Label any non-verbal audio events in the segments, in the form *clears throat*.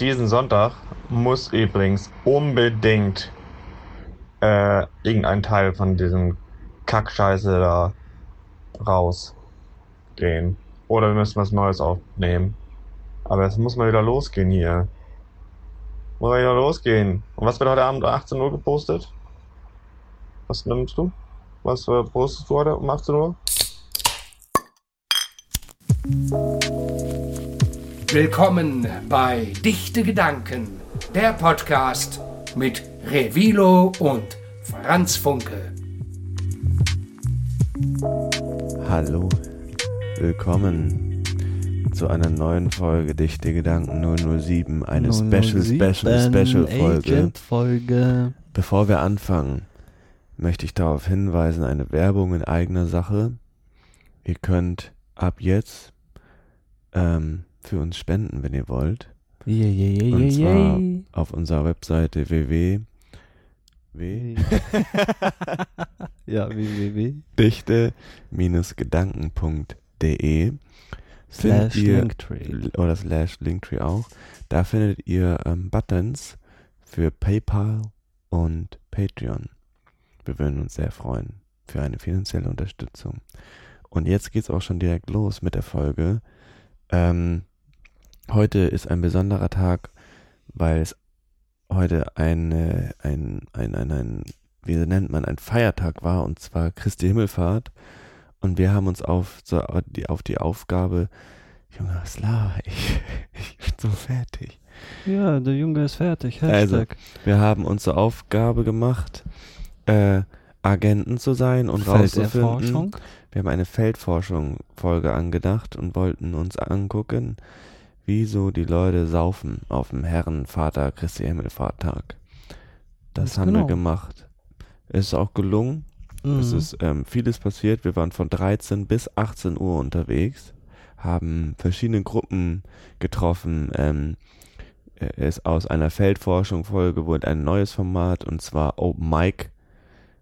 diesen Sonntag muss übrigens unbedingt äh, irgendein Teil von diesem Kackscheiße da rausgehen. Oder wir müssen was Neues aufnehmen. Aber es muss mal wieder losgehen hier. Muss mal wieder losgehen. Und was wird heute Abend um 18 Uhr gepostet? Was nimmst du? Was äh, postest du heute um 18 Uhr? Willkommen bei Dichte Gedanken, der Podcast mit Revilo und Franz Funke. Hallo, willkommen zu einer neuen Folge Dichte Gedanken 007, eine Special, Special, Special Folge. Folge. Bevor wir anfangen, möchte ich darauf hinweisen, eine Werbung in eigener Sache. Ihr könnt ab jetzt ähm, für uns spenden, wenn ihr wollt. Yeah, yeah, yeah, Und zwar auf unserer Webseite www. W *laughs* Ja, www. dichte-gedanken.de Slash ihr Linktree. oder slash Linktree auch. Da findet ihr ähm, Buttons für PayPal und Patreon. Wir würden uns sehr freuen für eine finanzielle Unterstützung. Und jetzt geht's auch schon direkt los mit der Folge. Ähm, heute ist ein besonderer Tag, weil es heute eine, ein, ein, ein, ein, wie nennt man, ein Feiertag war, und zwar Christi Himmelfahrt. Und wir haben uns auf, so, die, auf die Aufgabe, Junge, was laber ich? *laughs* Ich bin so fertig. Ja, der Junge ist fertig. Also, Hashtag. Wir haben uns zur Aufgabe gemacht, äh, Agenten zu sein und rauszufinden. Wir haben eine Feldforschung-Folge angedacht und wollten uns angucken, wieso die Leute saufen auf dem Herrenvater Christi Himmelfahrttag. Das Ganz haben genau. wir gemacht. Es ist auch gelungen. Es Mhm. ist ähm, vieles passiert. Wir waren von 13 bis 18 Uhr unterwegs, haben verschiedene Gruppen getroffen. Ähm, äh, ist aus einer Feldforschung-Folge wurde ein neues Format und zwar Open Mic.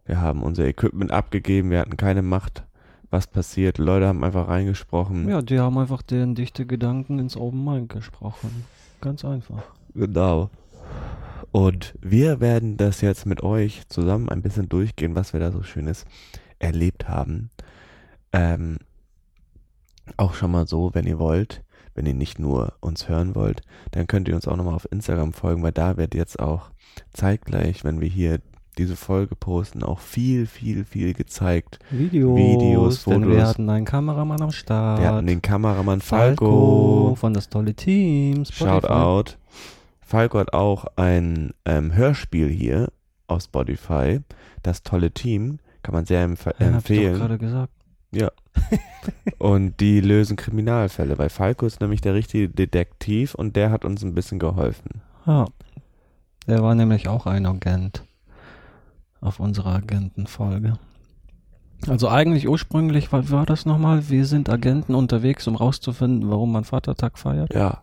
Wir haben unser Equipment abgegeben, wir hatten keine Macht, was passiert. Leute haben einfach reingesprochen. Ja, die haben einfach den dichte Gedanken ins Open Mind gesprochen. Ganz einfach. Genau. Und wir werden das jetzt mit euch zusammen ein bisschen durchgehen, was wir da so Schönes erlebt haben. Ähm, auch schon mal so, wenn ihr wollt, wenn ihr nicht nur uns hören wollt, dann könnt ihr uns auch nochmal auf Instagram folgen, weil da wird jetzt auch zeitgleich, wenn wir hier diese Folge posten, auch viel, viel, viel gezeigt. Videos. Videos, Denn wir Fotos. hatten einen Kameramann am Start. Wir hatten den Kameramann Falco Falco. von das tolle Team. Spotify. Shoutout. Falco hat auch ein ähm, Hörspiel hier auf Spotify. Das tolle Team. Kann man sehr empf Ja, hab ich empfehlen. gerade gesagt. *laughs* Und die lösen Kriminalfälle, weil Falco ist nämlich der richtige Detektiv und der hat uns ein bisschen geholfen. Ja. Der war nämlich auch ein Agent auf unserer Agentenfolge. Also eigentlich ursprünglich, was war das nochmal? Wir sind Agenten unterwegs, um rauszufinden, warum man Vatertag feiert. Ja.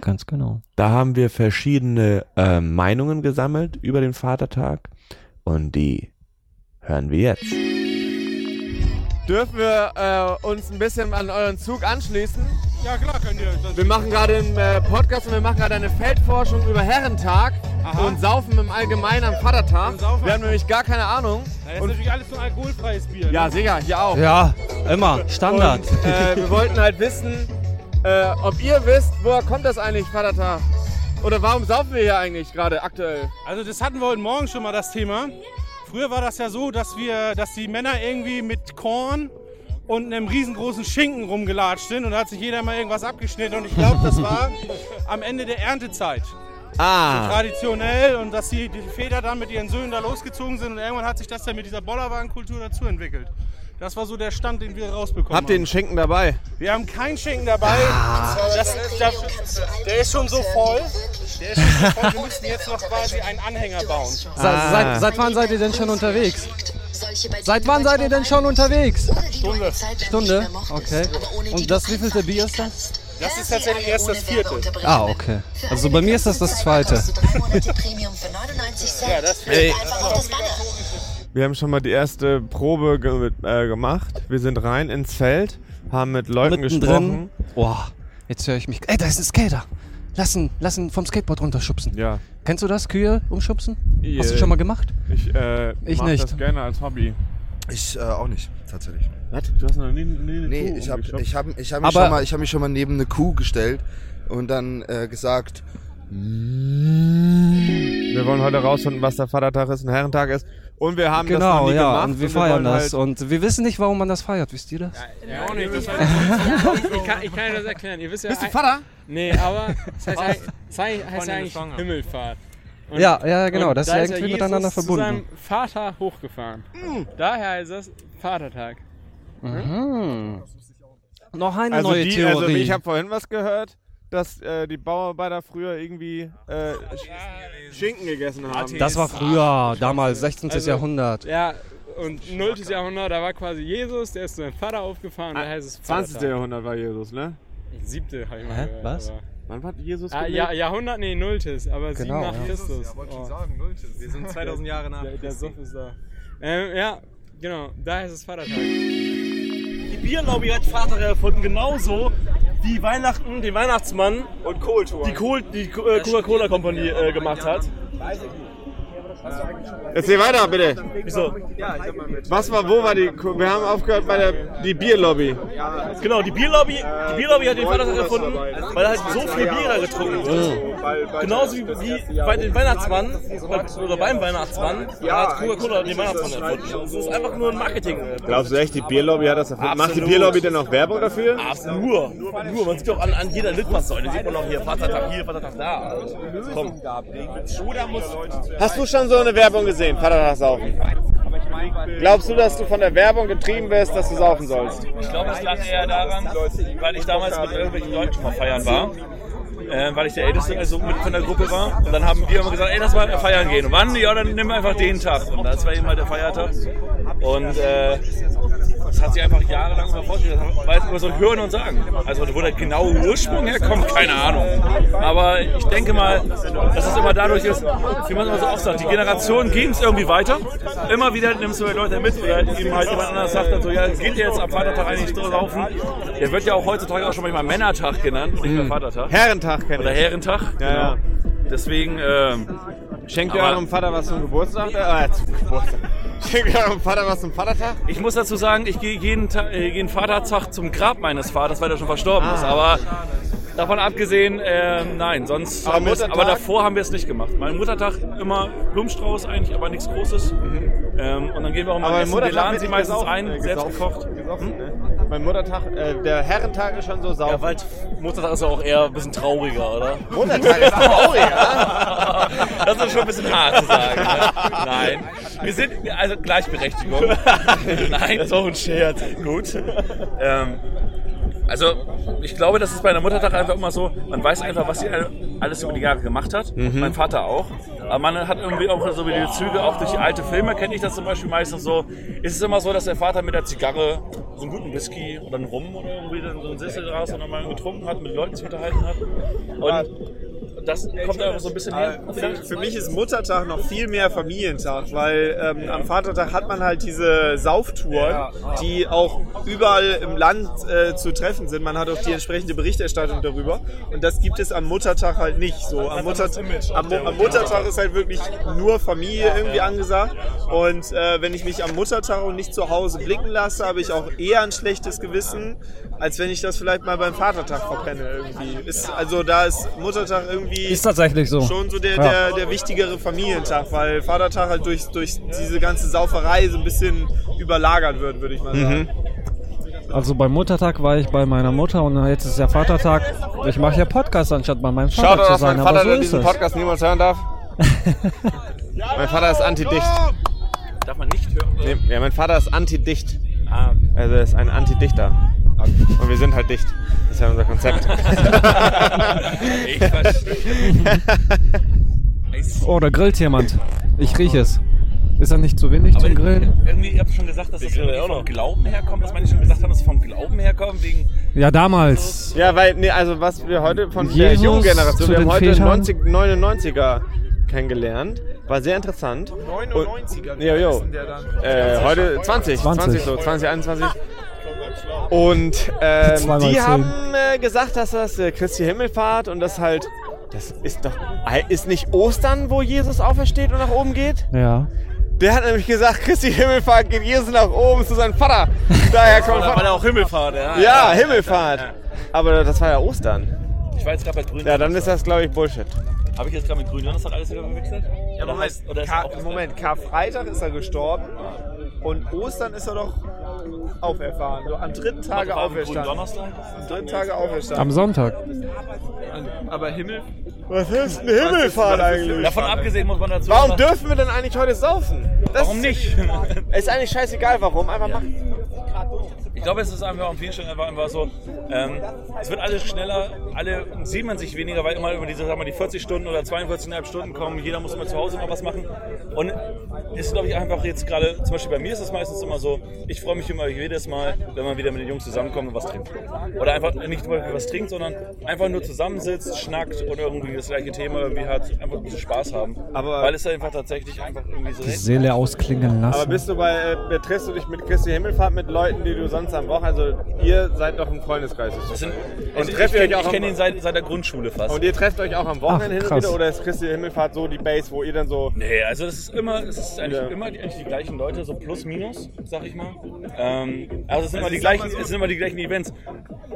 Ganz genau. Da haben wir verschiedene ähm, Meinungen gesammelt über den Vatertag und die hören wir jetzt. Dürfen wir äh, uns ein bisschen an euren Zug anschließen? Ja klar könnt ihr. Das Wir machen gerade einen äh, Podcast und wir machen gerade eine Feldforschung über Herrentag Aha. und Saufen im Allgemeinen am Vatertag. Wir haben nämlich gar keine Ahnung. das ist Und, natürlich alles nur alkoholfreies Bier. ja, ne? sicher, hier auch. Ja, immer. Standard. Und, äh, wir wollten halt wissen, äh, ob ihr wisst, woher kommt das eigentlich, Vatertag? Oder warum saufen wir hier eigentlich gerade aktuell? Also das hatten wir heute Morgen schon mal das Thema. Früher war das ja so, dass wir, dass die Männer irgendwie mit Korn und einem riesengroßen Schinken rumgelatscht sind und da hat sich jeder mal irgendwas abgeschnitten und ich glaube, das war am Ende der Erntezeit. Ah, Traditionell und dass die, die Väter dann mit ihren Söhnen da losgezogen sind und irgendwann hat sich das dann mit dieser Bollerwagenkultur dazu entwickelt. Das war so der Stand, den wir rausbekommen habt ihr haben. den Schinken dabei? Wir haben keinen Schinken dabei. Das, da, der ist schon so voll. Der ist schon so voll. Wir müssen jetzt noch quasi einen Anhänger bauen. Se- Seit, seit wann seid ihr denn schon unterwegs? Seit wann seid ihr denn schon unterwegs? Stunde. Stunde? Okay. Und das wievielte Bier ist das? Das ist tatsächlich erst das vierte. Ah, okay. Also bei mir ist das das zweite. Ja, das Ey. vierte. Wir haben schon mal die erste Probe ge äh, gemacht. Wir sind rein ins Feld, haben mit Leuten Mittendrin. gesprochen. Boah, jetzt höre ich mich. Ey, da ist ein Skater. lassen, lassen vom Skateboard runterschubsen. Ja. Kennst du das, Kühe umschubsen? Hast du Äh, schon mal gemacht? Ich, äh, Ich mach nicht. das gerne als Hobby. Ich äh, auch nicht, tatsächlich. Was? Du hast noch nie, nie eine Nee, Kuh ich habe umgeschubst? ich hab, ich hab mich, schon mal- ich hab mich schon mal neben eine Kuh gestellt und dann äh, gesagt, Wir wollen heute rausfinden, was der Vatertag ist, ein Herrentag ist. Und wir haben das noch Genau, nie ja, gemacht. und wir und feiern wollen das. Halt, Und wir wissen nicht, warum man das feiert, wisst ihr das? Ja, nee, das *laughs* ich, kann, ich kann euch das erklären. Ihr wisst ja, Bist du Vater? Nee, aber das heißt, *laughs* das heißt, heißt ja eigentlich Himmelfahrt. Und- Ja, ja, genau, und das ist da ja irgendwie Jesus miteinander zu verbunden. seinem Vater hochgefahren. Daher heißt das Vatertag. Mhm. Noch eine Also, neue die, Theorie. also ich habe vorhin was gehört, dass äh, die Bauarbeiter früher irgendwie äh, Schinken gegessen haben. das war früher, damals 16. Also- Jahrhundert. Ja, und 0. Jahrhundert, da war quasi Jesus, der ist zu seinem Vater aufgefahren, da heißt es 20. Vatertag. Jahrhundert war Jesus, ne? Siebte habe ich mal Hä? gehört. Was? Wann war Jesus Ah, ja, Jahrhundert, nee, Nulltes, aber sieben Genau, nach ja. Christus. Oh. Wir sind *laughs* 2000 Jahre nach. Der, der Suff ist da. Ähm, ja, genau, da heißt es Vatertag. Die Bierlobby hat Vater erfunden, genauso wie Weihnachten den Weihnachtsmann und die, Kohl, die äh, Coca-Cola Company äh, gemacht hat. Erzähl weiter, bitte. Wieso? Was war, wo war die, wir haben aufgehört bei der, die Bierlobby. Genau, die Bierlobby, die Bierlobby hat den Vatertag erfunden, weil halt so viel Bier da getrunken wird. Genauso wie, wie bei den Weihnachtsmann oder beim Weihnachtsmann hat Coca-Cola den Weihnachtsmann erfunden. Das ist einfach nur ein Marketing. Glaubst du echt, die Bierlobby hat das erfunden? Macht die. Bierlobby denn auch Werbung dafür? Absolut. Nur, nur, man sieht doch an, an jeder Litfaßsäule, sieht man noch hier Vatertag hier, Vatertag da. Komm. Hast du schon so eine Werbung gesehen, Vatertag saufen? Glaubst du, dass du von der Werbung getrieben wirst, dass du saufen sollst? Ich glaube, es lag eher daran, weil ich damals mit irgendwelchen Leuten schon mal feiern war. Äh, weil ich der Älteste also mit von der Gruppe war. Und dann haben wir immer gesagt, ey, lass mal feiern gehen. Und wann? Ja, dann nimm einfach den Tag. Und das war eben halt der Feiertag. Und äh, das hat sich einfach jahrelang immer vorgestellt. Das war jetzt nur so ein Hören und Sagen. Also wo der genaue Ursprung herkommt, keine Ahnung. Aber ich denke mal, dass es immer dadurch ist, wie man immer so oft sagt, die Generation ging es irgendwie weiter. Immer wieder nimmst du die Leute mit oder eben halt jemand anders sagt dann so, ja, geht ihr jetzt am Vatertag eigentlich so laufen? Der wird ja auch heutzutage auch schon manchmal Männertag genannt, nicht mehr Vatertag. Herrentag kenn Oder. Herrentag. Ja, ja. Deswegen, ähm, Schenkt ihr eurem Vater was zum Geburtstag? Äh, zum Geburtstag. *laughs* Vater was zum Vatertag? ich muss dazu sagen, ich gehe jeden, Ta- äh, jeden Vatertag zum Grab meines Vaters, weil er schon verstorben ist. Aber davon abgesehen, äh, nein, sonst Aber haben wir es, Muttertag? aber davor haben wir es nicht gemacht. Mein Muttertag immer Blumenstrauß eigentlich, aber nichts Großes. Ähm, und dann gehen wir auch mal essen. Wir laden sie meistens ein, selbst gekocht. Gesoffen, ne? Mein Muttertag, äh, der Herrentag ist schon so sauber. Ja, weil Muttertag ist ja auch eher ein bisschen trauriger, oder? Muttertag ist traurig, ja? *laughs* Das ist schon ein bisschen hart zu sagen. Ne? Nein. Wir sind, also Gleichberechtigung. *laughs* Nein. Das ist auch ein Scherz. Gut. Ähm, also, ich glaube, das ist bei einer Muttertag einfach immer so, man weiß einfach, was sie alles über die Jahre gemacht hat. Mein Vater auch. Aber man hat irgendwie auch so wie die Züge, auch durch die alte Filme kenne ich das zum Beispiel meistens so. Ist es immer so, dass der Vater mit der Zigarre so einen guten Whisky oder einen Rum oder irgendwie dann so einen Sessel raus und nochmal getrunken hat, mit Leuten sich unterhalten hat. Und das kommt einfach so ein bisschen her. Für, für mich ist Muttertag noch viel mehr Familientag, weil ähm, am Vatertag hat man halt diese Sauftouren, die auch überall im Land äh, zu treffen sind. Man hat auch die entsprechende Berichterstattung darüber. Und das gibt es am Muttertag halt nicht. So am, Mutter, am, am Muttertag ist halt wirklich nur Familie irgendwie angesagt. Und äh, wenn ich mich am Muttertag und nicht zu Hause blicken lasse, habe ich auch eher ein schlechtes Gewissen, als wenn ich das vielleicht mal beim Vatertag verbrenne irgendwie. Ist, also da ist Muttertag irgendwie Ist tatsächlich so. schon so der, Ja. der, der wichtigere Familientag, weil Vatertag halt durch, durch diese ganze Sauferei so ein bisschen überlagert wird, würde ich mal sagen. Also beim Muttertag war ich bei meiner Mutter und jetzt ist ja Vatertag. Ich mache ja Podcast anstatt bei meinem Vater Schade, zu dass sein, mein aber Vater so ist diesen es. Podcast niemals hören darf. *laughs* mein Vater ist antidicht. Darf man nicht hören? Nee, ja, mein Vater ist antidicht. Ah, Also er ist ein Antidichter. Und wir sind halt dicht. Das ist ja unser Konzept. *laughs* ich verstehe. Oh, da grillt jemand. Ich rieche es. Ist er nicht zu wenig Aber zum Grillen? irgendwie, ihr habt schon gesagt, dass das vom Glauben herkommt, dass manche schon gesagt haben, dass es vom Glauben herkommt, wegen Ja, damals. ja, weil, nee, also was wir heute von der Jesus jungen Generation, wir haben heute Vätern? 90, 99er kennengelernt. War sehr interessant. 99er, wie Jo, alt jo. der? Äh, heute 20, 20, 20 so, 2021. Und ähm, die haben äh, gesagt, dass das äh, Christi Himmelfahrt und das halt Das ist doch. Ist nicht Ostern, wo Jesus aufersteht und nach oben geht? Ja. Der hat nämlich gesagt, Christi Himmelfahrt geht Jesus nach oben zu seinem Vater. Daher kommt War, war da auch Himmelfahrt, ja. Ja, Himmelfahrt. Aber das war ja Ostern. Ich war jetzt gerade bei Grün. Ja, dann ist das, glaube ich, Bullshit. Habe ich jetzt gerade mit Grün Donnerstag alles wieder gewechselt? Ja, aber heißt, oder auch Moment, Karfreitag ist er gestorben und Ostern ist er doch auferfahren. So am dritten Tage auferstanden. Gründonnerstag? Am dritten Tage auferstanden. Am Sonntag. Aber Himmel. Was ist eine Himmelfahrt eigentlich? Davon abgesehen muss man dazu Warum sagen- dürfen wir denn eigentlich heute saufen? Das Warum nicht? *laughs* Ist eigentlich scheißegal, warum. Einfach machen. Ich glaube, es ist einfach an vielen Stellen einfach, einfach so, ähm, es wird alles schneller, alle sieht man sich weniger, weil immer über diese, sagen wir, die 40 Stunden oder 42,5 Stunden kommen, jeder muss immer zu Hause mal was machen. Und ist, glaube ich, einfach jetzt gerade, zum Beispiel bei mir ist es meistens immer so, ich freue mich immer jedes Mal, wenn man wieder mit den Jungs zusammenkommt und was trinkt. Oder einfach nicht nur was trinkt, sondern einfach nur zusammensitzt, schnackt und irgendwie das gleiche Thema irgendwie hat, einfach ein bisschen Spaß haben. Aber- weil es einfach tatsächlich einfach irgendwie so Die Seele ausklingen Aber lassen. bist du bei, äh, triffst du dich mit Christi Himmelfahrt mit Leuten, die du sonst am Wochenende, also ihr seid doch ein Freundeskreis. sind, Und also ich trefft ihr euch kenne auch am- kenn ihn seit, seit der Grundschule fast. Und ihr trefft euch auch am Wochenende Ach, wieder oder ist Christi Himmelfahrt so die Base, wo ihr dann so. Nee, also das ist immer, es ist eigentlich Ja. immer die, eigentlich die gleichen Leute, so plus minus, sag ich mal. Ähm, also es sind, immer die ich sag gleichen, so- es sind immer die gleichen Events.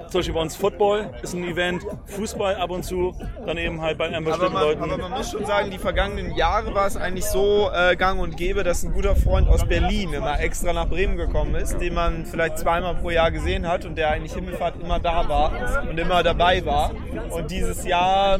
Zum Beispiel bei uns Football ist ein Event, Fußball ab und zu, dann eben halt bei einem Aber bestimmten man, Leuten. aber man muss schon sagen, die vergangenen Jahre war es eigentlich so äh, gang und gäbe, dass ein guter Freund aus Berlin immer extra nach Bremen gekommen ist, den man vielleicht zweimal pro Jahr gesehen hat und der eigentlich Himmelfahrt immer da war und immer dabei war. Und dieses Jahr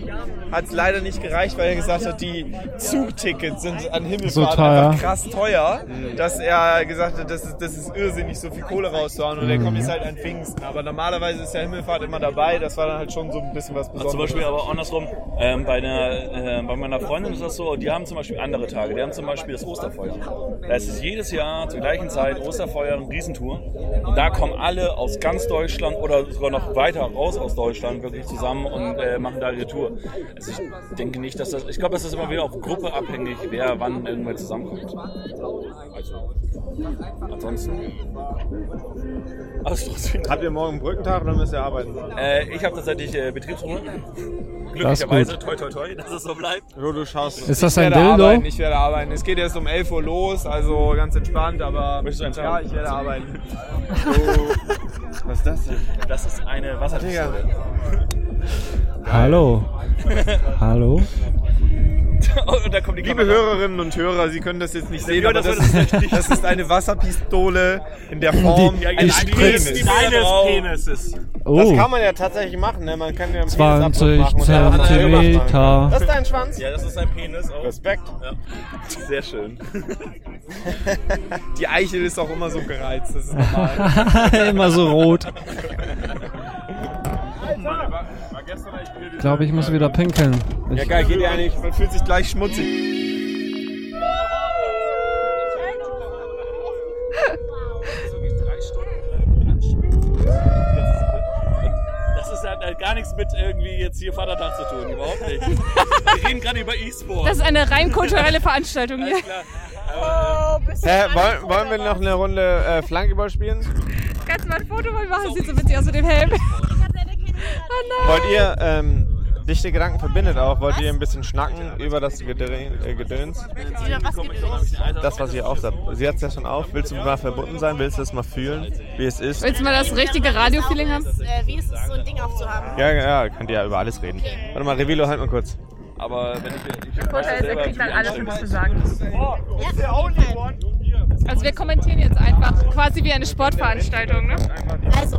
hat es leider nicht gereicht, weil er gesagt hat, die Zugtickets sind an Himmelfahrt So einfach krass teuer, dass er gesagt hat, das ist, das ist irrsinnig, so viel Kohle rauszuhauen und er kommt jetzt halt an Pfingsten. Aber normalerweise ist ja Himmelfahrt immer dabei, das war dann halt schon so ein bisschen was Also Besonderes. zum Beispiel aber auch andersrum, ähm, bei, einer, äh, bei meiner Freundin ist das so, die haben zum Beispiel andere Tage. Die haben zum Beispiel das Osterfeuer. Da ist es jedes Jahr zur gleichen Zeit Osterfeuer, eine Riesentour. Und da kommen alle aus ganz Deutschland oder sogar noch weiter raus aus Deutschland wirklich zusammen und äh, machen da ihre Tour. Also ich denke nicht, dass das, ich glaube, das ist immer wieder auf Gruppe abhängig, wer wann irgendwann zusammenkommt. Also, ansonsten. Trotzdem. Habt ihr morgen Brückentag oder müsst ihr arbeiten? Äh, ich habe tatsächlich äh, Betriebsruhe. Glücklicherweise, toi toi toi, dass es so bleibt. Jo, du schaust. Ist das Ich ein werde Dildo? arbeiten, ich werde arbeiten. Es geht erst um 11 Uhr los, also ganz entspannt, aber Möchtest du eins ja, ich werde arbeiten. *laughs* Was ist das denn? Das ist eine Wasserpistole. Hallo. Hallo. *laughs* Und da kommt die Liebe. Hörerinnen und Hörer, Sie können das jetzt nicht sehen, Ja, aber das das, ist, das ist eine Wasserpistole in der Form eines die Penis. Deines Penises. Das Oh, kann man ja tatsächlich machen, ne? Man kann ja einen 20 Penisabdruck machen und dann hat man irgendwas machen. Zentimeter. Das ist dein Schwanz? Ja, das ist ein Penis. Auch. Respekt. Ja. Sehr schön. Die Eichel ist auch immer so gereizt, das ist normal. *laughs* Immer so rot. Ich glaube, ich muss wieder pinkeln. Ja Ich, geil, geht ihr eigentlich. Man fühlt sich gleich schmutzig. Nichts mit irgendwie jetzt hier Vatertag zu tun. Überhaupt nicht. Wir reden gerade über E-Sport. Das ist eine rein kulturelle Veranstaltung hier. Alles klar. Hä, wollen, wollen wir noch eine Runde äh, Flankeball spielen? Kannst du mal ein Foto machen? Sieht so witzig aus mit dem Helm. Oh Wollt ihr, ähm, dichte Gedanken verbindet auch, wollt ihr ein bisschen schnacken über das Gedre äh, Gedöns? Das, was ihr aufsagt. Sie hat es ja schon auf. Willst du mal verbunden sein? Willst du das mal fühlen, wie es ist? Willst du mal das richtige Radio-Feeling haben? Äh, wie ist es, so ein Ding aufzuhaben? Ja, ja, könnt ihr ja über alles reden. Warte mal, Revilo, halt mal kurz. Aber wenn ich, ich Vorteil ist, er kriegt dann alles, was du sagen. Ja, Also wir kommentieren jetzt einfach quasi wie eine Sportveranstaltung, ne? also,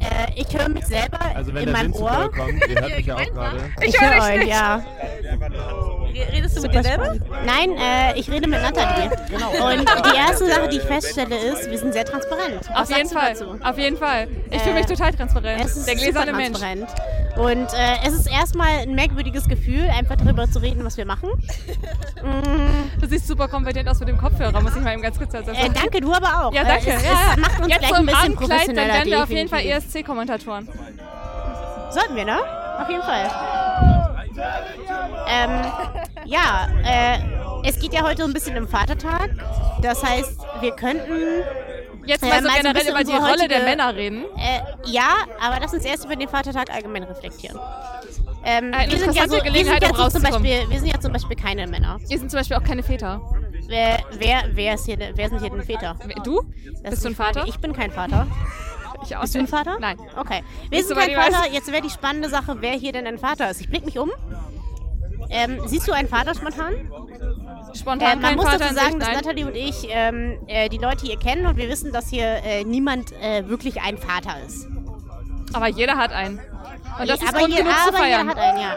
äh, ich höre mich selber Also wenn in meinem Ohr. kommt, ihr hört *laughs* mich ja auch gerade. Ich Ich höre euch, nicht. ja. Redest du mit dir selber? Nein, äh, ich rede mit Nathalie. Und die erste Sache, die ich feststelle, ist, wir sind sehr transparent. Was Auf jeden Fall. dazu? Auf jeden Fall. Ich fühle mich Äh, total transparent. Es ist Der gläserne Mensch. transparent. Und äh, es ist erstmal ein merkwürdiges Gefühl, einfach darüber zu reden, was wir machen. Mm, Du siehst super kompetent aus mit dem Kopfhörer, muss ich mal eben ganz kurz Äh, danke, du aber auch. Ja, Äh, danke. es- ja, es macht uns Jetzt gleich so ein bisschen Abendkleid, dann professioneller, werden wir auf jeden Fall. ESC-Kommentatoren. Sollten wir, ne? Auf jeden Fall. Ähm, ja, äh, es geht ja heute so ein bisschen um Vatertag. Das heißt, wir könnten. Jetzt äh, mal so generell bisschen über die Rolle der heutige- Männer reden. Äh, ja, aber lass uns erst über den Vatertag allgemein reflektieren. Ähm, Eine wir, sind ja so, wir, sind ja um so zum. Beispiel, wir sind ja zum Beispiel keine Männer. Wir sind zum Beispiel auch keine Väter. Wer, wer, wer, ist hier, wer sind hier denn Väter? Du? Das Bist ist du ein die Frage. Vater? Ich bin kein Vater. *laughs* Ich auch Bist du ein. Vater? Nein. Okay. Wir sind kein. Vater. Jetzt wäre die spannende Sache, wer hier denn ein Vater ist. Ich blick mich um. Ähm, siehst du einen Vater spontan? Spontan äh, man muss Vater dazu sagen, dass. Natalie und ich ähm, äh, die Leute hier kennen und wir wissen, dass hier äh, niemand äh, wirklich ein Vater ist. Aber jeder hat einen. Und das ist aber Grund hier, genug zu aber feiern. jeder hat einen, ja.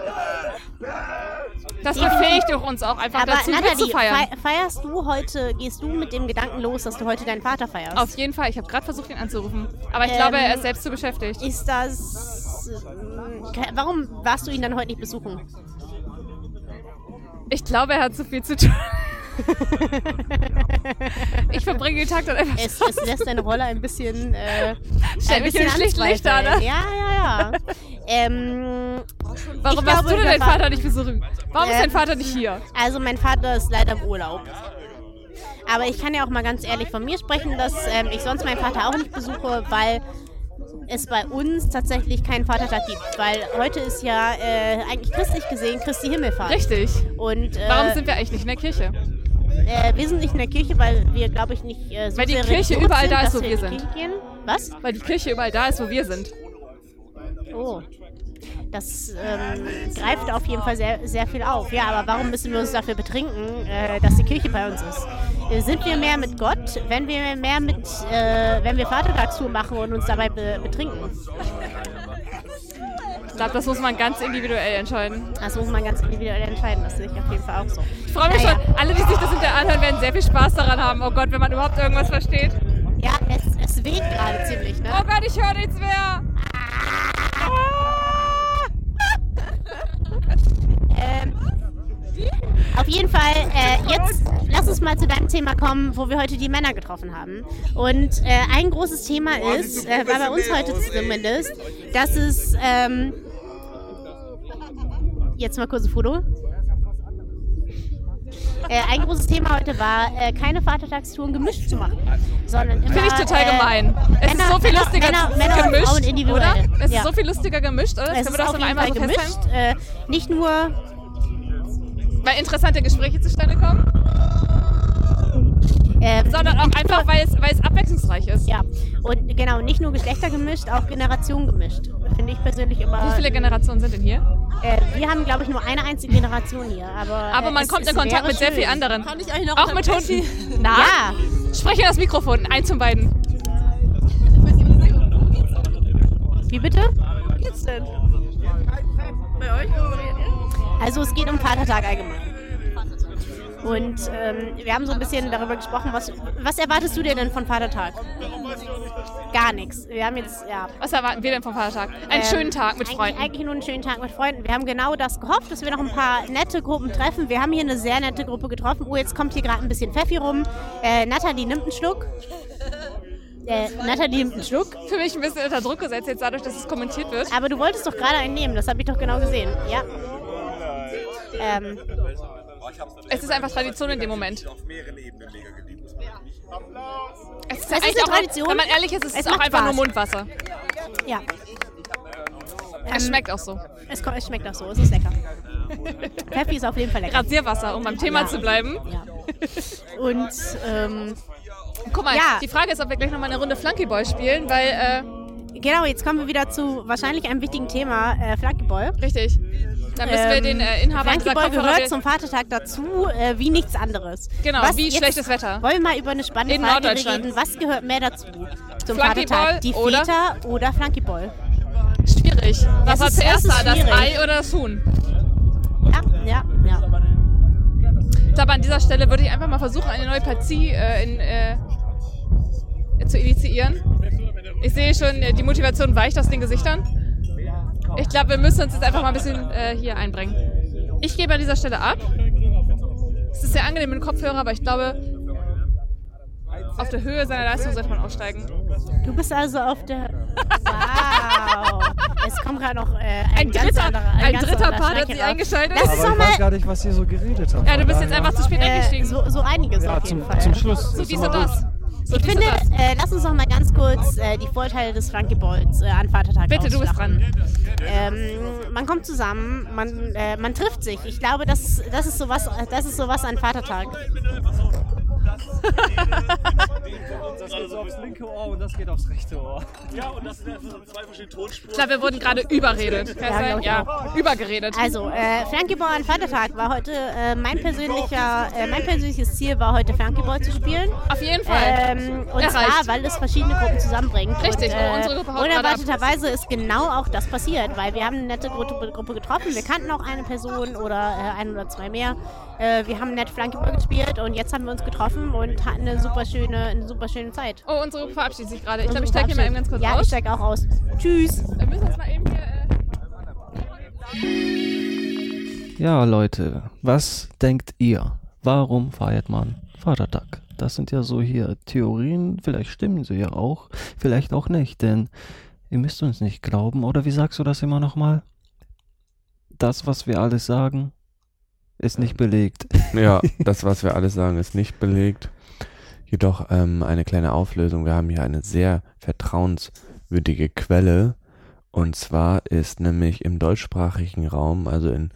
Das befähigt doch uns auch einfach aber dazu Natalie, mitzufeiern. fei- feierst du heute, gehst du mit dem Gedanken los, dass du heute deinen Vater feierst? Auf jeden Fall. Ich habe gerade versucht, ihn anzurufen. Aber ich Ähm, glaube, er ist selbst zu beschäftigt. Ist das... äh, Warum warst du ihn dann heute nicht besuchen? Ich glaube, er hat zu viel zu tun. *laughs* ich verbringe den Tag dann einfach Es, es lässt deine Rolle ein bisschen. Äh, *laughs* Stell ein bisschen Lichter, anzweifeln. ne? Ja, ja, ja. Ähm, Warum glaube, du denn deinen Vater nicht besuchen? Warum ist dein Vater nicht hier? Also, mein Vater ist leider im Urlaub. Aber ich kann ja auch mal ganz ehrlich von mir sprechen, dass ähm, ich sonst meinen Vater auch nicht besuche, weil es bei uns tatsächlich keinen Vatertag gibt. Weil heute ist ja äh, eigentlich christlich gesehen Christi Himmelfahrt. Richtig. Und, äh, Warum sind wir eigentlich nicht in der Kirche? Äh, wir sind nicht in der Kirche, weil wir, glaube ich, nicht äh, so Weil die Kirche überall sind, da ist, wo wir wir sind. Was? Weil die Kirche überall da ist, wo wir sind. Oh. Das ähm, greift auf jeden Fall sehr, sehr viel auf. Ja, aber warum müssen wir uns dafür betrinken, äh, dass die Kirche bei uns ist? Äh, sind wir mehr mit Gott, wenn wir mehr mit, äh, wenn wir Vatertagstour machen und uns dabei be betrinken? Ich glaube, das muss man ganz individuell entscheiden. Das muss man ganz individuell entscheiden, das sehe ich auf jeden Fall auch so. Ich freue mich Naja. schon. Alle, die sich das hinterher anhören, werden sehr viel Spaß daran haben. Oh Gott, wenn man überhaupt irgendwas versteht. Ja, es, es weht gerade ziemlich, ne? Oh Gott, ich höre nichts mehr. Ähm, auf jeden Fall, äh, jetzt lass uns mal zu deinem Thema kommen, wo wir heute die Männer getroffen haben. Und äh, ein großes Thema ist, äh, war bei uns heute zumindest, dass es, ähm, jetzt mal kurz ein Foto. Äh, ein großes Thema heute war, äh, keine Vatertagstouren gemischt zu machen, sondern immer. Finde ich total äh, gemein. Es Männer- ist so viel lustiger Männer, Männer gemischt, Frauen individuell. oder? Es Ja. ist so viel lustiger gemischt, oder? Es Können wir auf jeden einmal Fall so gemischt. Äh, nicht nur Weil interessante Gespräche zustande kommen, Ähm, sondern auch einfach, weil es, weil es abwechslungsreich ist. Ja, und genau, nicht nur Geschlechter gemischt, auch Generationen gemischt. Finde ich persönlich immer. Wie viele Generationen sind denn hier? Äh, wir haben, glaube ich, nur eine einzige Generation hier. Aber, Aber äh, man es, kommt in Kontakt mit sehr schön. vielen anderen. Kann ich eigentlich noch Auch mit? Hunden. *laughs* Na? Ja. Sprich in das Mikrofon. Eins von beiden. Wie bitte? Wie geht's denn? Bei euch? Also es geht um Vatertag allgemein. Und ähm, wir haben so ein bisschen darüber gesprochen, was, was erwartest du dir denn von Vatertag? Gar nichts. Wir haben jetzt, ja. Was erwarten wir denn vom Vatertag? Einen Ähm, schönen Tag mit eigentlich- Freunden. Eigentlich nur einen schönen Tag mit Freunden. Wir haben genau das gehofft, dass wir noch ein paar nette Gruppen treffen. Wir haben hier eine sehr nette Gruppe getroffen. Oh, jetzt kommt hier gerade ein bisschen Pfeffi rum. Äh, Nathalie nimmt einen Schluck. Äh, Nathalie nimmt einen Schluck. Für mich ein bisschen unter Druck gesetzt, jetzt dadurch, dass es kommentiert wird. Aber du wolltest doch gerade einen nehmen, das habe ich doch genau gesehen. Ja. Ähm, Es ist einfach Tradition in dem Moment. Es ist, Das ist eine auch, Tradition. Wenn man ehrlich ist, es Es ist auch einfach Spaß. nur Mundwasser. ja. Es Ähm, schmeckt auch so. Es, es schmeckt auch so, es ist lecker. Pfeffi ist auf jeden Fall lecker. Rasierwasser, um beim Thema Ja. zu bleiben. Und, ähm, Guck mal, Ja. die Frage ist, ob wir gleich nochmal eine Runde Flunkyball spielen, weil, äh, genau, jetzt kommen wir wieder zu wahrscheinlich einem wichtigen Thema, äh, Flankeball. Richtig. Dann müssen wir den äh, Inhaber dieser Flankeball Kopfhörer... gehört zum Vatertag dazu, äh, wie nichts anderes. Genau, wie schlechtes Wetter. Wollen wir mal über eine spannende In Frage reden. Was gehört mehr dazu zum Flankyball Vatertag? Die oder- Väter oder Flankyball? Schwierig. Was war ist- zuerst das da, das. Ei oder das Huhn? Ja, ja, ja. Ich glaube, an dieser Stelle würde ich einfach mal versuchen, eine neue Partie äh, in, äh, zu initiieren. Ich sehe schon, äh, die Motivation weicht aus den Gesichtern. Ich glaube, wir müssen uns jetzt einfach mal ein bisschen äh, hier einbringen. Ich gebe an dieser Stelle ab. Es ist sehr angenehm mit dem Kopfhörer, aber ich glaube, auf der Höhe seiner Leistung sollte man aussteigen. Du bist also auf der. *laughs* Wow! Es kommt gerade noch äh, ein, Ein ganz dritter- anderer, ein ganz dritter anderer Part hat hier drauf. eingeschaltet. Das ist Aber ich weiß gar nicht, was ihr so geredet habt. Ja, du bist jetzt einfach zu spät äh, eingestiegen. so, so einiges Ja, auf jeden zum, Fall. zum Schluss. So dies und das. So Ich finde, äh, lass uns noch mal ganz kurz äh, die Vorteile des Flankeballs äh, an Vatertag Bitte, du bist ausflachen. Ähm, man kommt zusammen, man, äh, man trifft sich. Ich glaube, das, das ist sowas, das ist sowas an Vatertag. Das geht so aufs linke Ohr und das geht aufs rechte Ohr. Ja, und das sind einfach so zwei verschiedene Tonspuren. Ich glaube, wir wurden gerade überredet. Das Ja, Ja, übergeredet. Also, äh, Flankeball an Vatertag war heute äh, mein persönlicher, äh, mein persönliches Ziel war heute Flankeball zu spielen. Auf jeden Fall. Ähm, und Erreicht. zwar, weil es verschiedene Gruppen zusammenbringt. Richtig, und, und unsere Gruppe unerwarteterweise ist genau auch das passiert, weil wir haben eine nette Gruppe, Gruppe getroffen. Wir kannten auch eine Person oder äh, ein oder zwei mehr. Äh, wir haben nett Flankeball gespielt und jetzt haben wir uns getroffen und hatten eine super schöne, eine super schöne Zeit. Oh, unsere Gruppe verabschiedet sich gerade. Ich glaube, ich steige hier mal eben ganz kurz ja, aus. ich steige auch aus. Tschüss. Wir müssen uns mal eben hier... Äh Ja, Leute, was denkt ihr? Warum feiert man Vatertag? Das sind ja so hier Theorien, vielleicht stimmen sie ja auch, vielleicht auch nicht, denn ihr müsst uns nicht glauben, oder wie sagst du das immer nochmal? Das, was wir alles sagen, ist nicht belegt. Ja, *laughs* das, was wir alles sagen, ist nicht belegt. Jedoch ähm, eine kleine Auflösung. Wir haben hier eine sehr vertrauenswürdige Quelle. Und zwar ist nämlich im deutschsprachigen Raum, also in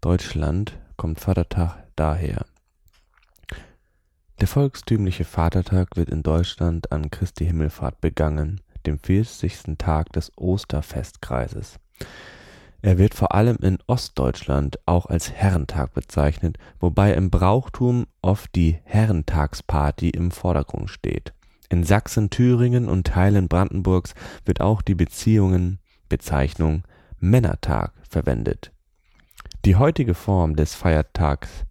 Deutschland, kommt Vatertag daher. Der volkstümliche Vatertag wird in Deutschland an Christi Himmelfahrt begangen, dem 40. Tag des Osterfestkreises. Er wird vor allem in Ostdeutschland auch als Herrentag bezeichnet, wobei im Brauchtum oft die Herrentagsparty im Vordergrund steht. In Sachsen, Thüringen und Teilen Brandenburgs wird auch die Beziehungen Bezeichnung Männertag verwendet. Die heutige Form des Feiertags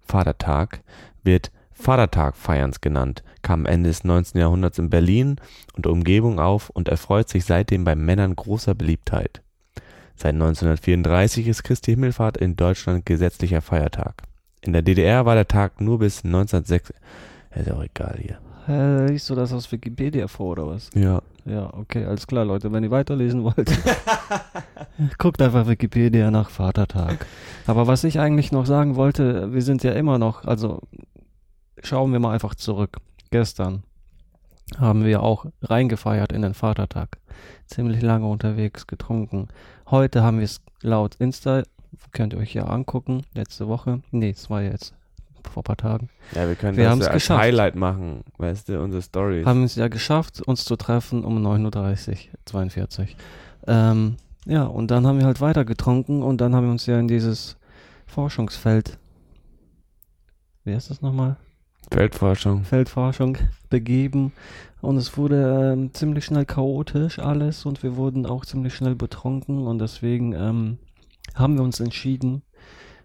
Vatertag wird Vatertagfeierns genannt, kam Ende des 19. Jahrhunderts in Berlin und Umgebung auf und erfreut sich seitdem bei Männern großer Beliebtheit. Seit 1934 ist Christi Himmelfahrt in Deutschland gesetzlicher Feiertag. In der DDR war der Tag nur bis 1906. Ist auch egal hier. Hä, liest du das aus Wikipedia vor oder was? Ja. Ja, okay, alles klar, Leute. Wenn ihr weiterlesen wollt, *laughs* guckt einfach Wikipedia nach Vatertag. Aber was ich eigentlich noch sagen wollte, wir sind ja immer noch, also schauen wir mal einfach zurück. Gestern haben wir auch reingefeiert in den Vatertag. Ziemlich lange unterwegs getrunken. Heute haben wir es laut Insta, könnt ihr euch ja angucken, letzte Woche. Nee, es war jetzt vor ein paar Tagen. Ja, wir können wir das ja als geschafft. Highlight machen, weißt du, unsere Stories. Haben es ja geschafft, uns zu treffen um 9.30 Uhr, 42. Ähm, ja, und dann haben wir halt weiter getrunken und dann haben wir uns ja in dieses Forschungsfeld, wie heißt das nochmal? Feldforschung. Feldforschung begeben und es wurde ähm, ziemlich schnell chaotisch alles und wir wurden auch ziemlich schnell betrunken und deswegen ähm, haben wir uns entschieden,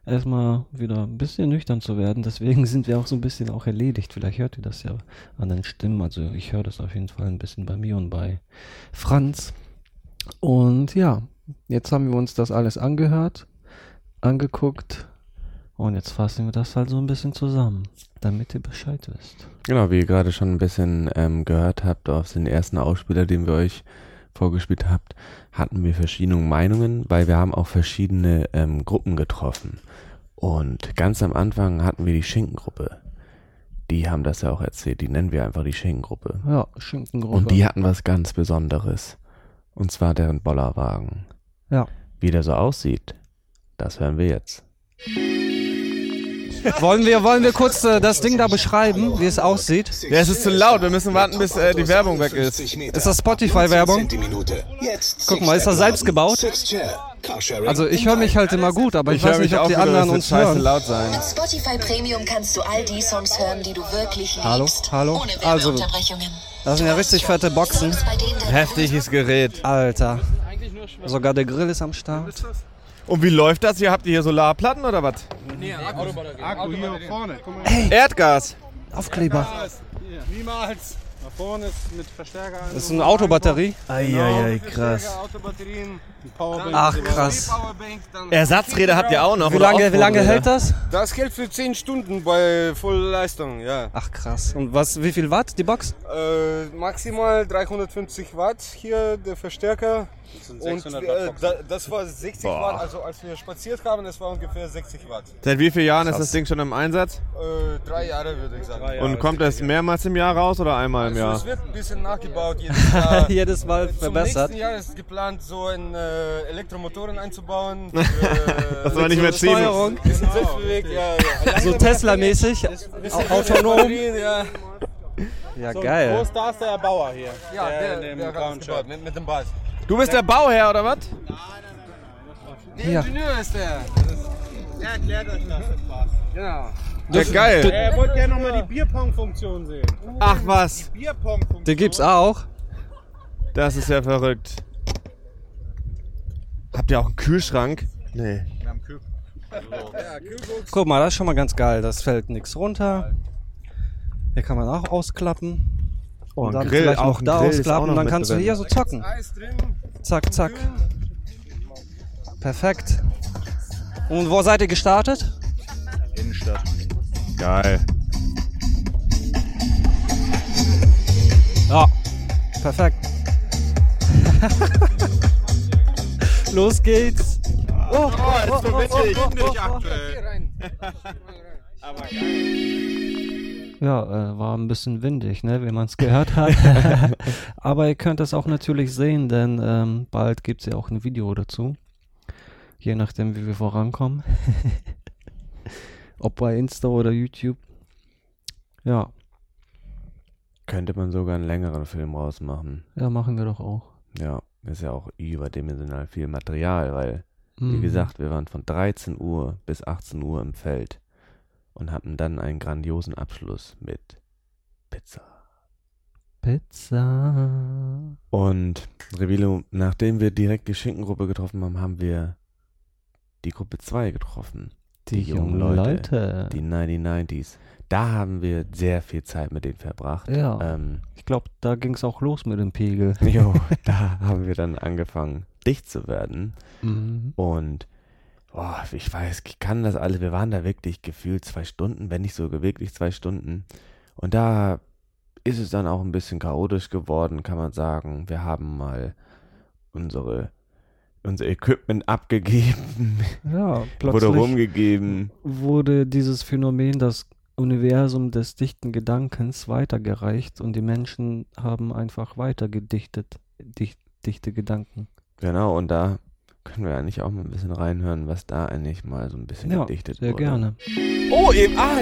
erstmal wieder ein bisschen nüchtern zu werden. Deswegen sind wir auch so ein bisschen auch erledigt. Vielleicht hört ihr das ja an den Stimmen. Also ich höre das auf jeden Fall ein bisschen bei mir und bei Franz. Und ja, jetzt haben wir uns das alles angehört, angeguckt und jetzt fassen wir das halt so ein bisschen zusammen, damit ihr Bescheid wisst. Genau, wie ihr gerade schon ein bisschen ähm, gehört habt aus den ersten Ausspieler, den wir euch vorgespielt habt, hatten wir verschiedene Meinungen, weil wir haben auch verschiedene ähm, Gruppen getroffen. Und ganz am Anfang hatten wir die Schinkengruppe. Die haben das ja auch erzählt, die nennen wir einfach die Schinkengruppe. Ja, Schinkengruppe. Und die hatten was ganz Besonderes. Und zwar deren Bollerwagen. Ja. Wie der so aussieht, das hören wir jetzt. Wollen, wir, wollen wir kurz äh, das Ding da beschreiben, wie es aussieht? Ja, es ist zu laut. Wir müssen warten, bis äh, die Werbung weg ist. Ist das Spotify-Werbung? Guck mal, ist das selbst gebaut? Also ich höre mich halt immer gut, aber ich, Ich weiß höre nicht, mich ob auch die anderen uns scheiße hören. laut sein. Mit Spotify Premium kannst du all die Songs hören, die du wirklich liebst. Hallo, hallo. Ohne Also, das sind ja richtig fette Boxen. Heftiges Gerät. Alter. Sogar der Grill ist am Start. Und wie läuft das? Ihr habt ihr hier Solarplatten oder was? Nee, Akku, Akku hier vorne. Guck mal. Hey. Erdgas. Aufkleber. Niemals. Da vorne ist mit Verstärker. Das ist eine Autobatterie. Eieiei, krass. Autobatterien, Powerbank. Ach, krass. Ersatzräder habt ihr auch noch? Wie lange, wie lange hält das? Das gilt für 10 Stunden bei Vollleistung, ja. Ach krass. Und was, wie viel Watt die Box? Äh, maximal 350 Watt hier der Verstärker. sind Und 600 äh, das war 60 Boah. Watt, also als wir spaziert haben, das war ungefähr 60 Watt. Seit wie vielen Jahren ist Krass. das Ding schon im Einsatz? Äh, drei Jahre würde ich sagen. Und kommt das mehrmals im Jahr raus oder einmal im Also Jahr? es wird ein bisschen nachgebaut *laughs* jedes Jahr. *laughs* Jedes Mal Zum verbessert. nächsten Jahr ist geplant, so ein äh, Elektromotoren einzubauen. *laughs* Das war nicht mehr ziehen. Steuerung. Bisschen selbstbewegt, ja, ja. So Tesla-mäßig, Bisschen au- autonom. Ja. Ja, So, geil. Wo ist da ist der Erbauer hier? Ja, der, in dem der grauen das Shirt. gebaut, mit, mit dem Ball. Du bist der Bauherr oder was? Der Ja. Ingenieur ist der. Er erklärt euch das. Genau. Ja, geil. Er wollte gerne nochmal die Bierpong-Funktion sehen. Ach was, Bierpong-Funktion. Den gibt's auch. das ist ja verrückt. Habt ihr auch einen Kühlschrank? Nee. Wir haben Kühl. Guck mal, das ist schon mal ganz geil. Das fällt nichts runter. Hier kann man auch ausklappen. Oh, Und dann Grill, vielleicht auch da Grill ausklappen. noch Dann kannst du hier so zocken. Zack, zack. Perfekt. Und wo seid ihr gestartet? Innenstadt. Geil. Ja, perfekt. *laughs* Los geht's. Oh, Oh, ist so witzig. Nicht aktuell. *laughs* Aber geil. Ja, äh, war ein bisschen windig, ne, wie man es gehört hat. *laughs* Aber ihr könnt es auch natürlich sehen, denn ähm, bald gibt es ja auch ein Video dazu. Je nachdem, wie wir vorankommen. Ob bei Insta oder YouTube. Ja, Könnte man sogar einen längeren Film rausmachen. ja, machen wir doch auch. Ja, ist ja auch überdimensional viel Material, weil, wie Mhm. gesagt, wir waren von 13 Uhr bis 18 Uhr im Feld und hatten dann einen grandiosen Abschluss mit Pizza. Pizza. Und Revilo, nachdem wir direkt die Schinkengruppe getroffen haben, haben wir die Gruppe 2 getroffen. Die jungen Leute. Die 9090s. Da haben wir sehr viel Zeit mit denen verbracht. Ja. Ähm, Ich glaube, da ging es auch los mit dem Pegel. *laughs* jo, *laughs* da haben wir dann angefangen, dicht zu werden. Mhm. Und boah, ich weiß, ich kann das alles. Wir waren da wirklich gefühlt zwei Stunden, wenn nicht sogar wirklich zwei Stunden. Und da ist es dann auch ein bisschen chaotisch geworden, kann man sagen. Wir haben mal unsere unser Equipment abgegeben. Ja, *laughs* Wurde rumgegeben. wurde dieses Phänomen, das Universum des dichten Gedankens, weitergereicht und die Menschen haben einfach weiter gedichtet, dicht, dichte Gedanken. Genau, und da können wir eigentlich auch mal ein bisschen reinhören, was da eigentlich mal so ein bisschen Ja, gedichtet sehr wurde. gerne. Oh, eben. Ah,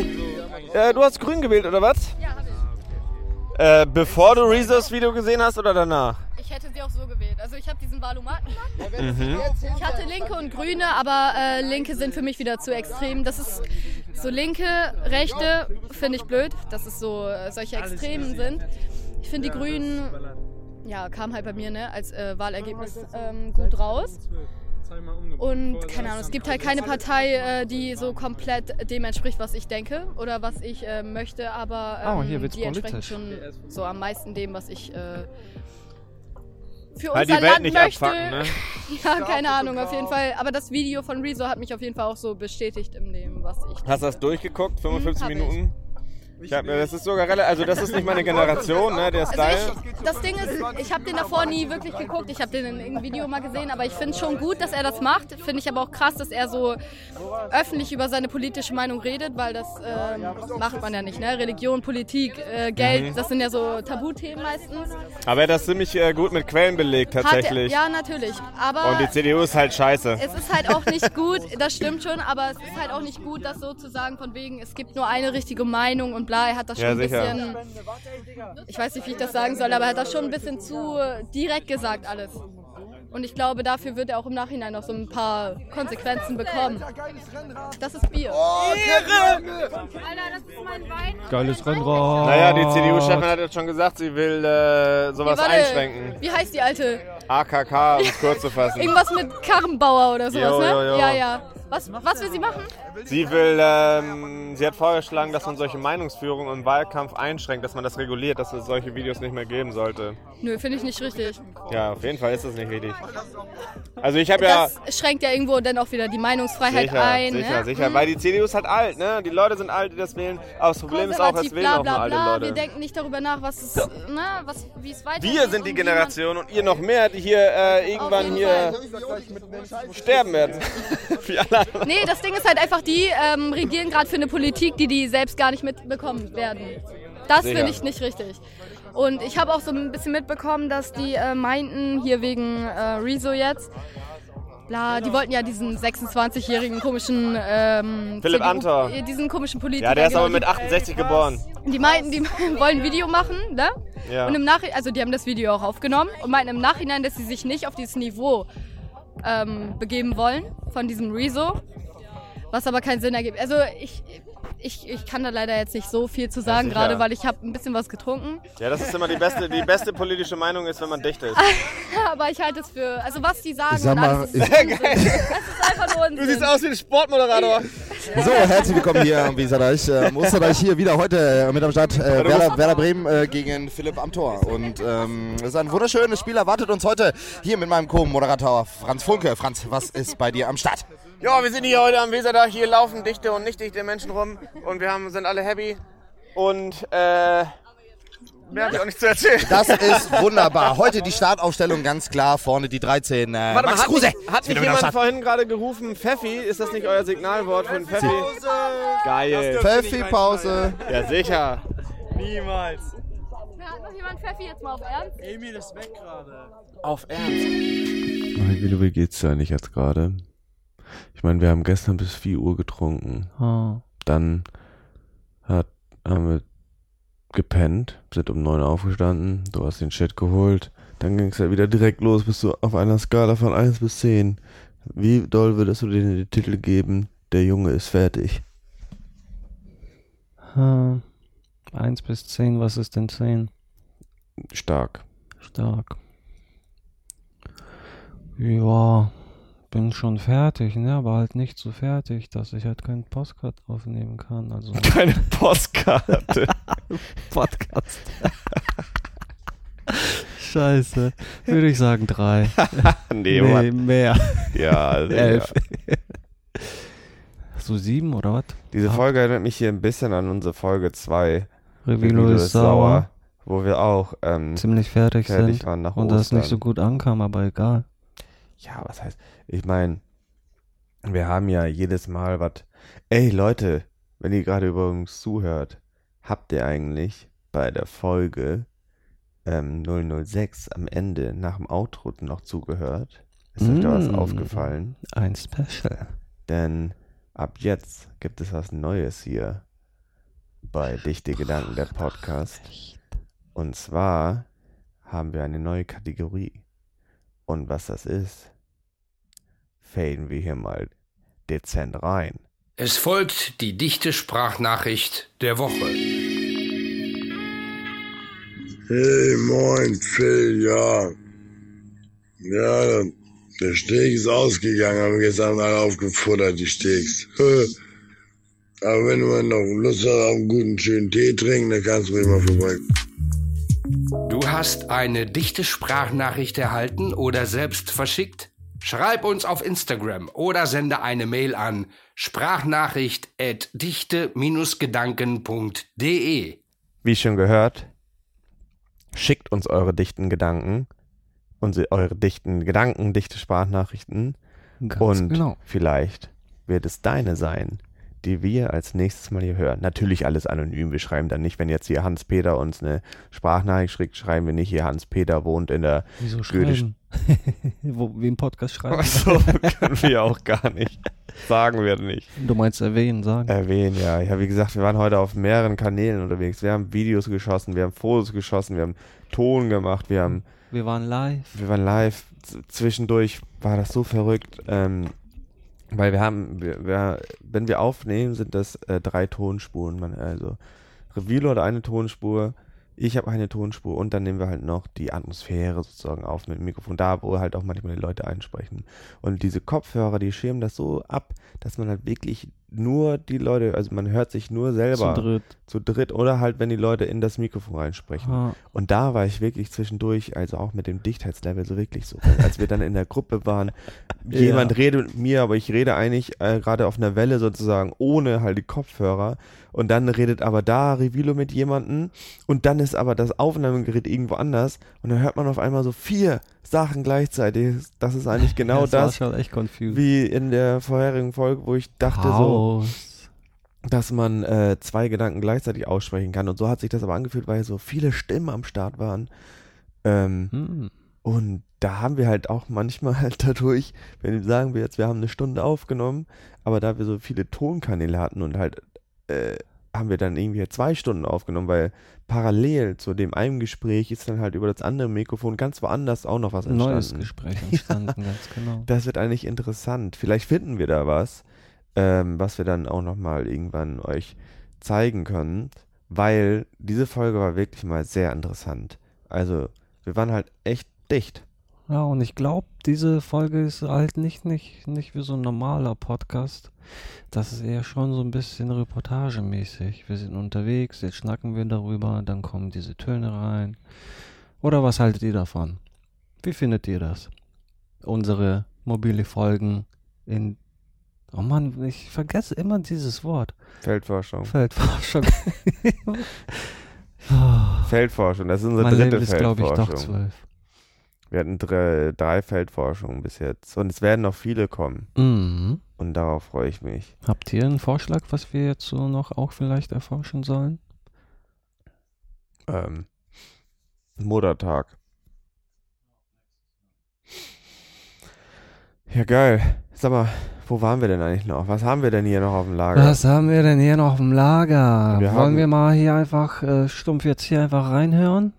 äh, du hast grün gewählt, oder was? Ja, hab ich. Äh, bevor du Rezos Video gesehen hast oder danach? Ich hätte sie auch so gewählt. Also ich habe diesen Valomaten gemacht. Mhm. Ich hatte Linke und Grüne, aber äh, Linke sind für mich wieder zu extrem. Das ist so Linke, Rechte finde ich blöd, dass es so äh, solche Extremen sind. Ich finde die Grünen, ja, kam halt bei mir ne, als äh, Wahlergebnis ähm, gut raus. Und keine Ahnung, es gibt halt keine Partei, äh, die so komplett dem entspricht, was ich denke oder was ich äh, möchte, aber ähm, Oh, die entsprechen politisch. schon so am meisten dem, was ich äh, für Halt unser die Welt Land nicht möchte. abfucken, ne? *laughs* Ja, keine Ahnung, auf jeden Fall. Aber das Video von Rezo hat mich auf jeden Fall auch so bestätigt in dem, was ich Hast du das durchgeguckt? 55 hab ich. Minuten? Ich hab, mir- das ist sogar relativ, also das ist nicht meine Generation, ne, der Style. Also ich, das Ding ist, ich habe den davor nie wirklich geguckt. Ich habe den in irgendeinem Video mal gesehen, aber ich finde schon gut, dass er das macht. Finde ich aber auch krass, dass er so öffentlich über seine politische Meinung redet, weil das ähm, macht man ja nicht. Ne? Religion, Politik, äh, Geld, Mhm. das sind ja so Tabuthemen meistens. Aber er hat das ziemlich äh, gut mit Quellen belegt, Hat er, tatsächlich. ja, natürlich. Aber Und die CDU ist halt scheiße. es ist halt auch nicht gut, das stimmt schon, aber es ist halt auch nicht gut, das so zu sagen, von wegen, es gibt nur eine richtige Meinung und bla, er hat das schon Ja, ein sicher. bisschen, ich weiß nicht, wie ich das sagen soll, aber er hat das schon ein bisschen zu direkt gesagt alles. Und ich glaube, dafür wird er auch im Nachhinein noch so ein paar Konsequenzen bekommen. Das ist Bier. Ehre! Alter, das ist mein Wein. Geiles Rennrad. Naja, die CDU-Chefin hat jetzt schon gesagt, sie will äh, sowas Warte, einschränken. Wie heißt die alte? AKK, um es kurz zu fassen. Irgendwas mit Karrenbauer oder sowas, Jo, ne? jo, jo. Ja, ja. Was, was will sie machen? Sie will, ähm, sie hat vorgeschlagen, dass man solche Meinungsführung im Wahlkampf einschränkt, dass man das reguliert, dass es solche Videos nicht mehr geben sollte. Nö, finde ich nicht richtig. Ja, auf jeden Fall ist das nicht richtig. Also ich habe ja... Das schränkt ja irgendwo dann auch wieder die Meinungsfreiheit Sicher, ein. sicher, ne? sicher. Mhm. Weil die CDU ist halt alt, ne? Die Leute sind alt, die das wählen. Aber das Problem ist auch, es wählen bla auch nur bla alte bla. Leute. Wir denken nicht darüber nach, was es, ne, was, wie es weitergeht. Wir sind die Generation und ihr noch mehr, die hier äh, irgendwann hier sterben werden. *laughs* Nee, das Ding ist halt einfach, die ähm, regieren gerade für eine Politik, die die selbst gar nicht mitbekommen werden. Das finde ich nicht richtig. Und ich habe auch so ein bisschen mitbekommen, dass die äh, meinten, hier wegen äh, Rezo jetzt, bla, die wollten ja diesen 26-jährigen komischen ähm, Philipp CDU Amthor. äh, diesen komischen Politiker. Ja, der ist genau, aber mit die- 68 geboren. Die meinten, die *laughs* wollen ein Video machen, ne? Ja. Und im Nachhinein, also die haben das Video auch aufgenommen und meinten im Nachhinein, dass sie sich nicht auf dieses Niveau ähm, begeben wollen von diesem Rezo, was aber keinen Sinn ergibt. Also ich, ich, ich kann da leider jetzt nicht so viel zu sagen, gerade weil ich habe ein bisschen was getrunken. Ja, das ist immer die beste, die beste politische Meinung ist, wenn man dicht ist. *laughs* aber ich halte es für, also was die sagen, Ich sag mal, alles, ist Unsinn. Das ist einfach nur Unsinn. Du siehst aus wie ein Sportmoderator. So, herzlich willkommen hier am Weserdeich. Äh, am Osterdeich hier wieder heute äh, mit am Start äh, Werder, Werder Bremen äh, gegen Philipp am Tor. Und ähm, es ist ein wunderschönes Spiel erwartet uns heute hier mit meinem Co-Moderator Franz Funke. Franz, was ist bei dir am Start? Ja, wir sind hier heute am Weserdag. Hier laufen dichte und nicht dichte Menschen rum. Und wir haben, sind alle happy. Und, äh, mehr habe ich auch nicht zu erzählen. Das ist wunderbar. Heute die Startaufstellung ganz klar. Vorne die 13. Äh, Warte mal, Max hat, Kruse. nicht, hat nicht jemand Start. vorhin gerade gerufen, Pfeffi? Ist das nicht euer Signalwort für ein Pfeffi? Geil. Pfeffi Pause. Ja, sicher. Niemals. Hat noch jemand Pfeffi jetzt mal auf Ernst? Emil ist weg gerade. Auf Ernst. Wie, wie geht's dir eigentlich jetzt gerade? Ich meine, wir haben gestern bis 4 Uhr getrunken. Ah. Dann hat, haben wir gepennt, sind um 9 Uhr aufgestanden, du hast den Shit geholt. Dann ging es ja wieder direkt los, bist du auf einer Skala von 1 bis 10. Wie doll würdest du dir den Titel geben? Der Junge ist fertig. Äh, 1 bis 10, was ist denn 10? Stark. Stark. Ja, bin schon fertig, ne? Aber halt nicht so fertig, dass ich halt keinen Postcard aufnehmen kann. Also *laughs* Keine Postkarte. *laughs* Podcast. Scheiße. Würde ich sagen drei. *laughs* Nee, Mann. mehr. Ja, also, Elf. ja. So sieben oder was? Diese Folge erinnert mich hier ein bisschen an unsere Folge 2. Revilo ist sauer. Wo wir auch ähm, Ziemlich fertig, fertig sind. waren nach und das Ostern. nicht so gut ankam, aber egal. Ja, was heißt, ich meine, wir haben ja jedes Mal was. Ey, Leute, wenn ihr gerade übrigens zuhört, habt ihr eigentlich bei der Folge ähm, 006 am Ende nach dem Outro noch zugehört? Ist euch da was Mm, aufgefallen? Ein Special. Denn ab jetzt gibt es was Neues hier bei Dichte Gedanken, der Podcast. Und zwar haben wir eine neue Kategorie. Und was das ist, faden wir hier mal dezent rein. Es folgt die dichte Sprachnachricht der Woche. Hey, moin, Phil, ja. Ja, der Steg ist ausgegangen, haben wir gestern alle aufgefuttert, die Steaks. *laughs* Aber wenn du mal noch Lust hast auf einen guten, schönen Tee trinken, dann kannst du mir mal vorbei. Du hast eine dichte Sprachnachricht erhalten oder selbst verschickt? Schreib uns auf Instagram oder sende eine Mail an sprachnachricht@dichte-gedanken.de. Wie schon gehört, schickt uns eure dichten Gedanken, unsere, eure dichten Gedanken, dichte Sprachnachrichten. Ganz und genau. vielleicht wird es deine sein, die wir als nächstes Mal hier hören. Natürlich alles anonym. Wir schreiben dann nicht, wenn jetzt hier Hans-Peter uns eine Sprachnachricht schickt, schreiben wir nicht hier, Hans-Peter wohnt in der Wieso schreiben? *laughs* Wo, wie im Podcast schreiben. So, *laughs* können wir auch gar nicht. Sagen wir nicht. Du meinst erwähnen, sagen. Erwähnen, ja. Ja, wie gesagt, wir waren heute auf mehreren Kanälen unterwegs. Wir haben Videos geschossen, wir haben Fotos geschossen, wir haben Ton gemacht, wir haben. Wir waren live. Wir waren live. Zwischendurch war das so verrückt. Ähm, weil wir haben, wir, wir, wenn wir aufnehmen, sind das äh, drei Tonspuren. Man, also Revilo hat eine Tonspur, Ich habe eine Tonspur und dann nehmen wir halt noch die Atmosphäre sozusagen auf mit dem Mikrofon, da wo halt auch manchmal die Leute einsprechen. Und diese Kopfhörer, die schirmen das so ab, dass man halt wirklich nur die Leute, also man hört sich nur selber Zu dritt. zu dritt oder halt, wenn die Leute in das Mikrofon reinsprechen. Ah. Und da war ich wirklich zwischendurch, also auch mit dem Dichtheitslevel so wirklich so, als wir dann in der Gruppe waren, *laughs* Ja. jemand redet mit mir, aber ich rede eigentlich äh, gerade auf einer Welle sozusagen ohne halt die Kopfhörer und dann redet aber da Revilo mit jemandem und dann ist aber das Aufnahmegerät irgendwo anders und dann hört man auf einmal so vier Sachen gleichzeitig. Das ist eigentlich genau Das das, schon echt confused. wie in der vorherigen Folge, wo ich dachte Chaos. so, dass man äh, zwei Gedanken gleichzeitig aussprechen kann. Und so hat sich das aber angefühlt, weil so viele Stimmen am Start waren. Ähm, Hm. Und da haben wir halt auch manchmal halt dadurch, wenn sagen wir jetzt, wir haben eine Stunde aufgenommen, aber da wir so viele Tonkanäle hatten und halt äh, haben wir dann irgendwie zwei Stunden aufgenommen, weil parallel zu dem einen Gespräch ist dann halt über das andere Mikrofon ganz woanders auch noch was entstanden. Neues Gespräch *laughs* entstanden, ganz genau. Das wird eigentlich interessant. Vielleicht finden wir da was, ähm, was wir dann auch nochmal irgendwann euch zeigen können, weil diese Folge war wirklich mal sehr interessant. Also, wir waren halt echt dicht. Ja, und ich glaube, diese Folge ist halt nicht, nicht, nicht wie so ein normaler Podcast. Das ist eher schon so ein bisschen reportagemäßig. Wir sind unterwegs, jetzt schnacken wir darüber, dann kommen diese Töne rein. Oder was haltet ihr davon? Wie findet ihr das? Unsere mobile Folgen in. Oh Mann, ich vergesse immer dieses Wort. Feldforschung. Feldforschung. *laughs* Feldforschung, das ist unsere Mein dritte Leben ist, glaube ich, doch zwölf. Wir hatten drei, drei Feldforschungen bis jetzt. Und es werden noch viele kommen. Mhm. Und darauf freue ich mich. Habt ihr einen Vorschlag, was wir jetzt so noch auch vielleicht erforschen sollen? Ähm, Muttertag. Ja, geil. Sag mal, wo waren wir denn eigentlich noch? Was haben wir denn hier noch auf dem Lager? Was haben wir denn hier noch auf dem Lager? Wir Wollen wir mal hier einfach äh, stumpf jetzt hier einfach reinhören?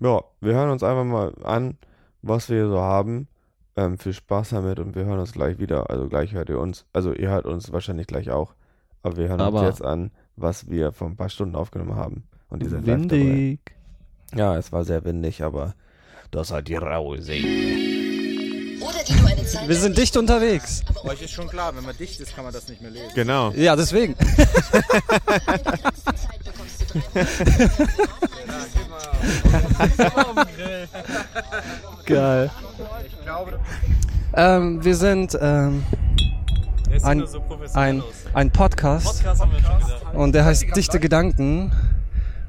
Ja, wir hören uns einfach mal an, was wir hier so haben. Ähm, viel Spaß damit und wir hören uns gleich wieder. Also gleich hört ihr uns. Also ihr hört uns wahrscheinlich gleich auch. Aber wir hören Aber- uns jetzt an, was wir vor ein paar Stunden aufgenommen haben. Und die sind. Windig. Ja, es war sehr windig, aber das hat die raue See. Wir sind dicht unterwegs. Euch ist schon klar, wenn man dicht ist, kann man das nicht mehr lesen. Genau. Ja, deswegen. *laughs* Geil. Ähm, wir sind ähm, ein, nur so professionell ein, aus. ein Podcast, wir und der heißt Dichte Gedanken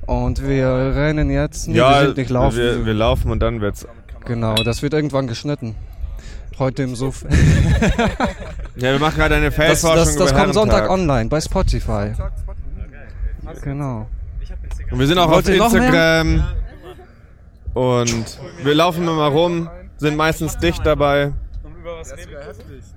und wir rennen jetzt. Nee, ja, wir sind nicht laufen. Wir, wir laufen und dann wird's. Genau, das wird irgendwann geschnitten. Heute im Suff. *laughs* Ja, wir machen gerade eine Das, Feldforschung das, das über kommt Sonntag online bei Spotify. Genau. Und wir sind auch Wollt auf? Instagram. Und wir laufen immer rum, sind meistens dicht dabei.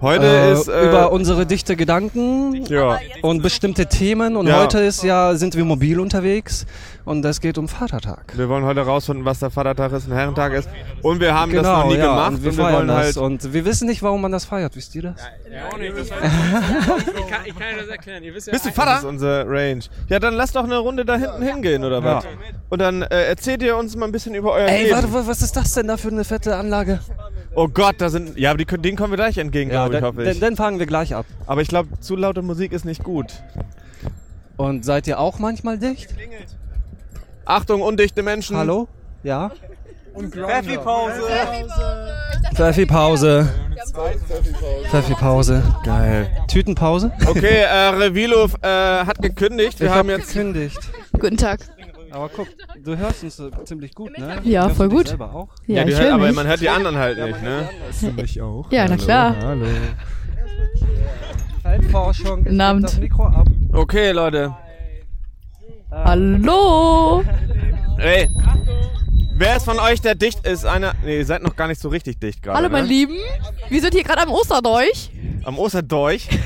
Heute äh, ist. Äh, über unsere dichte Gedanken Ja. und bestimmte Themen. Und Ja. heute ist ja, sind wir mobil unterwegs und es geht um Vatertag. wir wollen heute rausfinden, was der Vatertag ist, ein Herrentag ist. Und wir haben das genau, noch nie ja, gemacht. und wir und wir feiern wollen das. halt. Und wir wissen nicht, warum man das feiert. Wisst ihr das? Ja. Das *laughs* ich, kann, ich kann euch das erklären. Ihr wisst ja, Bist du Vater? Das ist unser Range. Ja, dann lasst doch eine Runde da hinten hingehen, oder was? Und dann äh, erzählt ihr uns mal ein bisschen über euer Ey, Leben. warte, wa- was ist das denn da für eine fette Anlage? Oh Gott, da sind. Ja, aber die, können- denen kommen wir gleich entgegen, Ja, glaube ich, dann, hoffe ich. dann, dann fangen wir gleich ab. aber ich glaube, zu laute Musik ist nicht gut. Und seid ihr auch manchmal dicht? Achtung, undichte Menschen. Hallo? Ja? Pfeffi-Pause. Pfeffi-Pause. Pfeffi-Pause. Geil. Tütenpause? Okay, äh, Revilo äh, hat gekündigt. Wir Ich haben hab jetzt. gekündigt. Guten Tag. Aber guck, *laughs* du hörst uns äh, ziemlich gut, ne? Ja, Hörst voll gut. Selber auch? Ja, die ich hört, aber mich. man hört die anderen halt nicht, ne? Hörst du mich auch? Ja, na klar. Hallo. Feldforschung. Guten Abend. Das Mikro ab. Okay, Leute. Hallo. Ey. Wer ist von euch, der dicht ist? Einer. Nee, ihr seid noch gar nicht so richtig dicht gerade. Hallo, ne? meine Lieben. Wir sind hier gerade am Osterdorch. Am Osterdorch. *laughs*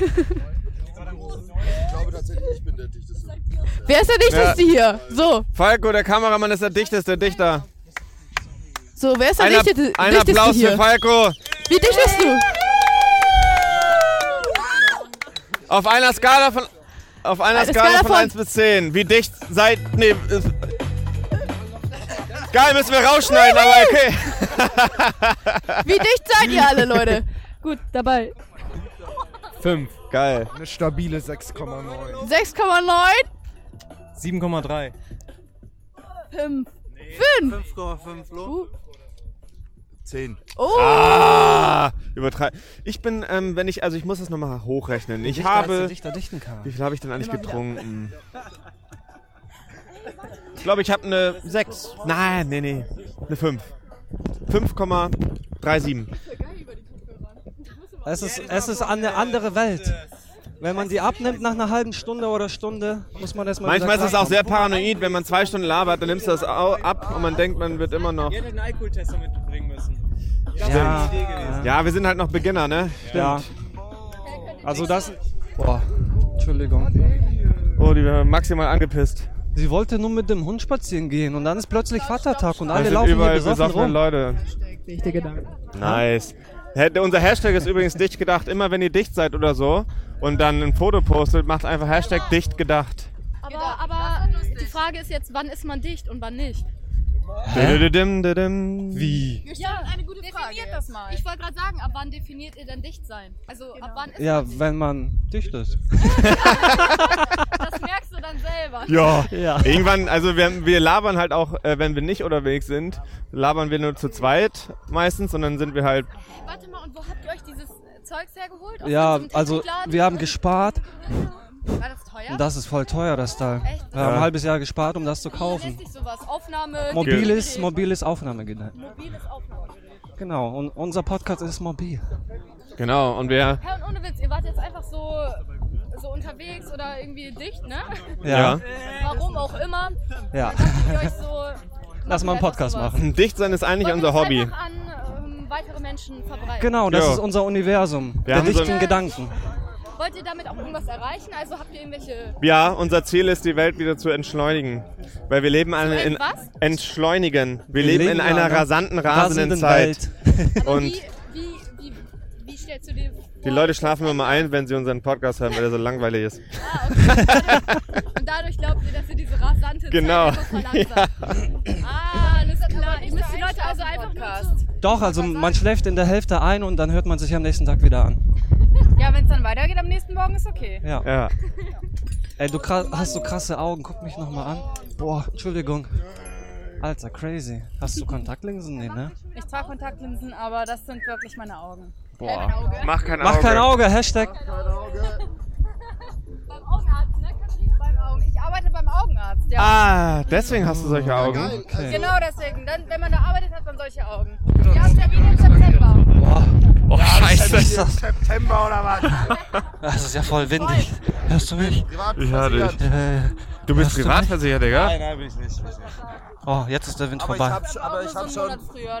Ich glaube tatsächlich, ich bin der dichteste. Wer ist der Dichteste hier? So, Falco, der Kameramann, ist der dichteste Dichter. so, wer ist der Ein, Dichteste, ein Dichteste Applaus hier? für Falco. Wie dicht bist du? Auf einer Skala von. Auf einer Eine Skala, Skala von von- 1 bis 10. Wie dicht seid. Nee. Ist, Geil, müssen wir rausschneiden, aber okay. *laughs* Wie dicht seid ihr alle, Leute? Gut, dabei. Fünf. Geil. Eine stabile 6,9. 6,9? 7,3. 5. 5. 5,5 Lo. 10. Oh! Ah, übertreib. Ich bin, ähm, wenn ich, also ich muss das nochmal hochrechnen. Ich habe. Dichter dichten kann. Wie viel habe ich denn eigentlich getrunken? Ich glaube, ich habe eine 6. Nein, nee, nee. Eine 5. 5,37. Es ist, es ist eine andere Welt. Wenn man die abnimmt nach einer halben Stunde oder Stunde, muss man erstmal. Manchmal ist es auch sehr paranoid, wenn man zwei Stunden labert, dann nimmst du das ab und man denkt, man wird immer noch. Ihr hättet einen Alkoholtester mitbringen müssen. Idee gewesen. Ja, wir sind halt noch Beginner, ne? Ja. Also das. Boah, Entschuldigung. Oh, die wäre maximal angepisst. Sie wollte nur mit dem Hund spazieren gehen und dann ist plötzlich Vatertag und alle laufen hier überall besoffen besoffene rum. Leute. Dichte Gedanken. Nice. Unser Hashtag ist übrigens dicht gedacht. Immer wenn ihr dicht seid oder so und dann ein Foto postet, macht einfach Hashtag dicht gedacht. Aber, aber die Frage ist jetzt, wann ist man dicht und wann nicht? Wie? Ja, eine gute Frage. Das mal. Ich wollte gerade sagen, ab wann definiert ihr denn dicht sein? Also ab wann ist Ja, man wenn man dicht ist. Das merkst du dann selber. Ja. Ja. Irgendwann, also wir, wir labern halt auch, äh, wenn wir nicht unterwegs sind, labern wir nur zu zweit meistens und dann sind wir halt. Warte mal, und wo habt ihr euch dieses Zeugs hergeholt? Aus Ja, also wir haben gespart. War das teuer? Das ist voll teuer, das Teil. Echt? Wir haben ein halbes Jahr gespart, um das zu Wie kaufen. sich sowas? Aufnahme... Mobiles, mobiles Aufnahmegerät. Mobiles Aufnahmegerät. Genau, und unser Podcast ist mobil. Genau, und wir. Hä, und ohne Witz, ihr wart jetzt einfach so, so unterwegs oder irgendwie dicht, ne? Ja. Warum auch immer. Ja. So... *laughs* Lass mal einen Podcast machen. Dicht sein ist eigentlich wir unser das Hobby. an ähm, weitere Menschen verbreiten. Genau, das Ja. ist unser Universum. Wir der haben so dichten ein- Gedanken. Wollt ihr damit auch irgendwas erreichen? Also habt ihr irgendwelche... Ja, unser Ziel ist, die Welt wieder zu entschleunigen. Weil wir leben eine, in was? entschleunigen. Wir, Wir leben, leben in in einer rasanten, rasenden rasenden Zeit. Aber Und *laughs* wie, wie, wie, wie stellst du dir vor... die Leute schlafen immer ein, wenn sie unseren Podcast hören, weil er so langweilig ist. Und dadurch glaubt ihr, dass ihr diese rasante Genau. Zeit verlangsamt. Ah, alles klar. Ihr müsst die Leute also einfach nur zu... Doch, also man schläft in der Hälfte ein und dann hört man sich am nächsten Tag wieder an. *laughs* Ja, wenn es dann weitergeht am nächsten Morgen, ist okay. Ja. Ja. Ey, du hast so krasse Augen, guck mich nochmal an. Boah, Entschuldigung. Alter, crazy. Hast du Kontaktlinsen? Nee, ne? Ich trage Kontaktlinsen, aber das sind wirklich meine Augen. Boah. Mach kein Mach Auge. kein Auge, Hashtag. Beim Augenarzt, ne? Beim Augen. Ich arbeite beim Augenarzt, ja. Ah, deswegen hast du solche Augen. Genau deswegen. Dann, wenn man da arbeitet, hat man solche Augen. Wir haben Termin im September. Oh, scheiße. September oder was? Das ist ja voll windig. Hörst du mich? Ich höre dich. Äh, Du bist Hörst du privat mich? versichert, Digga? Nein, nein, bin ich nicht. Ich. Oh, jetzt ist der Wind Aber ich vorbei. habe aber ich hab schon,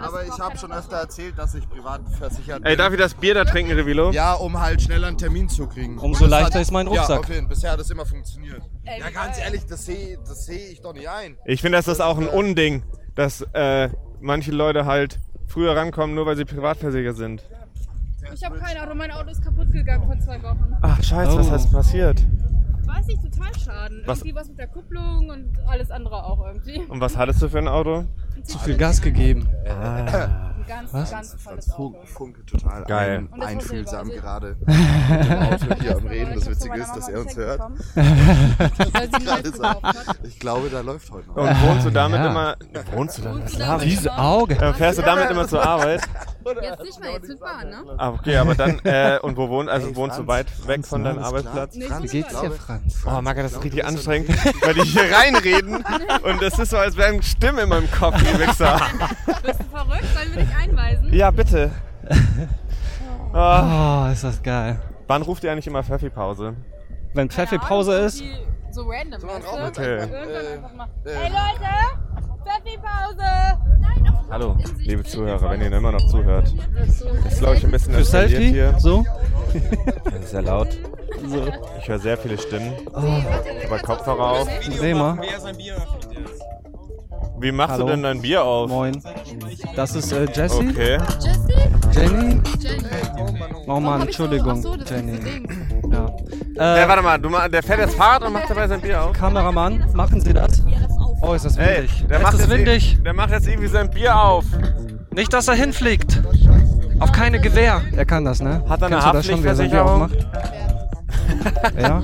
aber ich hab schon öfter erzählt, dass ich privat versichert bin. Ey, darf ich das Bier da trinken, Revilo? Ja, um halt schneller einen Termin zu kriegen. Umso Das leichter ist mein Ja, Rucksack. auf jeden Fall. Bisher hat das immer funktioniert. Ja, ganz ehrlich, das sehe das seh ich doch nicht ein. Ich finde, das ist auch ein Unding, dass äh, manche Leute halt früher rankommen, nur weil sie privatversichert sind. Ich habe kein Auto, mein Auto ist kaputt gegangen vor zwei Wochen. Ach, scheiße, was Oh. ist passiert? Weiß ich, total schaden. Was- Irgendwie was mit der Kupplung und alles andere auch irgendwie. Und was hattest du für ein Auto? Zu viel Gas gegeben. Ah. Ganz, Was? ganz tolles Auto. Funk, Funk total Geil. Ein, einfühlsam gerade. *laughs* Mit dem Auto hier am Reden. Das Witzige ist, dass er uns hört. Hat. *laughs* Ich glaube, da läuft heute noch. Und wohnst du damit Ja. immer. Wohnst du damit? Wohnst du damit Diese? Auge. Äh, fährst du damit immer zur Arbeit? *laughs* Jetzt nicht mehr, jetzt mit Bahn, ne? Ah, okay, aber dann, äh, und wo wohnst also Ey, wohnst du Franz, weit weg Franz, von deinem Arbeitsplatz? Nee, Franz, geht's dir, Franz? Oh, Marc, das ist richtig anstrengend, weil die hier reinreden und das ist so, als wären Stimmen in meinem Kopf, die Wichser. Bist du verrückt? Sollen wir dich einweisen? Ja, bitte. Ah, Oh, ist das geil. wann ruft ihr eigentlich immer Pfeffi-Pause? Wenn Pfeffi Pause ist, So random, weißt du? Okay. Irgendwann einfach mal. äh, Hey Leute! Pfeffi-Pause! Hallo, liebe Zuhörer, wenn ihr immer noch zuhört. Das ist, glaube ich, ein bisschen für Selfie, hier. so. Das *laughs* ist sehr laut. so. Ich höre sehr viele Stimmen. Ich habe Kopfhörer auf. Dreh mal. Wie machst Hallo. du denn dein Bier auf? Moin. Das ist äh, Jessie. Okay. Jenny. Jenny. Oh Mann, Entschuldigung. so, ist Jenny. Ja. Äh, Äh, warte mal, du, der fährt jetzt Fahrrad und macht dabei sein Bier auf? Kameramann, machen Sie das? Oh, ist das Ey, windig. der ist macht, das jetzt windig? Der macht jetzt irgendwie sein Bier auf. Nicht, dass er hinfliegt. Auf keine Gewehr. Er kann das, ne? Hat er eine Kennst du das schon, wie er sein Bier Haftpflichtversicherung? aufmacht? *laughs* Ja.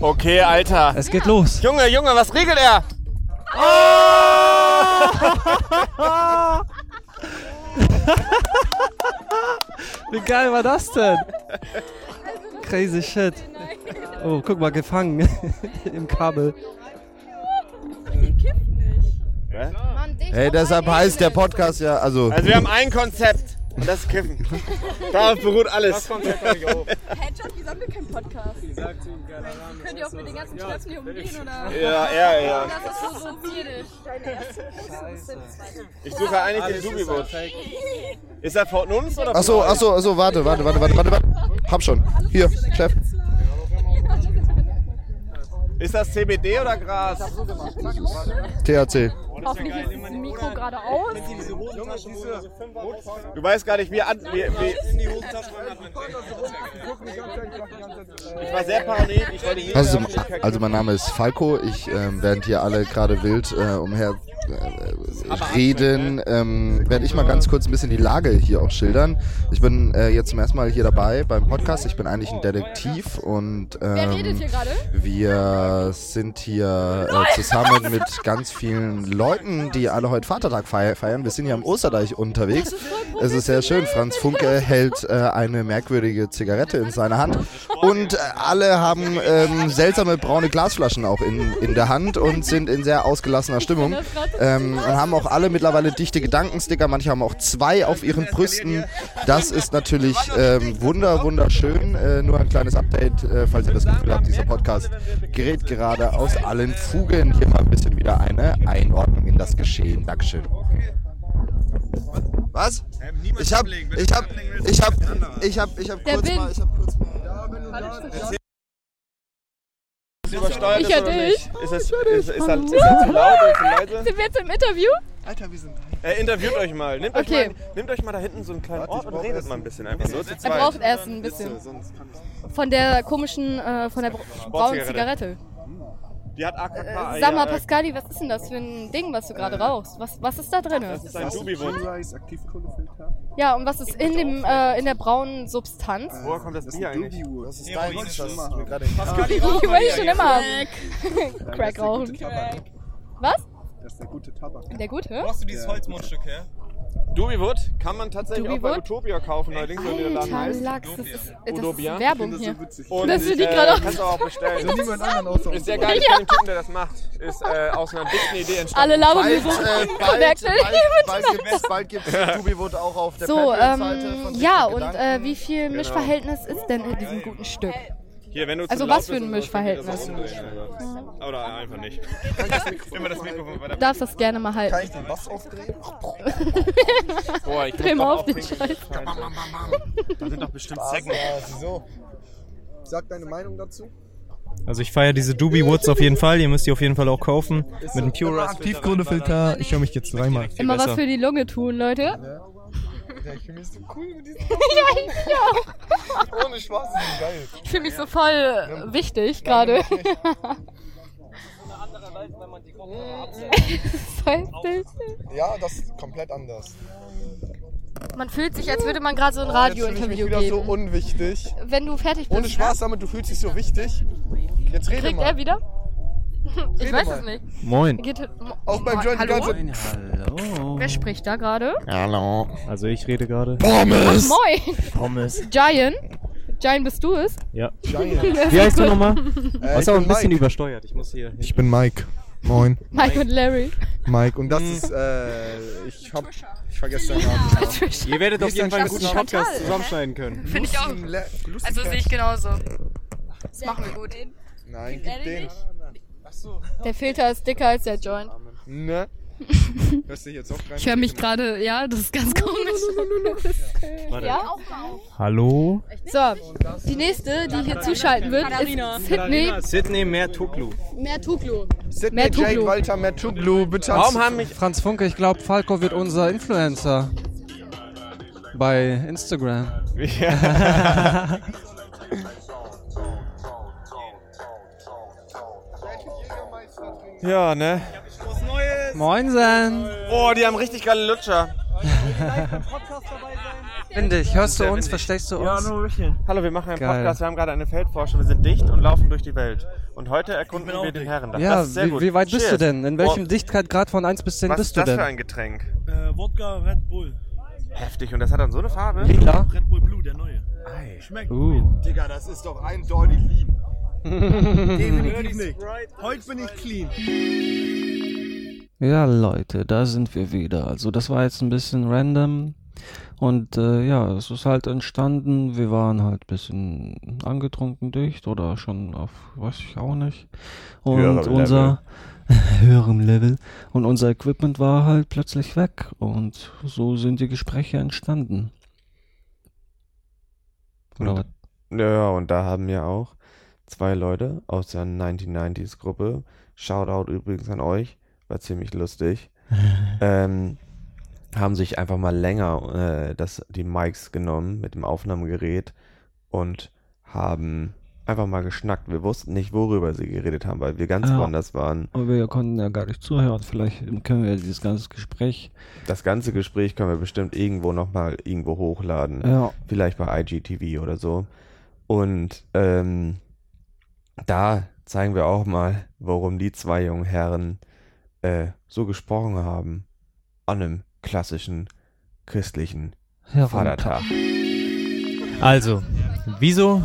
Okay, Alter. Es geht los. Junge, Junge, was regelt er? *laughs* Wie geil war das denn? Crazy shit. Oh, guck mal, gefangen *laughs* im Kabel. Hey, deshalb heißt der Podcast ja, also. Also wir haben ein Konzept. Und das ist Kiffen. *laughs* Darauf beruht alles. Das Konzept habe ich auch. Hey John, wieso haben wir keinen Podcast? Könnt ihr auch mit den ganzen Stöpseln hier umgehen oder? Ja, ja, ja. Das ist so so tierisch. Ich suche eigentlich den Dubiwut. Ist er von uns oder Achso, achso, achso, warte, warte, warte, warte, warte, warte. Hab schon. Hier, Chef. Ist das CBD oder Gras? THC. Hoffentlich ist das Mikro gerade aus. Du weißt gar nicht, wie an. Wie, wie ich war sehr paranoid. Ich wollte Also, also mein Name ist Falco. Ich, ähm, während hier alle gerade wild äh, umher äh, reden, ähm, werde ich mal ganz kurz ein bisschen die Lage hier auch schildern. Ich bin äh, jetzt zum ersten Mal hier dabei beim Podcast. Ich bin eigentlich ein Detektiv und Wer redet ähm, hier gerade? wir sind hier äh, zusammen mit ganz vielen Leuten, die alle heute Vatertag feier- feiern. Wir sind hier am Osterdeich unterwegs. Es ist sehr schön. Franz Funke hält äh, eine merkwürdige Zigarette in seiner Hand und äh, alle haben ähm, seltsame braune Glasflaschen auch in, in der Hand und sind in sehr ausgelassener Stimmung ähm, und haben auch alle mittlerweile dichte Gedankensticker. Manche haben auch zwei auf ihren Brüsten. Das ist natürlich ähm, wunder, wunderschön. Äh, nur ein kleines Update, äh, falls ihr das Gefühl habt, dieser Podcast gerät gerade aus allen Fugen. Hier mal ein bisschen wieder eine Einordnung in das Geschehen. Dankeschön. Was? Ich hab, ich hab, ich hab, ich hab, ich hab Der kurz mal, ich hab kurz Ist übersteuert Ich ist ja oder dich. nicht? Ist es, ist, ist, ist, das, ist das zu laut oder zu leise? Sind wir jetzt im Interview? Alter, wir sind Äh, interviewt euch mal. Nehmt, Okay. euch mal. nehmt euch mal da hinten so einen kleinen Ort und redet mal ein bisschen. Einfach zu Er zweit. braucht erst ein bisschen. Von der komischen, äh, von der bra- braunen Zigarette. Die hat AKK. Äh, sag mal, Pascali, was ist denn das für ein Ding, was du gerade rauchst? Was, was ist da drin? Das ist ein Dubiwut. Ja, und was ist in, dem, äh, in der braunen Substanz? Woher kommt das Bier eigentlich? Das ist dein, das ist mir gerade Ich wollte schon immer Crack rauchen. Was? Das ist der gute Tabak. Der gute? Wo hast du dieses Holzmundstück her? Dubiwood kann man tatsächlich auch bei? Utopia kaufen, allerdings wenn der Laden heißt. Lachs, das ist, das ist Werbung hier. Und Dass du die äh, gerade auch- kannst du auch bestellen. So niemand anderen außer Ist sehr geil, ich Ja. kenne den Typen, der das macht. Ist äh, aus einer dichten Idee entstanden. Alle labern Bald, mir so äh, *laughs* bald, bald, bald gibt's, bald gibt's Dubiwood auch auf der So, Patreon-Seite ähm, von ja, und äh, wie viel Genau. Mischverhältnis ist denn in diesem guten Stück? Hier, wenn du Also was für ein so, Mischverhältnis? aber- Oder einfach nicht. *laughs* Immer das Mikrofon weiter. Du darfst das gerne mal halten. Kann ich den Bass aufdrehen? *laughs* Boah, ich Dreh mal auf den. Scheiß. Da sind doch bestimmt? Zecken. Ja, wieso? Sag deine Meinung dazu. Also ich feiere diese Doobie Woods auf jeden Fall. Ihr müsst die auf jeden Fall auch kaufen. Mit dem Pure Aktivkohlefilter. Ich höre mich jetzt dreimal. Immer was für die Lunge tun, Leute. Ja, ich fühle mich so *laughs* cool mit diesem ja, ich auch. Ohne Spaß, das ist geil. Ich fühle mich so voll äh, wichtig gerade. *laughs* so. *laughs* Ja, das ist komplett anders. Man fühlt sich, als würde man gerade so ein Oh, Radiointerview mich wieder geben. so unwichtig. Wenn du fertig bist. Ohne Spaß damit, du fühlst dich so wichtig. Jetzt rede Kriegt mal. er wieder? Ich Rede weiß mal. es nicht. Moin. Geht, Auch beim Joint die Hallo? ganze Hallo. Wer spricht da gerade? Hallo. Also ich rede gerade. Ach, moin. Pommes. Giant. Giant, bist du es? Ja. Giant. *laughs* Wie heißt du nochmal? Äh, Was ich auch bin ein bisschen Mike. übersteuert. Ich muss hier. Ich bin Mike. Moin. Mike und Larry. Mike. Und das ist, äh, ich hab, ich vergesse deinen Namen. *laughs* Trisha. Ihr werdet auf jeden Fall einen guten. Podcast zusammenschneiden können. Finde ich auch. Also sehe ich genauso. Das machen wir gut. Nein, gib den. Der Filter ist dicker als der Joint. Ne? *laughs* Hörst du jetzt auch rein? Ich höre mich gerade, ja, das ist ganz komisch. Warte. ja? Hallo? So, die nächste, die hier zuschalten wird, ist Sydney Sydney Mertuglu. Mertuglu. Sydney Jake. Walter Mertuglu, bitte. Warum haben mich Franz Funke, ich glaube, Falco wird unser Influencer. Bei Instagram. *laughs* Ja. Ja, ne? Moinsen. Oh, die haben richtig geile Lutscher. Finde ich. Hörst du uns? Verstehst du uns? Ja, nur ein bisschen. Hallo, wir machen einen Geil. Podcast. Wir haben gerade eine Feldforschung. Wir sind dicht und laufen durch die Welt. Und heute erkunden wir den Herren. Ja, das ist sehr wie, gut. wie weit bist Cheers. du denn? In welchem Oh, Dichtgrad von 1 bis 10 Was bist ist du das denn? für ein Getränk? Äh, Wodka Red Bull. Heftig. Und das hat dann so eine Farbe? Lila? Red Bull Blue, der neue. Ei. Schmeckt. Uh. Digga, das ist doch eindeutig lean. Definitiv nicht. Heute bin ich clean. Ja, Leute, da sind wir wieder. Also das war jetzt ein bisschen random. Und äh, ja, es ist halt entstanden, wir waren halt ein bisschen angetrunken dicht oder schon auf, weiß ich auch nicht. Und Höherem unser *laughs* höherem Level. Und unser Equipment war halt plötzlich weg. Und so sind die Gespräche entstanden. Oder was? Und, ja, und da haben wir auch zwei Leute aus der 1990s Gruppe. Shoutout übrigens an euch, war ziemlich lustig. *laughs* ähm, haben sich einfach mal länger äh, das, die Mics genommen mit dem Aufnahmegerät und haben einfach mal geschnackt. Wir wussten nicht, worüber sie geredet haben, weil wir ganz Ja. woanders waren. Aber wir konnten ja gar nicht zuhören. Vielleicht können wir dieses ganze Gespräch. Das ganze Gespräch können wir bestimmt irgendwo nochmal irgendwo hochladen. Ja. Vielleicht bei IGTV oder so. Und ähm, da zeigen wir auch mal, warum die zwei jungen Herren äh, so gesprochen haben an einem klassischen christlichen. Vatertag. Also, wieso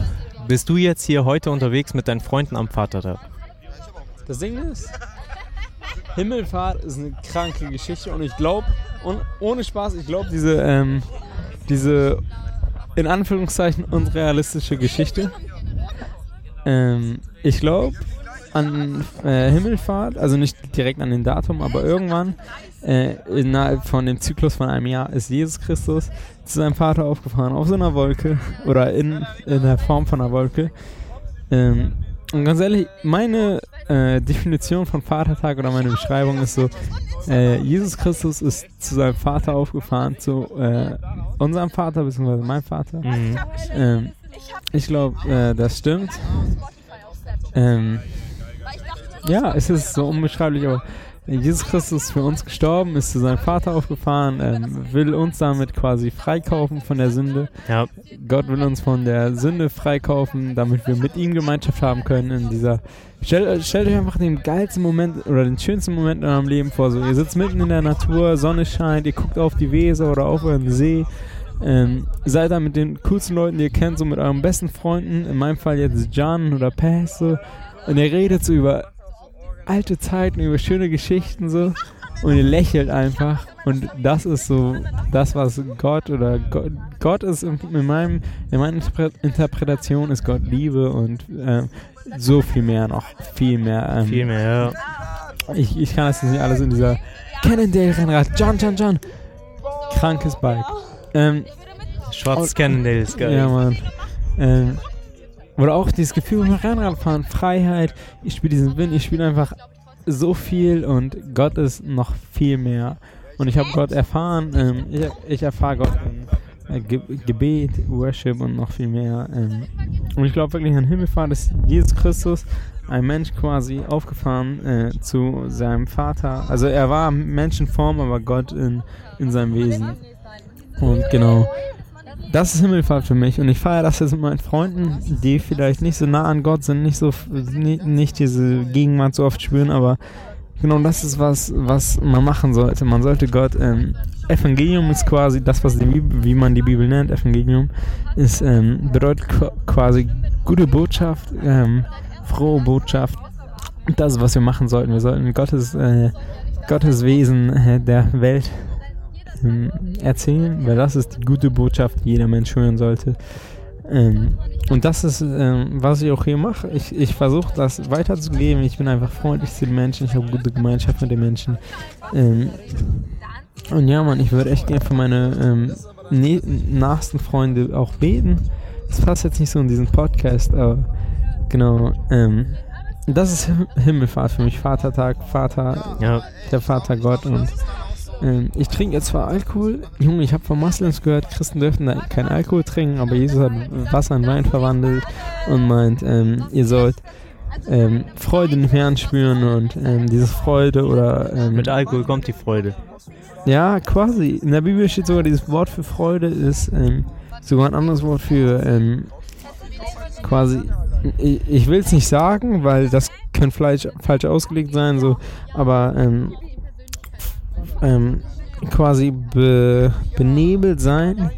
bist du jetzt hier heute unterwegs mit deinen Freunden am Vatertag? Das Ding ist, Himmelfahrt ist eine kranke Geschichte und ich glaube, und ohne Spaß, ich glaube, diese, ähm, diese in Anführungszeichen unrealistische Geschichte, ähm, ich glaube an äh, Himmelfahrt, also nicht direkt an den Datum, aber irgendwann äh, innerhalb von dem Zyklus von einem Jahr ist Jesus Christus zu seinem Vater aufgefahren auf so einer Wolke oder in, in der Form von einer Wolke. Ähm, und ganz ehrlich, meine äh, Definition von Vatertag oder meine Beschreibung ist so, äh, Jesus Christus ist zu seinem Vater aufgefahren, zu äh, unserem Vater, beziehungsweise meinem Vater. Mhm. Ähm, ich glaube, äh, das stimmt. Ähm, ja, es ist so unbeschreiblich, aber Jesus Christus ist für uns gestorben, ist zu seinem Vater aufgefahren, ähm, will uns damit quasi freikaufen von der Sünde. Ja. Gott will uns von der Sünde freikaufen, damit wir mit ihm Gemeinschaft haben können in dieser. Stellt, stellt euch einfach den geilsten Moment oder den schönsten Moment in eurem Leben vor. So, ihr sitzt mitten in der Natur, Sonne scheint, ihr guckt auf die Weser oder auf euren See. Ähm, seid da mit den coolsten Leuten, die ihr kennt, so mit euren besten Freunden, in meinem Fall jetzt John oder so, und ihr redet so über alte Zeiten, über schöne Geschichten so. Und ihr lächelt einfach. Und das ist so das, was Gott oder Gott, Gott ist in, in meinem in meiner Interpre- Interpretation ist Gott Liebe und ähm, so viel mehr noch, viel mehr. Ähm, Viel mehr, Ich, ich kann das jetzt nicht alles in dieser Cannondale Rennrad, John, John, John, krankes Bike. Ähm, Schwarzes und- Cannondale ist geil. Ja, Mann. Ähm, oder auch dieses Gefühl beim Rennradfahren, Freiheit. Ich spiele diesen Wind, ich spiele einfach so viel und Gott ist noch viel mehr. Und ich habe Gott erfahren, ähm, ich, ich erfahre Gott in äh, Ge Gebet, Worship und noch viel mehr. Ähm, und ich glaube wirklich an Himmelfahrt ist Jesus Christus, ein Mensch quasi aufgefahren äh, zu seinem Vater. Also er war Menschenform, aber Gott in, in seinem Wesen. Und genau, das ist Himmelfahrt für mich und ich feiere das jetzt mit meinen Freunden, die vielleicht nicht so nah an Gott sind, nicht so nicht, diese Gegenwart so oft spüren, aber genau das ist was, was man machen sollte. Man sollte Gott ähm, Evangelium ist quasi das, was die Bibel, wie man die Bibel nennt. Evangelium ist ähm, bedeutet qu- quasi gute Botschaft, ähm, frohe Botschaft. Das ist, was wir machen sollten. Wir sollten Gottes äh, Gottes Wesen äh, der Welt erzählen, weil das ist die gute Botschaft, die jeder Mensch hören sollte. Ähm, und das ist, ähm, was ich auch hier mache. Ich, ich versuche das weiterzugeben. Ich bin einfach freundlich zu den Menschen. Ich habe gute Gemeinschaft mit den Menschen. Ähm, und ja, Mann, ich würde echt gerne für meine ähm, ne nahesten Freunde auch beten. Das passt jetzt nicht so in diesen Podcast, aber genau. Ähm, das ist Him Himmelfahrt für mich. Vatertag, Vater, Ja. der Vater Gott und ähm, ich trinke jetzt zwar Alkohol, Junge, ich habe von Moslems gehört, Christen dürfen da keinen Alkohol trinken, aber Jesus hat Wasser in Wein verwandelt und meint, ähm, ihr sollt ähm, Freude nicht mehr anspüren und ähm, diese Freude oder ähm, Mit Alkohol kommt die Freude. ja, quasi. In der Bibel steht sogar dieses Wort für Freude ist ähm, sogar ein anderes Wort für ähm, quasi. Ich, ich will es nicht sagen, weil das könnte vielleicht falsch ausgelegt sein, so, aber ähm, quasi be, benebelt sein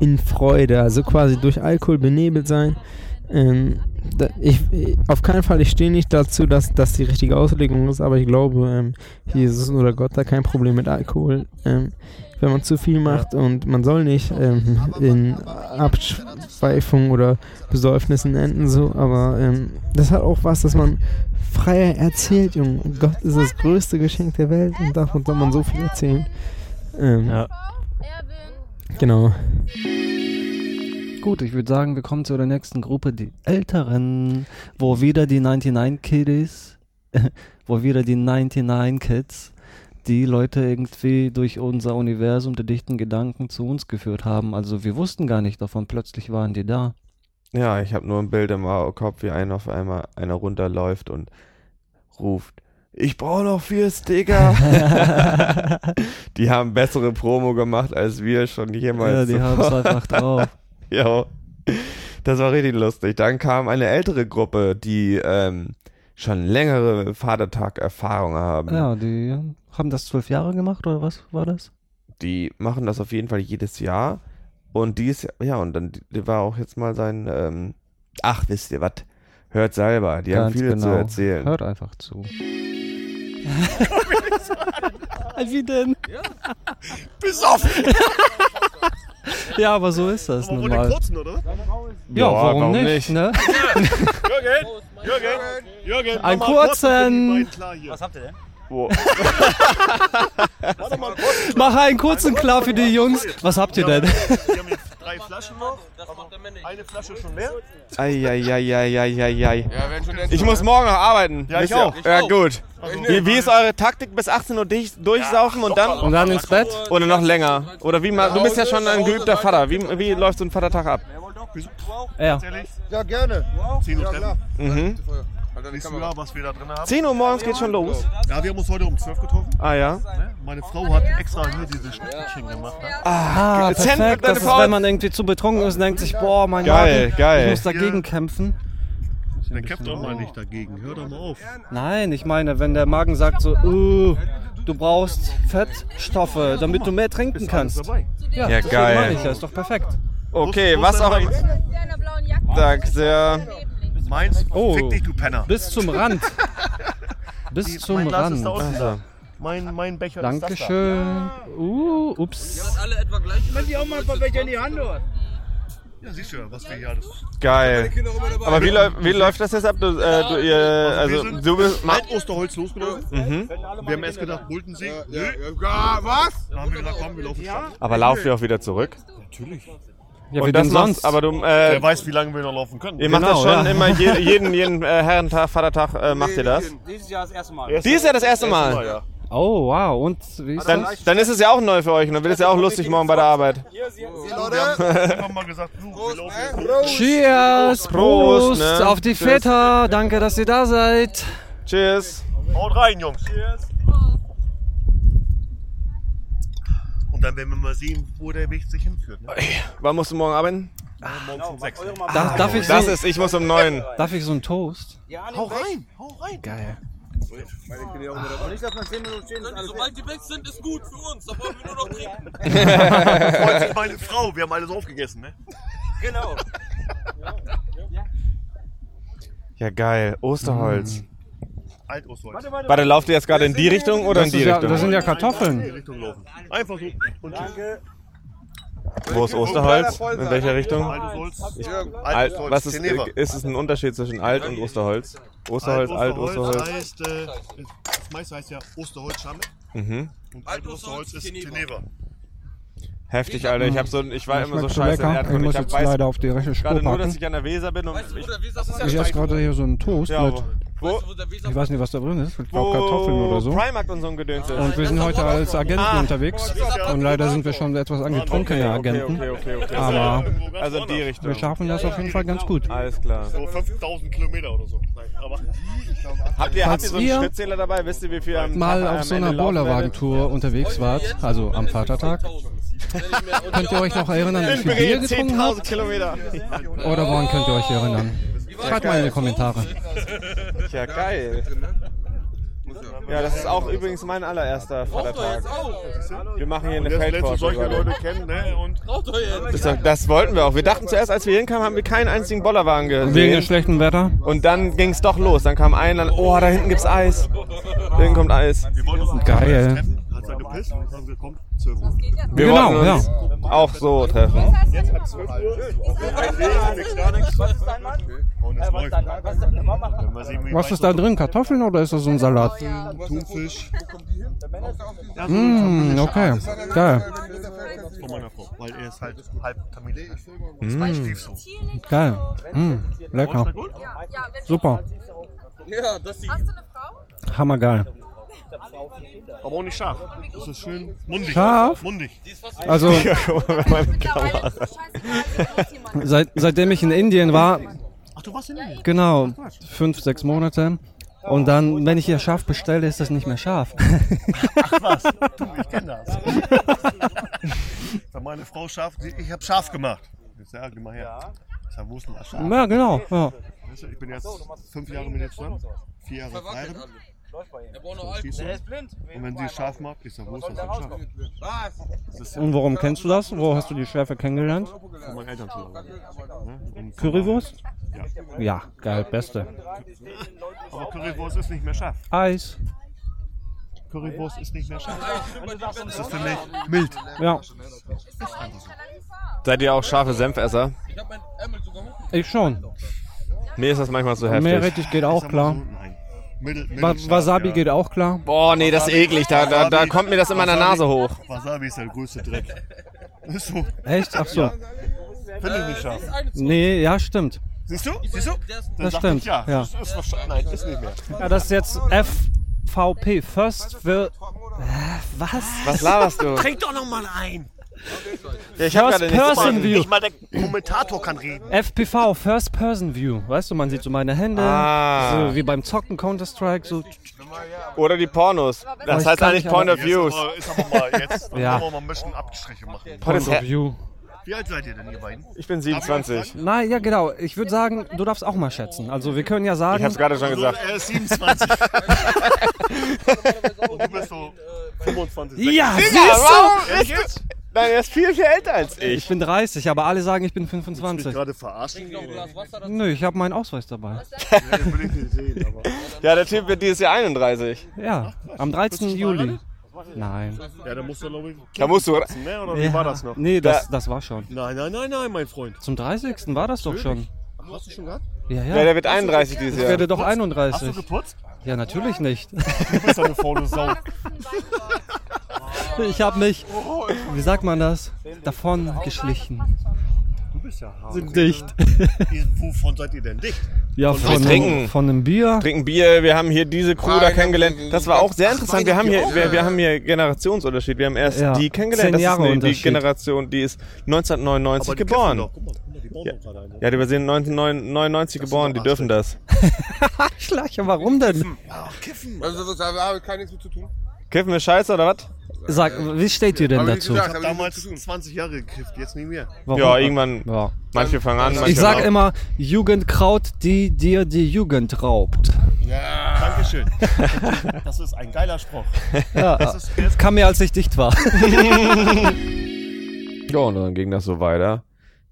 in Freude, also quasi durch Alkohol benebelt sein. Ähm, da, ich, ich- auf keinen Fall, ich stehe nicht dazu, dass das die richtige Auslegung ist, aber ich glaube, ähm, Jesus oder Gott hat kein Problem mit Alkohol. Ähm, wenn man zu viel macht und man soll nicht ähm, in Abschweifung oder Besäufnissen enden, so, aber ähm, das hat auch was, dass man freier erzählt, Junge. Gott ist das größte Geschenk der Welt und davon soll man so viel erzählen. Ähm, Ja. Genau. Gut, ich würde sagen, wir kommen zu der nächsten Gruppe, die Älteren, wo wieder die 99 Kiddies, *laughs* wo wieder die 99 Kids, die Leute irgendwie durch unser Universum der dichten Gedanken zu uns geführt haben. Also wir wussten gar nicht davon, plötzlich waren die da. Ja, ich habe nur ein Bild im Kopf, wie einer auf einmal einer runterläuft und ruft, ich brauche noch vier Sticker. *laughs* die haben bessere Promo gemacht als wir schon jemals. Ja, die haben's zuvor. einfach drauf. *laughs* ja, das war richtig lustig. Dann kam eine ältere Gruppe, die ähm, schon längere Vatertag-Erfahrung haben. Ja, die haben das zwölf Jahre gemacht oder was war das? Die machen das auf jeden Fall jedes Jahr. Und dies, ja, und dann die war auch jetzt mal sein, ähm, ach, wisst ihr was? Hört selber, die haben Ganz viel zu genau. erzählen. Hört einfach zu. *laughs* Wie denn? Besoffen! Ja, aber so ist das Aber nun mal. kurzen, oder? Ja, warum, nicht, ne? *laughs* *laughs* Jürgen, Jürgen, Jürgen, Ein mach mal kurz, kurzen. die. Was habt ihr denn? Wo? *laughs* Warte mal kurz. Mach einen kurzen klar für die Jungs. Was habt ihr denn? Wir haben jetzt drei Flaschen noch. Eine Flasche schon leer. Eieieiei. Ich muss morgen noch arbeiten. Ja, ich auch. Ja, gut. Wie, wie ist eure Taktik? Bis 18 Uhr durch, durchsaufen und dann? Und dann ins Bett? Oder noch länger? Oder wie Du bist ja schon ein geübter Vater. Wie, wie läuft so ein Vatertag ab? Ja. Ja, gerne. 10 Uhr treffen. Mhm. Siehst du ja, was wir da drin haben? 10 Uhr morgens geht schon los. Ja, wir haben uns heute um 12 getroffen. Ah ja. Ne? Meine Frau hat extra hier diese Schnittchen gemacht. Ne? Ah, Cent- perfekt. deine Das ist, Frau- wenn man irgendwie zu betrunken ist und denkt sich, boah, mein Geil, Magen, geil. ich muss dagegen Ja. kämpfen. Dann kämpft doch mal nicht dagegen. Hör doch mal auf. Nein, ich meine, wenn der Magen sagt so, uh, du brauchst Fettstoffe, damit du mehr trinken kannst. Ja, Ja, geil. ich, das ist doch perfekt. Okay, was auch immer. Danke sehr. Meins? Oh. Fick dich, du Penner. Bis zum Rand. *laughs* Bis Die- zum mein Glas ist Rand. da unten. Also. Mein, mein Becher ist das da. Dankeschön. Uh, ups. alle etwa gleich. Wenn die auch mal ein paar Becher in die Hand hat. Ja, siehst du ja, was wir hier alles. Geil. Aber wie, läu- wie läuft das jetzt ab? Du, äh, du, ihr, Also, also, wir sind du bist. Alt Osterholz losgelaufen. Mhm. Wir haben erst gedacht, Bultensee. Nö. Ja, was? Dann haben wir gedacht, komm, wir laufen ja? Aber lauft ihr auch wieder zurück? Natürlich. Ja, Und wie das sonst? Aber du, äh, Wer weiß, wie lange wir noch laufen können. ihr macht das Genau, schon ja. immer je, *laughs* jeden, jeden äh, Herrentag, Vatertag äh, macht ihr das? Dieses Jahr das erste Mal. Dies ist ja das erste Mal. ja. Oh, wow. Und wie ist Dann, das? dann ist es ja auch neu für euch und dann wird es ja auch lustig morgen bei der Arbeit. Wir haben mal gesagt, los. Cheers, Prost, Prost, ne? auf die. Väter. Danke, dass ihr da seid. Tschüss. Haut rein, Jungs. Und dann werden wir mal sehen, wo der Weg sich hinführt. Ne? Wann musst du morgen arbeiten? Morgens um 6. Darf, darf, ich so, Das ist, ich muss um neun. darf ich so einen Toast? Hau rein, hau rein. Geil. Nicht, dass man 10 Minuten stehen ist, Sobald die weg sind, ist gut für uns. Da wollen wir nur noch trinken. *laughs* Freut sich meine Frau, wir haben alles aufgegessen, ne? Genau. Ja, geil. Osterholz. Alt Ostholz. Warte, lauft ihr jetzt gerade in die Richtung oder in die Richtung? das sind ja Kartoffeln. Richtung laufen. Einfach so. Und. Wo ist Osterholz? In welcher Richtung? Alt, was ist, Teneva. ist es ein Unterschied zwischen Alt und Osterholz? Osterholz, Alt, Osterholz. heißt, äh, das meiste heißt ja Osterholz Schammet. Mhm. Und Alt Osterholz ist Teneva. Heftig, Alter. Ich hab so, ich war immer so scheiße in lecker. Erdkunde. Ich muss hab jetzt weiß leider auf die rechte Spur gerade nur, dass ich an der Weser bin und ich, Ich esse gerade hier so einen Toast ja, mit wo? Ich weiß nicht, was da drin ist. Ich glaube Kartoffeln oder so. Primark und so ein Gedöns ist. Und wir sind heute als Agenten Ah. unterwegs. Und leider sind wir schon etwas angetrunkene Agenten. Okay, okay, okay. Aber Also in die Richtung. wir schaffen das auf jeden Fall ganz gut. Alles klar. So 5000 Kilometer oder so. Nein, aber Habt ihr, habt ihr so einen Schrittzähler dabei? Wisst ihr, wie viel am mal Tag, auf so einer? Bollerwagentour unterwegs wart, also am Vatertag, könnt ihr euch noch erinnern, wie viel Bier getrunken 10.000 habt? Kilometer. Oder woran könnt ihr euch erinnern? Schreibt mal in die Kommentare. Ja, geil. Ja, das ist auch übrigens mein allererster Vatertag. Wir machen hier eine Feldforschung. ne? Das, wollten wir auch. Wir dachten zuerst, als wir hinkamen, haben wir keinen einzigen Bollerwagen gesehen. Wegen dem schlechten Wetter? Und dann ging es doch los. Dann kam ein, dann, oh, da hinten gibt's Eis. Da hinten kommt Eis. wir wollten uns Geil. Hat er gepisst und haben gekommen, 12 Uhr. Wir Genau, wollten uns auch so treffen. Jetzt ab 12 Uhr, kein Regen, nichts, gar nichts. Und es läuft. Wenn wir sehen, wie Was ist da drin? Kartoffeln oder ist das so ein Salat? Thunfisch. Ja, Mm, okay, geil. Von meiner Frau, weil er ist halt halb Tamil. Mm. Stiefsohn. Geil. Mm, lecker. Super. Ja, das ist Hammergeil. Aber auch nicht scharf. Das ist schön mundig. Scharf? Mundig. Also, *laughs* seit, seitdem ich in Indien war, Ach, du warst in Indien? genau, fünf, sechs Monate. Und dann, wenn ich hier scharf bestelle, ist das nicht mehr scharf. Ach was, du, ich kenne das. Meine Frau scharf, ich habe scharf gemacht. Ich sag, geh mal her. Sag, wo ist denn das scharf? Ja, genau, ja. Ich bin jetzt fünf Jahre mit ihr zusammen, vier Jahre verheiratet. Verstehst du? Und wenn sie es scharf macht, ich sag, wo ist das denn scharf? Das ist ja Und warum kennst du das? Wo hast du die Schärfe kennengelernt? von meinen Eltern zu Hause. Ne? Und- Currywurst? Ja. Ja, geil, beste. Aber Currywurst ist nicht mehr scharf. Eis. Currywurst ist nicht mehr scharf. Das ist für mich mild. Ja. Seid ihr auch scharfe Senfesser? Ich schon. Mir ist das manchmal so heftig. Meerrettich geht auch klar. Mittel, Wa mittelscharf, Wasabi ja. geht auch klar. Boah, nee, das ist eklig. Da, da, da Wasabi- kommt mir das immer in der Wasabi- Nase hoch. Wasabi ist der größte Dreck. *laughs* Ist so. Echt? Ach so. Ja. Finde ich nicht scharf. Nee, ja, stimmt. Siehst du? Siehst du? Das stimmt, Ich ja. ja. Das ist wahrscheinlich, nein, ist nicht mehr. Ja, das ist jetzt FVP. First will. Äh, Was? Was laberst du? Trink doch noch mal ein. Ja, ich hab First gerade nichts Person. View. Nicht mal der Kommentator kann reden. FPV, First Person View. Weißt du, man sieht so meine Hände. Ah. So wie beim Zocken Counter-Strike. So. Oder die Pornos. Das ich heißt eigentlich nicht, Point of Views. Ist aber, ist aber mal jetzt. *laughs* Ja. wir mal ein bisschen Abstriche machen. Point of View. Wie alt seid ihr denn, ihr beiden? Ich bin 27. Nein, ja genau. Ich würde sagen, du darfst auch mal schätzen. Also wir können ja sagen. Ich hab's gerade schon gesagt. Er ist 27. *laughs* Und du bist so 25. Ja, 26. siehst du? Nein, er ist viel, viel älter als Ich ich. bin 30, aber alle sagen, ich bin Willst du mich 25. gerade verarschen? Nö, ich habe meinen Ausweis dabei. Ja, den will ich nicht sehen, aber. Ja, der Typ wird dieses Jahr 31. Ja, am 13. Juli. Nein. Ja, da musst du, glaube ich. Da musst du. Ne? Oder wie Ja. war das noch? Nee, das, das war schon. Nein, nein, nein, nein, mein Freund. Zum 30. war das doch schon. Ach, hast du schon gehabt? Ja, ja. Ja, der wird 31 dieses Ich Jahr. werde doch Hast du 31. geputzt? Ja, natürlich nicht. Du bist doch eine faule Sau. Ich habe mich, wie sagt man das, davon geschlichen. Du bist ja hart. Sind dicht. Wovon seid ihr denn dicht? Ja, Von von, trinken. von einem Bier. Trinken Bier, wir haben hier diese Crew da kennengelernt. Das war auch sehr interessant. Wir haben hier, wir, wir haben hier Generationsunterschied. Wir haben erst Ja, die kennengelernt. zehn Das ist eine, die Unterschied. Generation, die ist 1999 Aber die geboren. kiffen doch. Guck mal, guck mal, die bauen Ja. doch gerade eine. Ja, die sind 1999 geboren, die dürfen das. *laughs* Schleicher, warum denn? Kiffen. Also, da habe ich gar nichts mit zu tun. Kiffen wir Scheiße oder was? Sag, wie steht ihr denn dazu? Ich gesagt. habe hab ich damals zu tun. 20 Jahre gekifft, jetzt nicht mehr. Warum? Ja, irgendwann. Ja. Manche fangen an, manche Ich sag auf. immer, Jugendkraut, die dir die Jugend raubt. Ja. Dankeschön. *laughs* Das ist ein geiler Spruch. Ja, Das ist kam mir, als ich dicht war. *laughs* Ja, und dann ging das so weiter.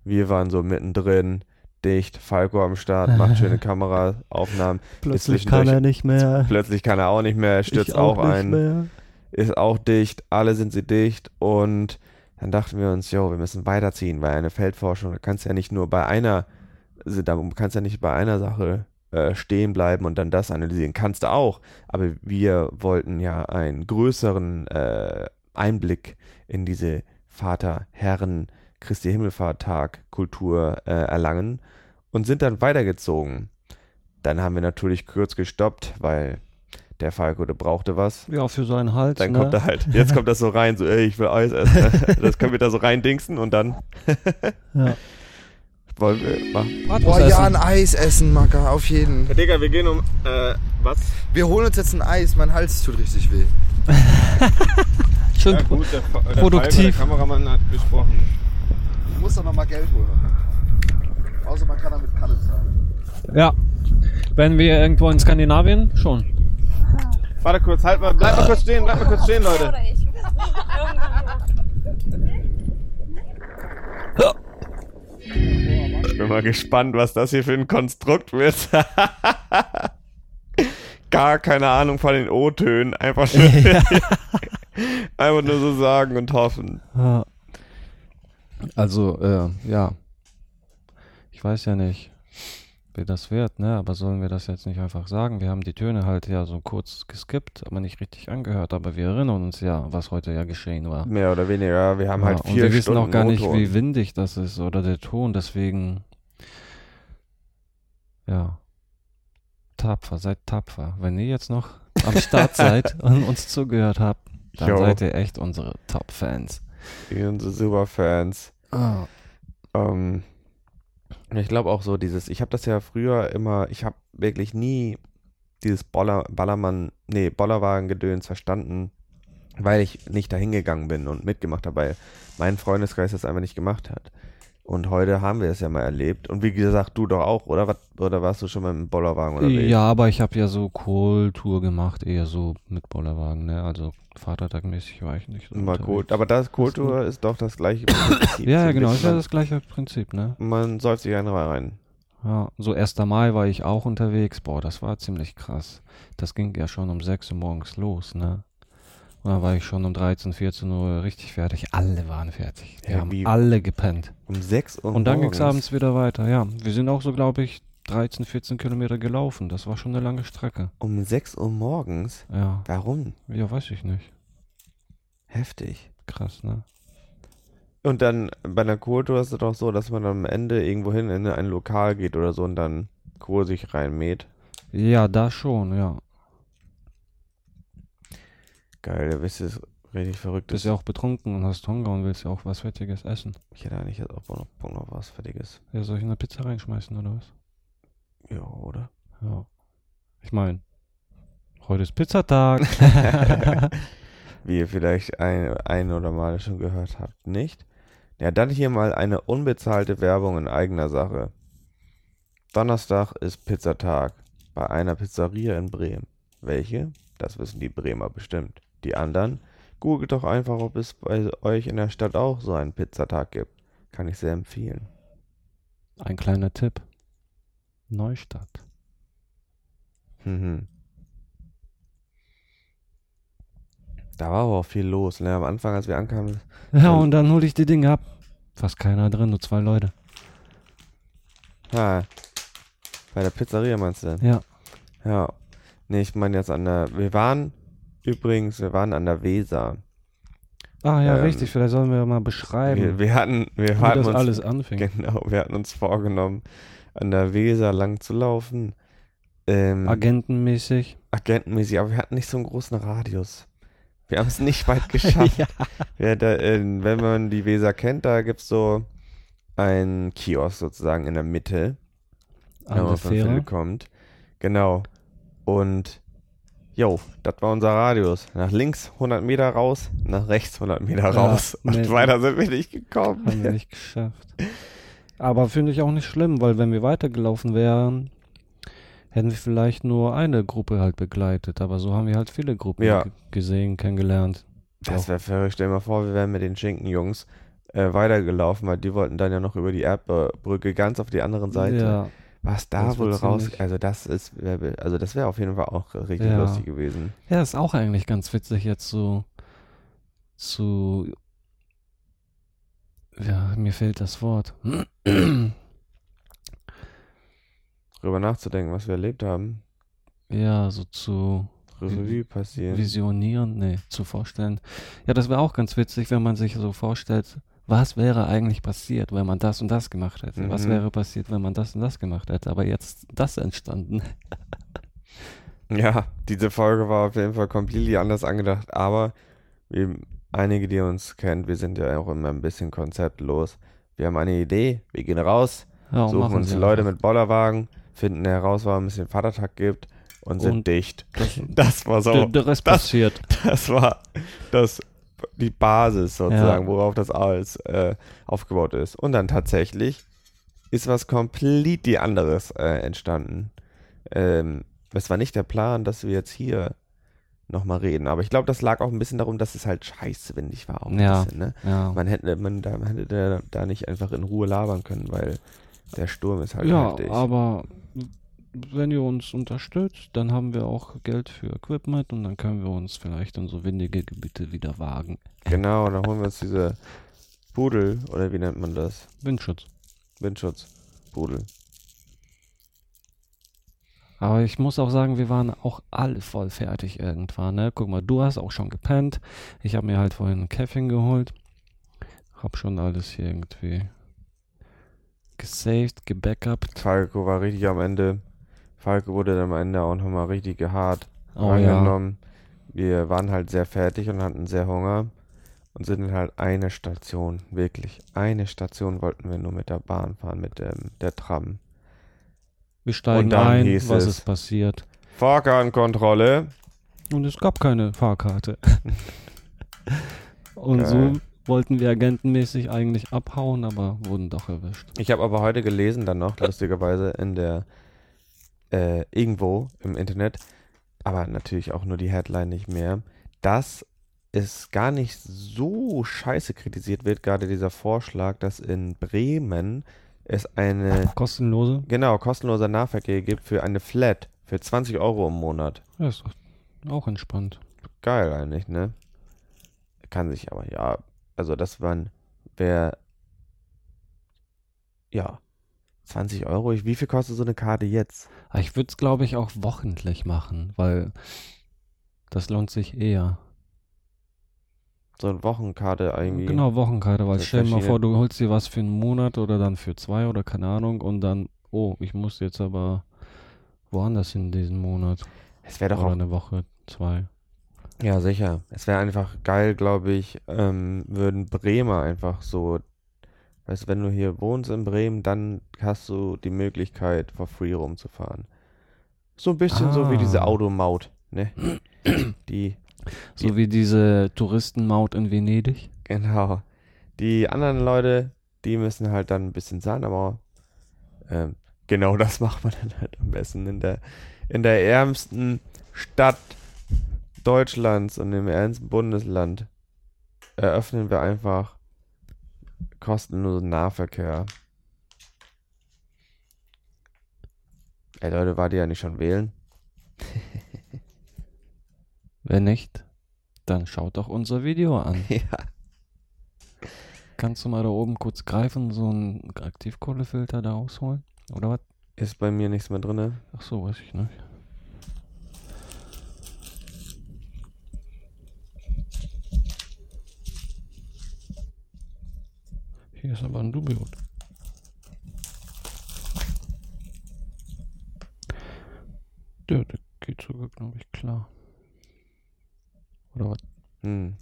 Wir waren so mittendrin, dicht, Falco am Start, macht schöne *laughs* Kameraaufnahmen. Plötzlich kann er nicht mehr. Plötzlich kann er auch nicht mehr, er stürzt Ich auch, auch nicht ein, mehr. Ist auch dicht, alle sind sie dicht und dann dachten wir uns, jo, wir müssen weiterziehen, weil eine Feldforschung, da kannst ja nicht nur bei einer, da kannst ja nicht bei einer Sache äh, stehen bleiben und dann das analysieren. Kannst du auch, aber wir wollten ja einen größeren äh, Einblick in diese Vater, Herren, Christi Himmelfahrttag Kultur äh, erlangen und sind dann weitergezogen. Dann haben wir natürlich kurz gestoppt, weil der Falco, der brauchte was. Ja, für seinen Hals. Dann ne? kommt er halt, jetzt kommt das so rein, so, ey, ich will Eis essen. ne? *laughs* Das können wir da so reindingsen und dann. *laughs* Ja. Wollen wir machen? Boah, ja, ein Eis essen, Macker, auf jeden. Herr Digga, wir gehen um, äh, was? Wir holen uns jetzt ein Eis, mein Hals tut richtig weh. *laughs* Schön Ja, gut, der, der produktiv. Falco, Der Kameramann hat gesprochen. Ich muss doch nochmal Geld holen. Außer man kann damit Kalle zahlen. Ja. Wenn wir irgendwo in Skandinavien, schon. Warte kurz, halt mal, bleib mal kurz stehen, bleib mal kurz stehen, Leute. Ich bin mal gespannt, was das hier für ein Konstrukt wird. *laughs* Gar keine Ahnung von den O-Tönen. Einfach nur, *laughs* einfach nur so sagen und hoffen. Also, äh, ja. Ich weiß ja nicht, wie das wird, ne? Aber sollen wir das jetzt nicht einfach sagen? Wir haben die Töne halt ja so kurz geskippt, aber nicht richtig angehört. Aber wir erinnern uns ja, was heute ja geschehen war. Mehr oder weniger. Wir haben halt und vier wir wissen Stunden auch gar nicht, O-Ton. wie windig das ist oder der Ton. Deswegen, ja, tapfer, seid tapfer. Wenn ihr jetzt noch am Start *laughs* seid und uns zugehört habt, dann Jo. seid ihr echt unsere Top-Fans. Unsere Superfans. Ah. Ähm, ich glaube auch so dieses, ich habe das ja früher immer, ich habe wirklich nie dieses Boller, Ballermann, nee, Bollerwagen-Gedöns verstanden, weil ich nicht dahin gegangen bin und mitgemacht habe, weil mein Freundeskreis das einfach nicht gemacht hat. Und heute haben wir es ja mal erlebt. Und wie gesagt, du doch auch, oder? Was- Oder warst du schon mal im Bollerwagen unterwegs? Ja, aber ich habe ja so Kultur gemacht, eher so mit Bollerwagen, ne? Also Vatertagmäßig war ich nicht so. Mal. Kult. Aber das Kultur ist doch das gleiche Prinzip. *coughs* Ja, ja, so genau, ist ja das gleiche Prinzip, ne? Man soll sich einen rein. Ja, so 1. Mai war ich auch unterwegs. Boah, das war ziemlich krass. Das ging ja schon um 6 Uhr morgens los, ne? Und dann war ich schon um 13, 14 Uhr richtig fertig. Alle waren fertig. Die Ja, haben alle gepennt. Um 6 Uhr Und dann ging es abends wieder weiter, ja. Wir sind auch so, glaube ich, 13, 14 Kilometer gelaufen. Das war schon eine lange Strecke. Um 6 Uhr morgens? Ja. Warum? Ja, weiß ich nicht. Heftig. Krass, ne? Und dann bei einer Kurtour ist es doch so, dass man am Ende irgendwo hin in ein Lokal geht oder so und dann Kur sich reinmäht. Ja, da schon, ja. Geil, da bist du richtig verrückt. Bist ja auch betrunken und hast Hunger und willst ja auch was Fettiges essen. Ich hätte eigentlich jetzt auch noch Bock auf was Fertiges. Ja, soll ich eine Pizza reinschmeißen oder was? Ja, oder? Ja. Ich meine, heute ist Pizzatag. *laughs* *laughs* Wie ihr vielleicht ein, ein oder mal schon gehört habt, nicht? Ja, dann hier mal eine unbezahlte Werbung in eigener Sache. Donnerstag ist Pizzatag bei einer Pizzeria in Bremen. Welche? Das wissen die Bremer bestimmt. Die anderen? Googelt doch einfach, ob es bei euch in der Stadt auch so einen Pizzatag gibt. Kann ich sehr empfehlen. Ein kleiner Tipp. Neustadt. Mhm. Da war aber auch viel los. Ne? Am Anfang, als wir ankamen. Ja, und dann hol ich die Dinge ab. Fast keiner drin, nur zwei Leute. Ah, bei der Pizzeria meinst du? Ja. Ja. Nee, ich meine jetzt an der. Wir waren übrigens, wir waren an der Weser. Ah ja, Ähm, richtig. Vielleicht sollen wir mal beschreiben. Wir, wir hatten, wir wie hatten das uns, alles anfing. Genau, wir hatten uns vorgenommen, an der Weser lang zu laufen. Ähm, Agentenmäßig. Agentenmäßig, aber wir hatten nicht so einen großen Radius. Wir haben es *laughs* nicht weit geschafft. Ja. ja, da, äh, wenn man die Weser kennt, da gibt es so einen Kiosk sozusagen in der Mitte. An wenn man der von Fähre. Kommt. Genau. Und jo, das war unser Radius. Nach links 100 Meter raus, nach rechts 100 Meter Ja, raus. Und nee. weiter sind wir nicht gekommen. Haben wir nicht geschafft. Aber finde ich auch nicht schlimm, weil wenn wir weitergelaufen wären, hätten wir vielleicht nur eine Gruppe halt begleitet. Aber so haben wir halt viele Gruppen Ja. gesehen, kennengelernt. Das wäre verrückt. Stell dir mal vor, wir wären mit den Schinkenjungs äh, weitergelaufen, weil die wollten dann ja noch über die Erdbrücke ganz auf die andere Seite. Ja. Was da Das wohl raus. Also das ist, also das wäre auf jeden Fall auch richtig Ja. lustig gewesen. Ja, ist auch eigentlich ganz witzig jetzt so zu ja, mir fehlt das Wort. Drüber nachzudenken, was wir erlebt haben. Ja, so zu Revue passieren. visionieren, nee, zu vorstellen. Ja, das wäre auch ganz witzig, wenn man sich so vorstellt, was wäre eigentlich passiert, wenn man das und das gemacht hätte? Was Mhm. wäre passiert, wenn man das und das gemacht hätte? Aber jetzt das entstanden. *laughs* Ja, diese Folge war auf jeden Fall completely anders angedacht, aber wie einige, die uns kennt, wir sind ja auch immer ein bisschen konzeptlos. Wir haben eine Idee, wir gehen raus, Ja, suchen uns Leute mit Bollerwagen, finden heraus, warum es den Vatertag gibt und sind Und dicht. das- *laughs* Das, war so. der Rest das, passiert. *laughs* Das war das, die Basis sozusagen, Ja. worauf das alles äh, aufgebaut ist. Und dann tatsächlich ist was completely anderes äh, entstanden. Ähm, es war nicht der Plan, dass wir jetzt hier nochmal reden. Aber ich glaube, das lag auch ein bisschen darum, dass es halt scheiße windig war. Auch ein Ja, bisschen, ne? ja. Man hätte, man, da, man hätte da, da nicht einfach in Ruhe labern können, weil der Sturm ist halt ja, heftig. aber wenn ihr uns unterstützt, dann haben wir auch Geld für Equipment und dann können wir uns vielleicht in so windige Gebiete wieder wagen. Genau, dann holen wir uns diese Pudel, oder wie nennt man das? Windschutz. Windschutz. Pudel. Aber ich muss auch sagen, wir waren auch alle voll fertig irgendwann. Ne? Guck mal, du hast auch schon gepennt. Ich habe mir halt vorhin einen Käffchen geholt. Hab schon alles hier irgendwie gesaved, gebackupt. Falco war richtig am Ende. Falco wurde dann am Ende auch nochmal richtig hart Oh, reingenommen. Wir waren halt sehr fertig und hatten sehr Hunger und sind dann halt eine Station, wirklich eine Station wollten wir nur mit der Bahn fahren, mit dem, der Tram. Wir steigen ein, was es, ist passiert. Fahrkartenkontrolle. Und es gab keine Fahrkarte. *laughs* Und Geil. so wollten wir agentenmäßig eigentlich abhauen, aber wurden doch erwischt. Ich habe aber heute gelesen, dann noch, lustigerweise, in der, äh, irgendwo im Internet, aber natürlich auch nur die Headline nicht mehr, dass es gar nicht so scheiße kritisiert wird, gerade dieser Vorschlag, dass in Bremen es eine kostenlose genau kostenloser Nahverkehr gibt für eine Flat für 20 Euro im Monat. Ja, ist doch auch entspannt. Geil eigentlich, ne? Kann sich aber ja, also das waren wer ja 20 Euro. Ich- Wie viel kostet so eine Karte jetzt? Aber ich würde es, glaube ich, auch wochentlich machen, weil das lohnt sich eher. So eine Wochenkarte irgendwie. Genau, Wochenkarte, weil stell dir mal vor, du holst dir was für einen Monat oder dann für zwei oder keine Ahnung und dann, oh, ich muss jetzt aber woanders hin diesen Monat. Es wäre doch oder auch- eine Woche, zwei. Ja, sicher. Es wäre einfach geil, glaube ich, ähm, würden Bremer einfach so, weißt du, wenn du hier wohnst in Bremen, dann hast du die Möglichkeit, for free rumzufahren. So ein bisschen so wie diese Ah. Automaut, ne? *clears throat* Die, So wie diese Touristenmaut in Venedig. Genau. Die anderen Leute, die müssen halt dann ein bisschen zahlen, aber ähm, genau das *laughs* macht man dann halt am besten in der, in der ärmsten Stadt Deutschlands und im ärmsten Bundesland eröffnen wir einfach kostenlosen Nahverkehr. Ey Leute, wart ihr ja nicht schon wählen? *laughs* Wenn nicht, dann schaut doch unser Video an. *laughs* Ja. Kannst du mal da oben kurz greifen, so einen Aktivkohlefilter da rausholen? Oder was? Ist bei mir nichts mehr drin. Ach so, weiß ich nicht. Hier ist aber ein Dubiot. Der, der geht sogar, glaube ich, klar. Oder was? Hm.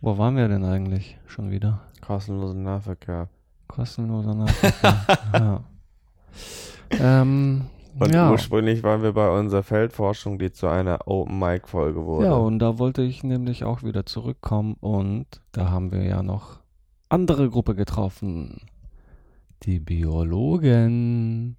Wo waren wir denn eigentlich schon wieder? Kostenlosen Nahverkehr. Kostenloser Nahverkehr. *laughs* ja. Ähm, Und ja. ursprünglich waren wir bei unserer Feldforschung, die zu einer Open Mic Folge wurde. Ja, und da wollte ich nämlich auch wieder zurückkommen und da haben wir ja noch andere Gruppe getroffen. Die Biologen.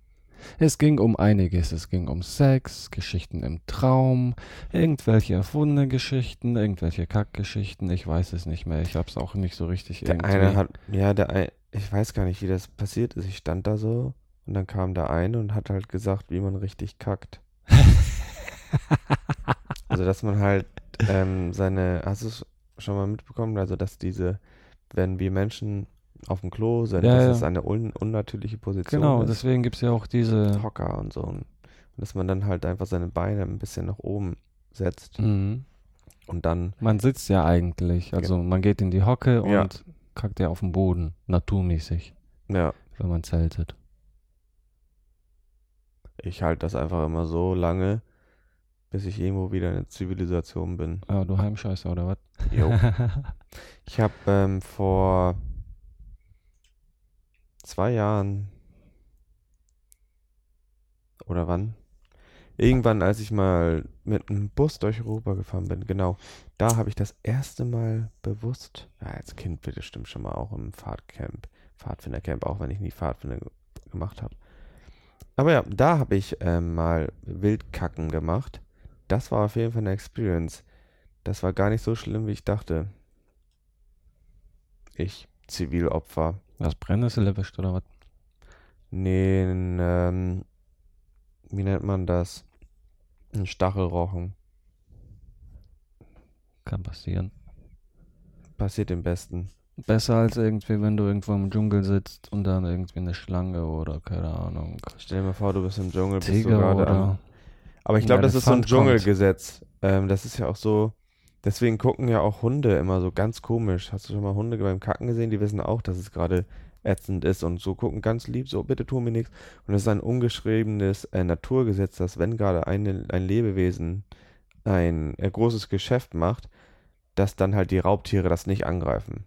Es ging um einiges. Es ging um Sex, Geschichten im Traum, irgendwelche erfundene Geschichten, irgendwelche Kackgeschichten. Ich weiß es nicht mehr. Ich habe es auch nicht so richtig Der irgendwie. eine hat, ja, der ein, ich weiß gar nicht, wie das passiert ist. Ich stand da so und dann kam der eine und hat halt gesagt, wie man richtig kackt. *laughs* also, dass man halt ähm, seine, hast du es schon mal mitbekommen? Also, dass diese, wenn wir Menschen auf dem Klo sind, Ja, dass ja. es eine un, unnatürliche Position Genau, ist. deswegen gibt es ja auch diese. Hocker und so. Und dass man dann halt einfach seine Beine ein bisschen nach oben setzt. Mhm. Und dann. Man sitzt ja eigentlich. Also man geht in die Hocke und Ja. kackt ja auf den Boden. Naturmäßig. Ja. Wenn man zeltet. Ich halte das einfach immer so lange, bis ich irgendwo wieder in der Zivilisation bin. Ja, du Heimscheißer oder was? Jo. *laughs* ich habe ähm, vor zwei Jahren oder wann? Irgendwann, als ich mal mit einem Bus durch Europa gefahren bin, genau, da habe ich das erste Mal bewusst, ja, als Kind bestimmt schon mal auch im Fahrtcamp, Pfadfindercamp, auch wenn ich nie Pfadfinder ge- gemacht habe. Aber ja, da habe ich ähm, mal Wildkacken gemacht. Das war auf jeden Fall eine Experience. Das war gar nicht so schlimm, wie ich dachte. Ich, Zivilopfer. Was Brennnessel erwischt oder was? Nee, ein, ähm, wie nennt man das? Ein Stachelrochen. Kann passieren. Passiert im Besten. Besser als irgendwie, wenn du irgendwo im Dschungel sitzt und dann irgendwie eine Schlange oder keine Ahnung. Stell dir mal vor, du bist im Dschungel, bist du Tiger gerade am. Aber ich glaube, das ist so ein. Dschungelgesetz. Ähm, das ist ja auch so. Deswegen gucken ja auch Hunde immer so ganz komisch. Hast du schon mal Hunde beim Kacken gesehen? Die wissen auch, dass es gerade ätzend ist und so gucken ganz lieb, so bitte tu mir nichts. Und das ist ein ungeschriebenes äh, Naturgesetz, dass wenn gerade eine, ein Lebewesen ein äh, großes Geschäft macht, dass dann halt die Raubtiere das nicht angreifen.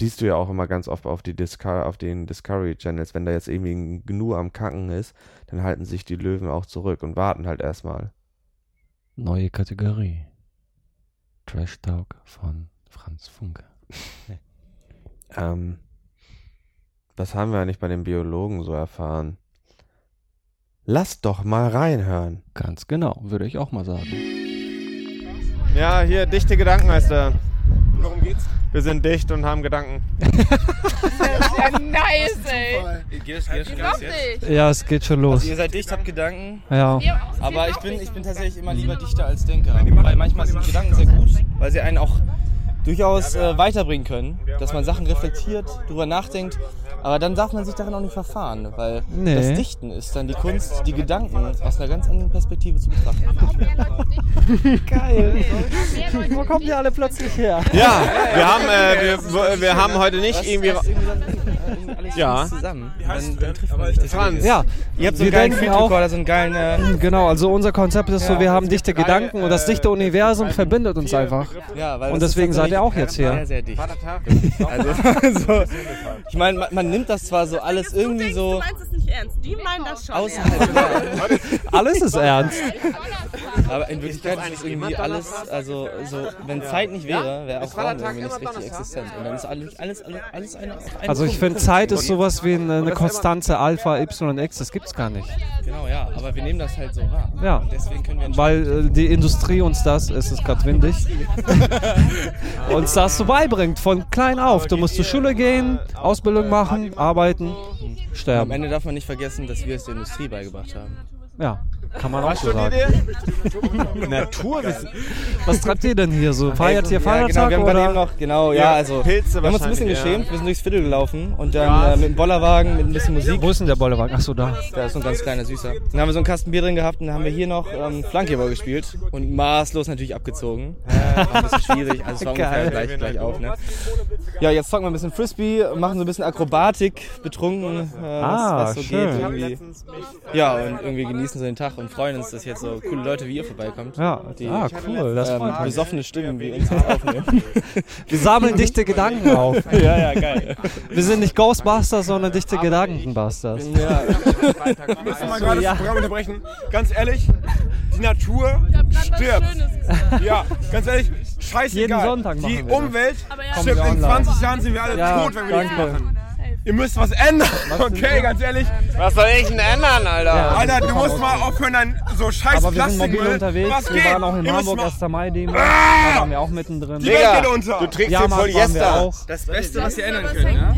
Siehst du ja auch immer ganz oft auf, die Disco auf den Discovery Channels, wenn da jetzt irgendwie ein Gnu am Kacken ist, dann halten sich die Löwen auch zurück und warten halt erstmal. Neue Kategorie. Trash Talk von Franz Funke. *laughs* Ähm, was haben wir eigentlich bei den Biologen so erfahren? Lass doch mal reinhören. Ganz genau, würde ich auch mal sagen. Ja, hier, dichte Gedanken heißt er. Worum geht's? Wir sind dicht und haben Gedanken. Ja, nice, ey. Geht es, geht jetzt? Ja, es geht schon los. Also ihr seid dicht, habt Gedanken. Ja. Aber ich bin, ich bin tatsächlich immer lieber Dichter als Denker. Weil manchmal sind Gedanken sehr gut, weil sie einen auch durchaus äh, weiterbringen können. Dass man Sachen reflektiert, drüber nachdenkt. Aber dann darf man sich darin auch nicht verfahren, weil Nee. das Dichten ist dann die Kunst, die Gedanken aus einer ganz anderen Perspektive zu betrachten. *laughs* Geil. Wo kommen die alle plötzlich her? Ja, wir haben, äh, wir, wir haben heute nicht irgendwie. Ja. zusammen. Dann, dann trifft man sich. Franz. Ja, Ihr habt so einen geilen denken Field auch, Recorder, so einen geilen. Äh, genau, also unser Konzept ist so, wir haben dichte Gedanken und das dichte Universum verbindet uns einfach. Ja, weil und deswegen seid ihr auch jetzt Sehr, hier. sehr dicht. Also, *laughs* so, ich meine, man, man nimmt das zwar so alles irgendwie so Du meinst es nicht ernst. Die meinen das schon. außerhalb. Alles ist ernst. Aber in Wirklichkeit ist es irgendwie alles, also so, wenn Zeit nicht wäre, wäre auch Raum irgendwie nicht richtig existent. Und dann ist alles, alles, alles, alles eine, auf einen Also ich finde, Zeit ist sowas wie eine, eine Konstante Alpha, Y, X, das gibt's gar nicht. Genau, ja, aber wir nehmen das halt so wahr. Ja, Und deswegen können wir entscheiden. weil äh, die Industrie uns das, es ist gerade windig, *laughs* *laughs* uns das so beibringt, von klein auf. Du musst zur Schule gehen, Ausbildung machen, arbeiten, Am sterben. Ende darf man nicht vergessen, dass wir es der Industrie beigebracht haben. Ja, kann man auch Was so sagen. ihr? *laughs* Naturwissen. Was treibt ihr denn hier so? Feiert hier ja, genau, Feiertag wir haben eben oder? noch, genau, ja, Ja, also Pilze wir haben uns ein bisschen geschämt, wir sind durchs Viertel gelaufen und dann Ja. äh, mit dem Bollerwagen, mit ein bisschen Musik. Wo ist denn der Bollerwagen? Ach so, da. Da ist so ein ganz kleiner Süßer. Dann haben wir so einen Kasten Bier drin gehabt und dann haben wir hier noch ähm, Flankeball gespielt und maßlos natürlich abgezogen. *laughs* Äh, war ein bisschen schwierig, also es war Geil. ungefähr gleich, gleich auf. Ne? Ja, jetzt zocken wir ein bisschen Frisbee, machen so ein bisschen Akrobatik, betrunken, äh, Ah, was, was so schön. geht. Irgendwie. Ja, und irgendwie genießen so den Tag und freuen uns, dass jetzt so coole Leute wie ihr vorbeikommt. Ja, die ah, cool, das ähm, freut mich. besoffene Stimmen wie uns aufnehmen. *laughs* Wir sammeln dichte Gedanken auf. *laughs* ja, ja, geil. Wir sind nicht Ghostbusters, sondern dichte Gedankenbusters. Ja. *laughs* Willst du mal gerade das Programm unterbrechen? Ganz ehrlich, die Natur stirbt. Ja, ganz ehrlich, scheißegal. Jeden Sonntag machen Die wir das. Umwelt stirbt. wir In online. 20 Jahren sind wir alle Ja, tot, wenn wir nichts danke. machen. Ihr müsst was ändern. Okay, ganz ehrlich. Was soll ich denn ändern, Alter? Ja. Alter, du musst mal aufhören, dann so scheiß Aber wir sind mobil unterwegs. Was Wir geht? waren auch in Ihr mal- 1. Mai-Demo. Ah! Da waren wir auch mittendrin. Die Welt geht unter. Du trägst Ja, wir Polyester. auch. Das Beste, was ihr ändern könnt, ja?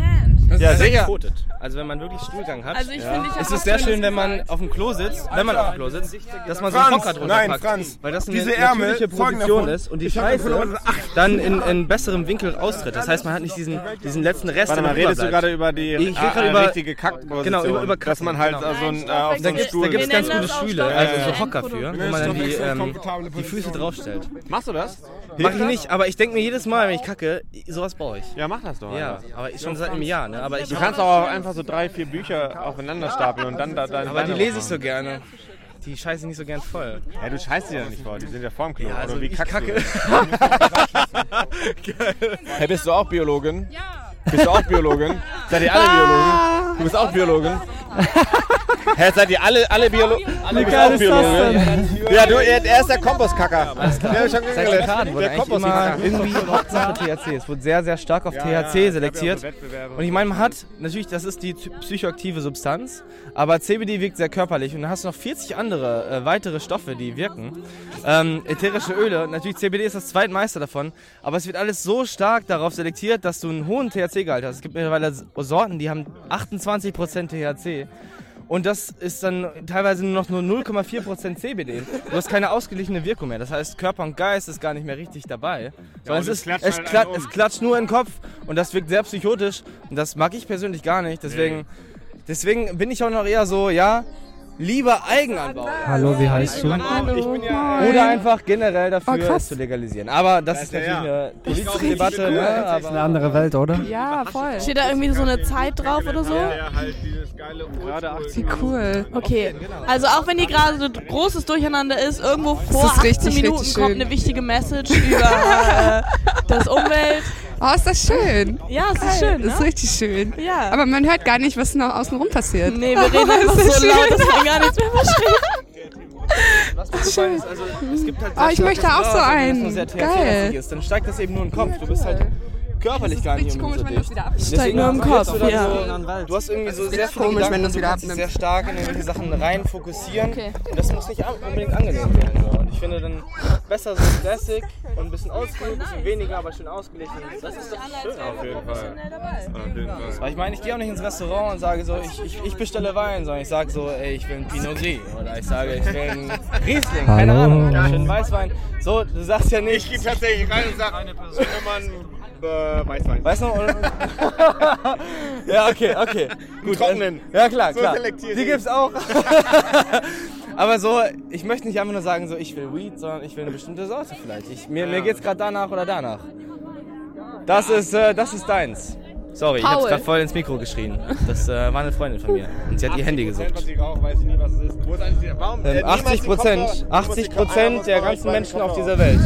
Ja, sehr sicher. gekotet. Also wenn man wirklich Stuhlgang hat, Also ich finde, ich ist es sehr schön, wenn man auf dem Klo sitzt, wenn man auf dem Klo sitzt, dass man so einen Hocker drunter nein, packt, Franz, weil das eine diese Ärmel Position ist und die Scheiße dann in, in besserem Winkel austritt. Das heißt, man hat nicht diesen, diesen letzten Rest, Warte mal, redest du gerade über die Ich rede gerade äh, über richtige Kackposition? Genau, über, über Dass man halt genau. so ein, äh, auf so da einen Stuhl... da gibt's ganz nennen gute Stühle, also so Hocker für, wo man dann die, ähm, die Füße draufstellt. Machst du das? Mach ich nicht, aber ich denke mir jedes Mal, wenn ich kacke, sowas brauche ich. Ja, mach das doch. Ja, aber schon seit einem Jahr, ne? Aber ich Du kannst auch einfach so drei, vier Bücher aufeinander stapeln und dann da deine Aber die lese ich so gerne. Die scheiße nicht so gern voll. Ja, du scheißt die ja nicht vor, die sind ja vorm Klo. Ja, also Oder wie ich kackst kacke. du? *laughs* hey, bist du auch Biologin? Ja. Bist du auch Biologin? Seid ihr alle Biologen? Du bist auch Biologin? Hä, seid ihr alle, alle Biologen? Alle bist auch Biologin? Ja, du, er, er ist der Kompostkacker. Ich schon Seit. Dekaden wurde Der eigentlich immer Kompostkacker. irgendwie Hauptsache THC. Es wurde sehr, sehr stark auf Ja, ja, THC selektiert. ja. Und ich meine, man hat, natürlich, das ist die psychoaktive Substanz, aber CBD wirkt sehr körperlich. Und dann hast du noch 40 andere äh, weitere Stoffe, die wirken. Ähm, ätherische Öle, natürlich CBD ist das zweitmeiste davon, aber es wird alles so stark darauf selektiert, dass du einen hohen THC-Gehalt hast. Es gibt mittlerweile Sorten, die haben 28% THC. Und das ist dann teilweise nur noch nur 0,4% CBD. Du hast keine ausgeglichene Wirkung mehr. Das heißt, Körper und Geist ist gar nicht mehr richtig dabei. Und es, ist, klatscht es, halt klat um. es klatscht nur in den Kopf und das wirkt sehr psychotisch. Und das mag ich persönlich gar nicht. Deswegen, deswegen bin ich auch noch eher so, ja, lieber Eigenanbau. Hallo, wie heißt du? Oder einfach generell dafür, Ah, zu legalisieren. Aber das ist natürlich eine politische Debatte. Ne? Das ist eine andere Welt, oder? Ja, voll. Steht da irgendwie so eine Zeit drauf oder so? halt dieses geile Gerade 80 Wie cool. Okay, also auch wenn hier gerade so großes Durcheinander ist, irgendwo vor ist 18 richtig, Minuten richtig kommt eine wichtige Message über äh, das Umwelt. Oh, ist das schön. Ja, es ist schön, Das ist ne? richtig schön. Ja. Aber man hört gar nicht, was noch außenrum passiert. Nee, wir reden *laughs* einfach Das ist so laut, schön. dass man gar nichts mehr versteht. Was mir gefallen ist, also es gibt halt Oh, ich möchte auch so einen. es sehr Geil. Ist, dann steigt das eben nur in den Kopf. Du bist halt körperlich gar nicht komisch, so wenn das dicht. wieder abnimmt. Steigt nur im Kopf, du ja. So, du hast irgendwie so sehr viele komisch, Gedanken wenn das du wieder abnimmt. sehr stark in irgendwelche Sachen rein fokussieren. Und das muss nicht unbedingt angenehm sein. Ich finde dann besser so stressig und ein bisschen ausgeruht, ein bisschen weniger, aber schön ausgeglichen. Das ist doch schön. Auf jeden Fall. Auf jeden Fall. Weil ich meine, ich gehe auch nicht ins Restaurant und sage so, ich, ich, ich bestelle Wein, sondern ich sage so, ey, ich will einen Pinot Gris. Oder ich sage, ich will einen Riesling, keine. Ahnung, einen schönen Weißwein. So, du sagst ja nicht. Ich gehe tatsächlich rein und sage, eine Person, man äh, Weißwein. Weißt du? Und, *laughs* ja, okay, okay. Gut. Trockenen. äh, Ja, klar, So klar. Die gibt's auch. *laughs* Aber so, ich möchte nicht einfach nur sagen, so ich will Weed, sondern ich will eine bestimmte Sorte vielleicht. Ich, mir, mir geht's gerade danach oder danach. Das ist, äh, das ist deins. Sorry, ich hab's gerade voll ins Mikro geschrien. Das äh, war eine Freundin von mir. Und sie hat ihr Handy gesucht. Was ich rauche, weiß ich nie, was es ist. Wo ist eigentlich die, warum? Ähm, 80 Prozent, 80 Prozent der ganzen Menschen auf dieser Welt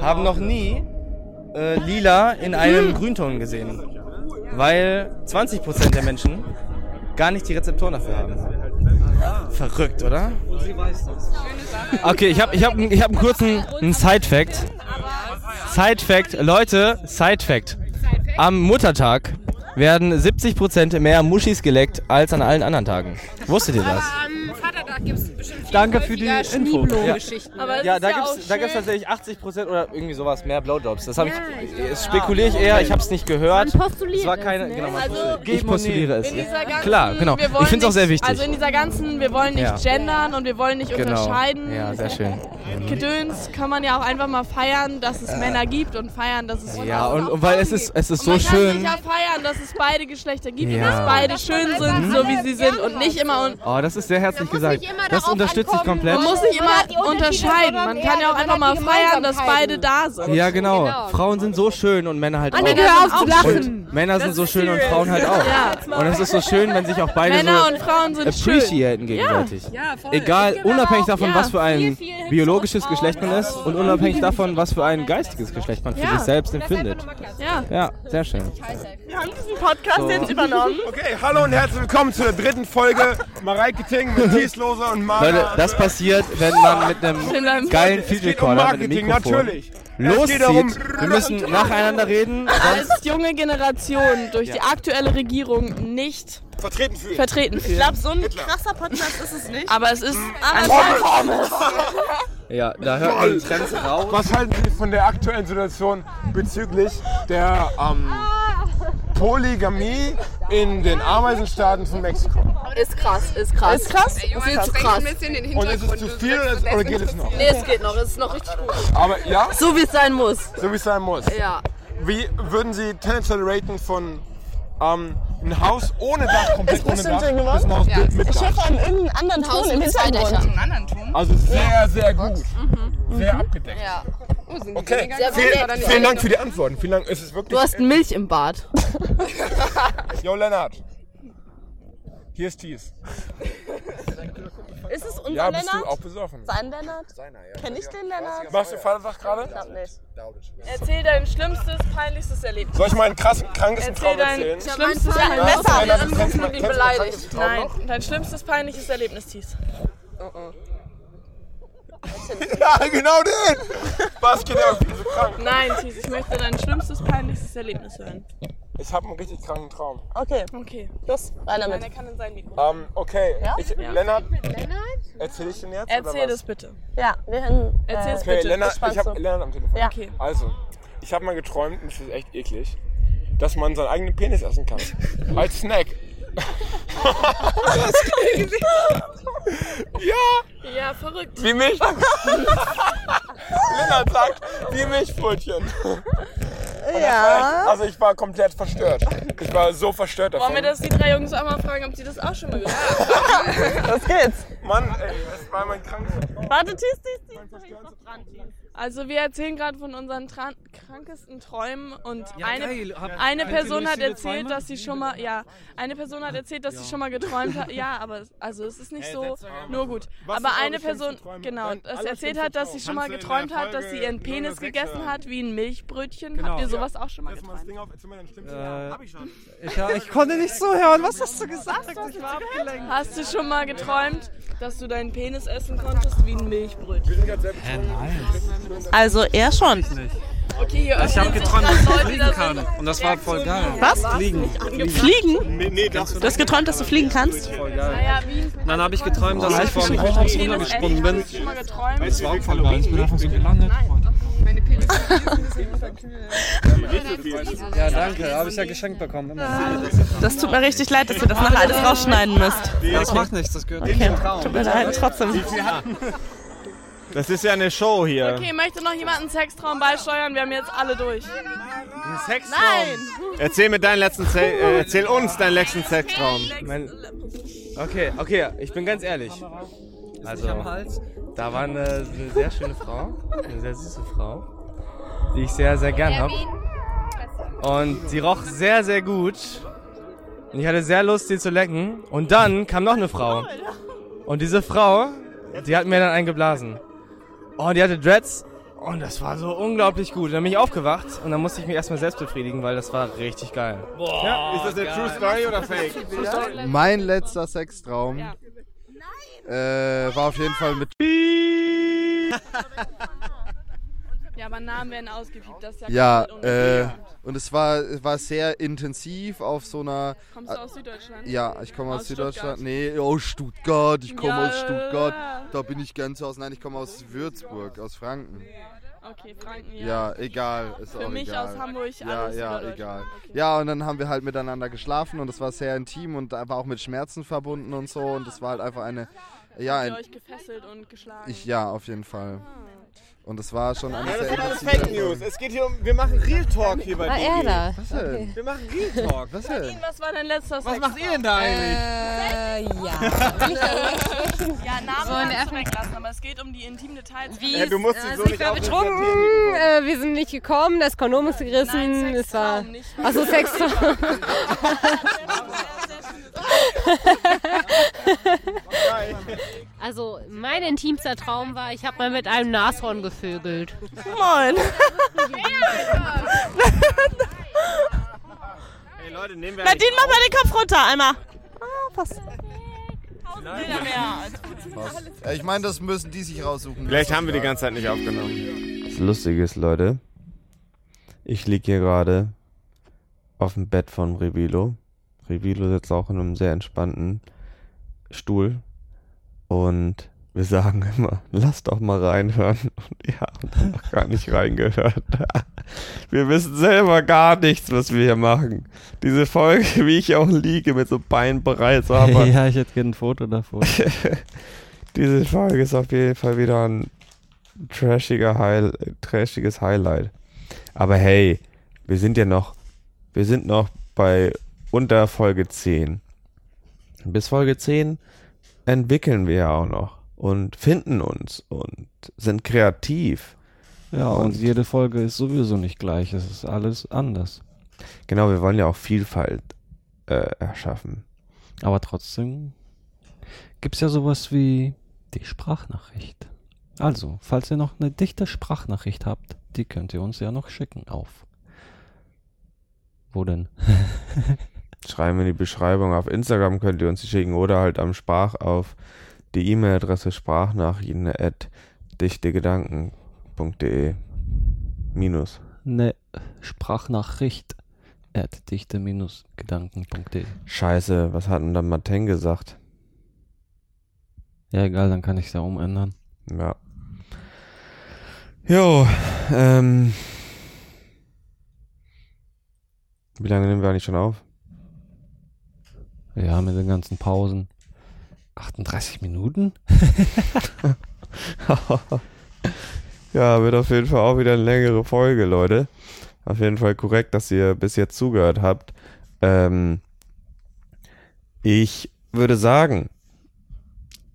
haben noch nie äh, lila in einem Grünton gesehen. Weil 20 Prozent der Menschen gar nicht die Rezeptoren dafür haben. Verrückt, oder? Okay, ich habe ich hab, ich hab einen kurzen Side-Fact. Side-Fact, Leute, Side-Fact. Am Muttertag werden 70% mehr Muschis geleckt als an allen anderen Tagen. Wusstet ihr das? Vatertag gibt es bestimmt viel Danke für die Info. Schneeblumengeschichten. Aber Ja, da ja da gibt's schön. tatsächlich 80% oder irgendwie sowas mehr Blowjobs. Das habe Ja, ich, das spekuliere ich eher, ich habe es nicht gehört. Man postuliert Es war es, keine, ne? genau, man Also, ich postuliere es. Ganzen, Klar, genau. Ich finde es auch sehr wichtig. Also in dieser ganzen, wir wollen nicht Ja. gendern und wir wollen nicht genau. unterscheiden. Ja, sehr schön. Gedöns kann man ja auch einfach mal feiern, dass es Männer gibt und feiern, dass es Ja, Frauen und, und weil es ist, gibt. es ist so man kann schön. sich ja feiern, dass es beide Geschlechter gibt und Ja. dass beide schön sind, so wie sie sind und nicht immer Oh, das ist sehr herzlich gesagt. Immer Das unterstütze ich komplett. man muss nicht immer unterscheiden. Man kann ja auch einfach mal feiern, dass beide da sind. Ja, genau. Frauen sind so schön und Männer halt Anne, auch. hör auf zu lachen. Und Männer sind so schön und Frauen halt auch. Ja. Und es ist so schön, wenn sich auch beide Männer so und Frauen sind schön. appreciaten gegenseitig. Ja. Ja, voll. Egal, aber unabhängig davon, ja, was für ein viel, viel Hilfe biologisches Geschlecht man ist und unabhängig davon, was für ein geistiges Geschlecht man für Ja. sich selbst empfindet. Ja. Ja, sehr schön. Wir haben diesen Podcast So. jetzt übernommen. Okay, hallo und herzlich willkommen zur dritten Folge *laughs* Mareike Ting mit Thiesloser und Mara. Leute, das passiert, wenn man mit einem *laughs* geilen Field geht um Recorder mit Marketing, Mikrofon natürlich. Loszieht. Wir müssen *laughs* nacheinander reden. Als junge Generation durch die aktuelle Regierung nicht vertreten fühlen. Vertreten fühlen. Ich glaube, so ein krasser Podcast ist es nicht. Aber es ist Aber *laughs* Ja, da hört man die Trends raus. Was halten Sie von der aktuellen Situation bezüglich der ähm, Polygamie in den Ameisenstaaten von Mexiko. Ist krass, ist krass. Ist krass? Ist Ist krass. krass. Ein bisschen den Und ist es zu viel oder, ist- oder geht es noch? Nee, es geht noch. Es ist noch richtig gut. Aber ja? So wie es sein muss. So wie es sein muss. Ja. Wie würden Sie tendenziell raten von ähm, ein Haus ohne Dach, komplett ohne Dach, bis ein Haus mit, mit Ich Dach? höre an irgendeinen anderen Haus Ton im mit zwei Hintergrund. Dächern. anderen Ton? Also sehr, sehr gut. Sehr abgedeckt. Ja. Okay, Sehr vielen, vielen Dank für die Antworten. Vielen Dank. Es ist wirklich. Du hast Milch im Bad. *laughs* Yo, Lennart. Hier ist Thies. Ist es unser Ja, bist Lennart? du auch besoffen? Sein Lennart? Kenn ich den Lennart? Machst du Vatertag gerade? Ich glaub nicht. Erzähl dein schlimmstes, peinlichstes Erlebnis. Soll ich meinen krassen, krankesten Erzähl Traum dein erzählen? schlimmstes, Ja, peinliches Messer, Erlebnis. Beleidigt. Nein, dein schlimmstes, peinliches Erlebnis, Thies. *laughs* Ja, genau den! Was geht bin so krank. Nein, Thies, ich möchte dein schlimmstes, peinlichstes Erlebnis hören. Ich habe einen richtig kranken Traum. Okay. Okay. Los, rein damit. Nein, er kann in sein Mikro. Ähm, okay. Ja? Ich, Ja. Lennart, erzähl ich den jetzt? Erzähl oder was? das bitte. Ja, wir hören. Erzähl's Okay, bitte. Lennart, Gespannt ich habe so. Lennart am Telefon. Ja. Okay. Also, ich habe mal geträumt, und das ist echt eklig, dass man seinen eigenen Penis essen kann. Als Snack. Ja! Ja, verrückt. Wie Milch. Lennart *laughs* sagt, wie Milchbrötchen. Echt, also ich war komplett verstört. Ich war so verstört davon. Wollen wir das die drei Jungs auch mal fragen, ob sie das auch schon mal gehört haben? Los geht's. Mann, ey, das war mein krankes. Warte, Thies, Thies, Thies. Also wir erzählen gerade von unseren krankesten Träumen und Ja, eine, geil. Eine Person hat erzählt, Träume? dass sie schon mal, ja, eine Person hat erzählt, dass sie schon mal geträumt hat. Ja, aber es- also es ist nicht Hey, so nur gut. Was Aber eine Person, genau, das erzählt hat, dass sie schon mal geträumt hat, dass sie ihren Penis 006 gegessen hat wie ein Milchbrötchen. Genau. Habt ihr Ja. sowas auch schon mal Lass mal das geträumt? Äh, Hab ich schon. Ich, ja, ich konnte nicht so hören. Was hast du gesagt? Hast du schon mal geträumt, dass du deinen Penis essen konntest wie ein Milchbrötchen? Hä, nein. Also er schon. Okay, hier Ich habe geträumt, dass ich fliegen kann. Und das war voll geil. Was? Fliegen. Fliegen? Nee, nee, das Du hast geträumt, dass du fliegen kannst? Voll geil. Und dann habe ich geträumt, dass ich vom Penis Haus essen. runtergesprungen bin. Hast du schon mal geträumt? Das war auch voll geil. Ich bin einfach so gelandet. Meine *laughs* Ja, danke. Habe ich ja geschenkt bekommen. Das tut mir richtig leid, dass ihr das nachher alles rausschneiden müsst. Das macht nichts. Das gehört Okay, zum Traum. tut mir leid, trotzdem. Das ist ja eine Show hier. Okay, möchte noch jemand einen Sextraum beisteuern? Wir haben jetzt alle durch. Ein Sextraum? Nein! Erzähl mir deinen letzten Se äh, erzähl uns deinen letzten Sextraum. Mein, okay, okay, ich bin ganz ehrlich. Also, am Hals? da war eine, eine sehr schöne Frau, eine sehr süße Frau, die ich sehr, sehr gern hab. Und die roch sehr, sehr gut. Und ich hatte sehr Lust, sie zu lecken. Und dann kam noch eine Frau. Und diese Frau, die hat mir dann eingeblasen. Oh, die hatte Dreads. Und das war so unglaublich gut. Dann bin ich aufgewacht und dann musste ich mich erstmal selbst befriedigen, weil das war richtig geil. Ja, ist das eine True Story oder Fake? Mein letzter Sextraum äh, war auf jeden Fall mit. *laughs* Ja, aber Namen werden ausgepiept, das ist ja Ja, äh, und es war, war sehr intensiv auf so einer. Kommst du aus Süddeutschland? Ja, ich komme aus, Aus Süddeutschland. Stuttgart? Nee, aus Stuttgart. Ich komme Ja, aus Stuttgart. äh. Da bin ich ganz aus. Nein, ich komme aus Würzburg, aus Franken. Okay, Franken, ja. Ja, egal. Ist Für auch mich egal. aus Hamburg, Ja, alles ja, Süddeutschland. egal. Ja, und dann haben wir halt miteinander geschlafen und das war sehr intim und war auch mit Schmerzen verbunden und so. Und das war halt einfach eine. Ja, Habt ihr ein, euch gefesselt und geschlagen? ich, ja, auf jeden Fall. Und das war schon eine Ja, das sehr sind alles Fake News. Es geht hier um, wir machen Real Talk hier bei DG. er da. Was denn? Wir machen Real Talk. Was denn? Was war dein letzter Was macht ihr denn da eigentlich? Äh, ja. *laughs* Ja, Namen So, kannst du weglassen, aber es geht um die intimen Details. Wie Ja, es- also ich war betrunken, *laughs* äh, wir sind nicht gekommen, das Kondom ist gerissen, es war. Achso, Sex. *laughs* *laughs* also mein intimster Traum war, ich habe mal mit einem Nashorn gevögelt. Moin. Hey Leute, nehmen wir Nadine, mach mal den Kopf runter einmal. Ah, passt. Ja, ich meine, das müssen die sich raussuchen. Vielleicht haben wir die ganze Zeit nicht aufgenommen. Das Lustige ist, Leute, ich liege hier gerade auf dem Bett von Revilo. Revilo sitzt auch in einem sehr entspannten Stuhl. Und Wir sagen immer, lass doch mal reinhören. *laughs* Und ihr habt noch gar nicht reingehört. *laughs* Wir wissen selber gar nichts, was wir hier machen. Diese Folge, wie ich auch liege, mit so Beinen bereit. So *laughs* aber ja, ich hätte gerne ein Foto davor. Diese Folge ist auf jeden Fall wieder ein trashiger High, trashiges Highlight. Aber hey, wir sind ja noch, wir sind noch bei unter Folge 10. Bis Folge 10 entwickeln wir ja auch noch und finden uns und sind kreativ. Ja, und, und jede Folge ist sowieso nicht gleich. Es ist alles anders. Genau, wir wollen ja auch Vielfalt äh, erschaffen. Aber trotzdem gibt es ja sowas wie die Sprachnachricht. Also, falls ihr noch eine dichte Sprachnachricht habt, die könnt ihr uns ja noch schicken auf. Wo denn? *laughs* Schreiben in die Beschreibung. Auf Instagram könnt ihr uns die schicken oder halt am Sprach auf die E-Mail-Adresse sprachnachrichten at dichtegedanken.de minus. Ne, Sprachnachricht at dichte-gedanken.de Scheiße, was hat denn dann Martin gesagt? Ja, egal, dann kann ich es ja umändern. Ja. Jo, ähm. Wie lange nehmen wir eigentlich schon auf? Ja, mit den ganzen Pausen. 38 Minuten? *laughs* ja, wird auf jeden Fall auch wieder eine längere Folge, Leute. Auf jeden Fall korrekt, dass ihr bis jetzt zugehört habt. Ähm, ich würde sagen,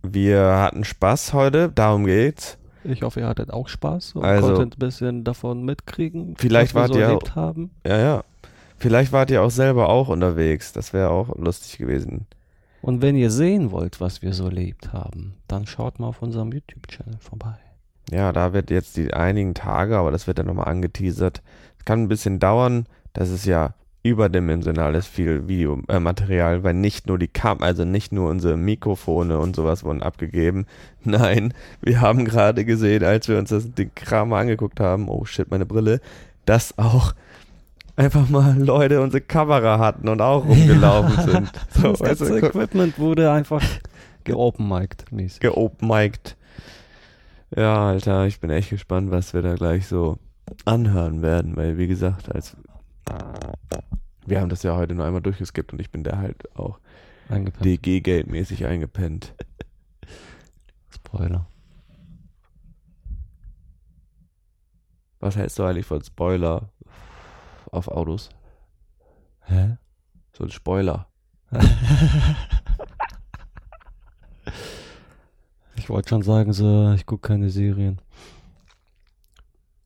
wir hatten Spaß heute, darum geht's. Ich hoffe, ihr hattet auch Spaß und Also- konntet ein bisschen davon mitkriegen, Vielleicht was wir so ihr erlebt haben. Ja, ja. Vielleicht wart ihr auch selber auch unterwegs. Das wäre auch lustig gewesen. Und wenn ihr sehen wollt, was wir so erlebt haben, dann schaut mal auf unserem YouTube-Channel vorbei. Ja, da wird jetzt die einigen Tage, aber das wird dann nochmal angeteasert. Es kann ein bisschen dauern. Das ist ja überdimensionales viel Videomaterial, äh, weil nicht nur die Kam, also nicht nur unsere Mikrofone und sowas wurden abgegeben. *laughs* Nein, wir haben gerade gesehen, als wir uns das den Kram angeguckt haben, oh shit, meine Brille, dass auch einfach mal *laughs* Leute unsere Kamera hatten und auch rumgelaufen Ja, sind. *laughs* So, das ganze du, Equipment wurde einfach *laughs* geopenmiked geopenmiked. Ja, Alter, ich bin echt gespannt, was wir da gleich so anhören werden, weil wie gesagt, als wir haben das ja heute nur einmal durchgeskippt und ich bin da halt auch. DG-Gate-mäßig eingepennt. Spoiler. Was hältst du eigentlich von Spoiler auf Autos? Hä? So ein Spoiler. *laughs* Ich wollte schon sagen, so, ich gucke keine Serien.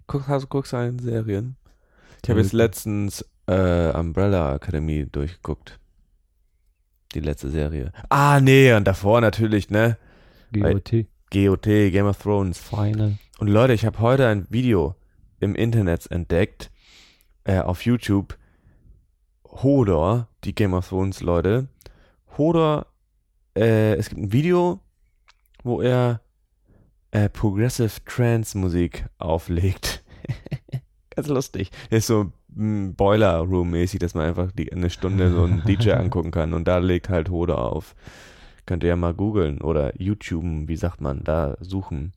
Guck, hast, guckst du eine Serien? Ich habe jetzt letztens äh, Umbrella Academy durchgeguckt. Die letzte Serie. Ah, nee, und davor natürlich, ne? GOT. GOT, Game of Thrones. Final. Und Leute, ich habe heute ein Video im Internet entdeckt, äh, auf YouTube. Hodor, die Game of Thrones Leute. Hodor, äh, es gibt ein Video, wo er äh, Progressive Trance Musik auflegt. *laughs* Ganz lustig. Ist so mm, Boiler Room mäßig, dass man einfach die, eine Stunde so einen DJ *laughs* angucken kann und da legt halt Hodor auf. Könnt ihr ja mal googeln oder YouTube, wie sagt man, da suchen.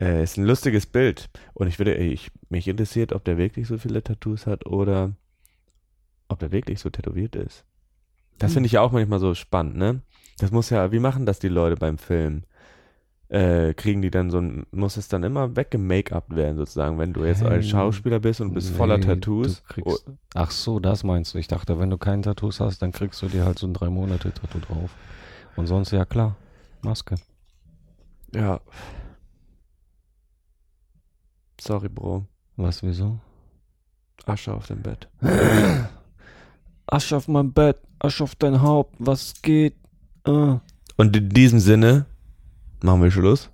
Äh, ist ein lustiges Bild. Und ich würde, ich, mich interessiert, ob der wirklich so viele Tattoos hat oder ob der wirklich so tätowiert ist. Das Hm. finde ich ja auch manchmal so spannend, ne? Das muss ja, wie machen das die Leute beim Film? Äh, kriegen die dann so ein, muss es dann immer weggemake-up werden, sozusagen, wenn du jetzt Hey. Schauspieler bist und bist voller Nee, Tattoos? Du kriegst, ach so, das meinst du. Ich dachte, wenn du keine Tattoos hast, dann kriegst du dir halt so ein drei Monate Tattoo drauf. Und sonst, ja klar, Maske. Ja. Sorry, Bro. Was, wieso? Asche auf dem Bett. *clears throat* Asche auf mein Bett, Asche auf dein Haupt, was geht? Äh. Und in diesem Sinne machen wir Schluss.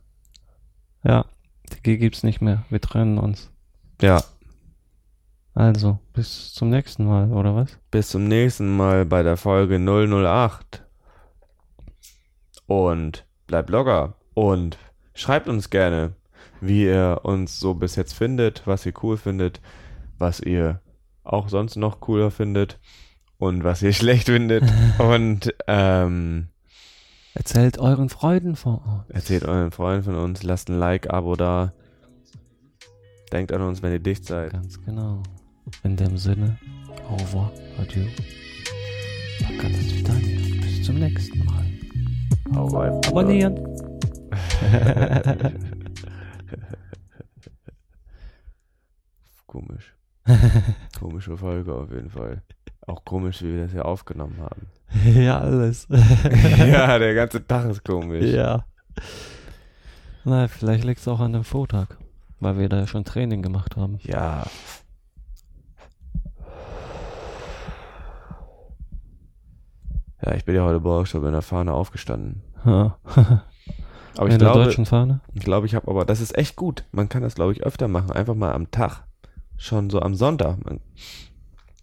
Ja, die G gibt's nicht mehr. Wir trennen uns. Ja. Also, bis zum nächsten Mal, oder was? Bis zum nächsten Mal bei der Folge 008. Und bleibt locker. Und schreibt uns gerne, wie ihr uns so bis jetzt findet, was ihr cool findet, was ihr auch sonst noch cooler findet und was ihr *laughs* schlecht findet. *laughs* Und ähm, Erzählt euren Freunden von uns. Erzählt euren Freunden von uns. Lasst ein Like, Abo da. Denkt an uns, wenn ihr dicht seid. Ganz genau. In dem Sinne, au revoir, adieu. Bis zum nächsten Mal. Hau rein. Abonnieren. *laughs* Komisch. *laughs* Komische Folge auf jeden Fall. Auch komisch, wie wir das hier aufgenommen haben. *laughs* Ja, alles. *laughs* ja, der ganze Tag ist komisch. Ja. Na, vielleicht liegt es auch an dem Vortag, weil wir da ja schon Training gemacht haben. Ja. Ja, ich bin ja heute Morgen schon mit einer Fahne aufgestanden. Ja. Aber ich der glaube, deutschen Fahne? Ich glaube, ich habe aber, das ist echt gut. Man kann das, glaube ich, öfter machen. Einfach mal am Tag. Schon so am Sonntag.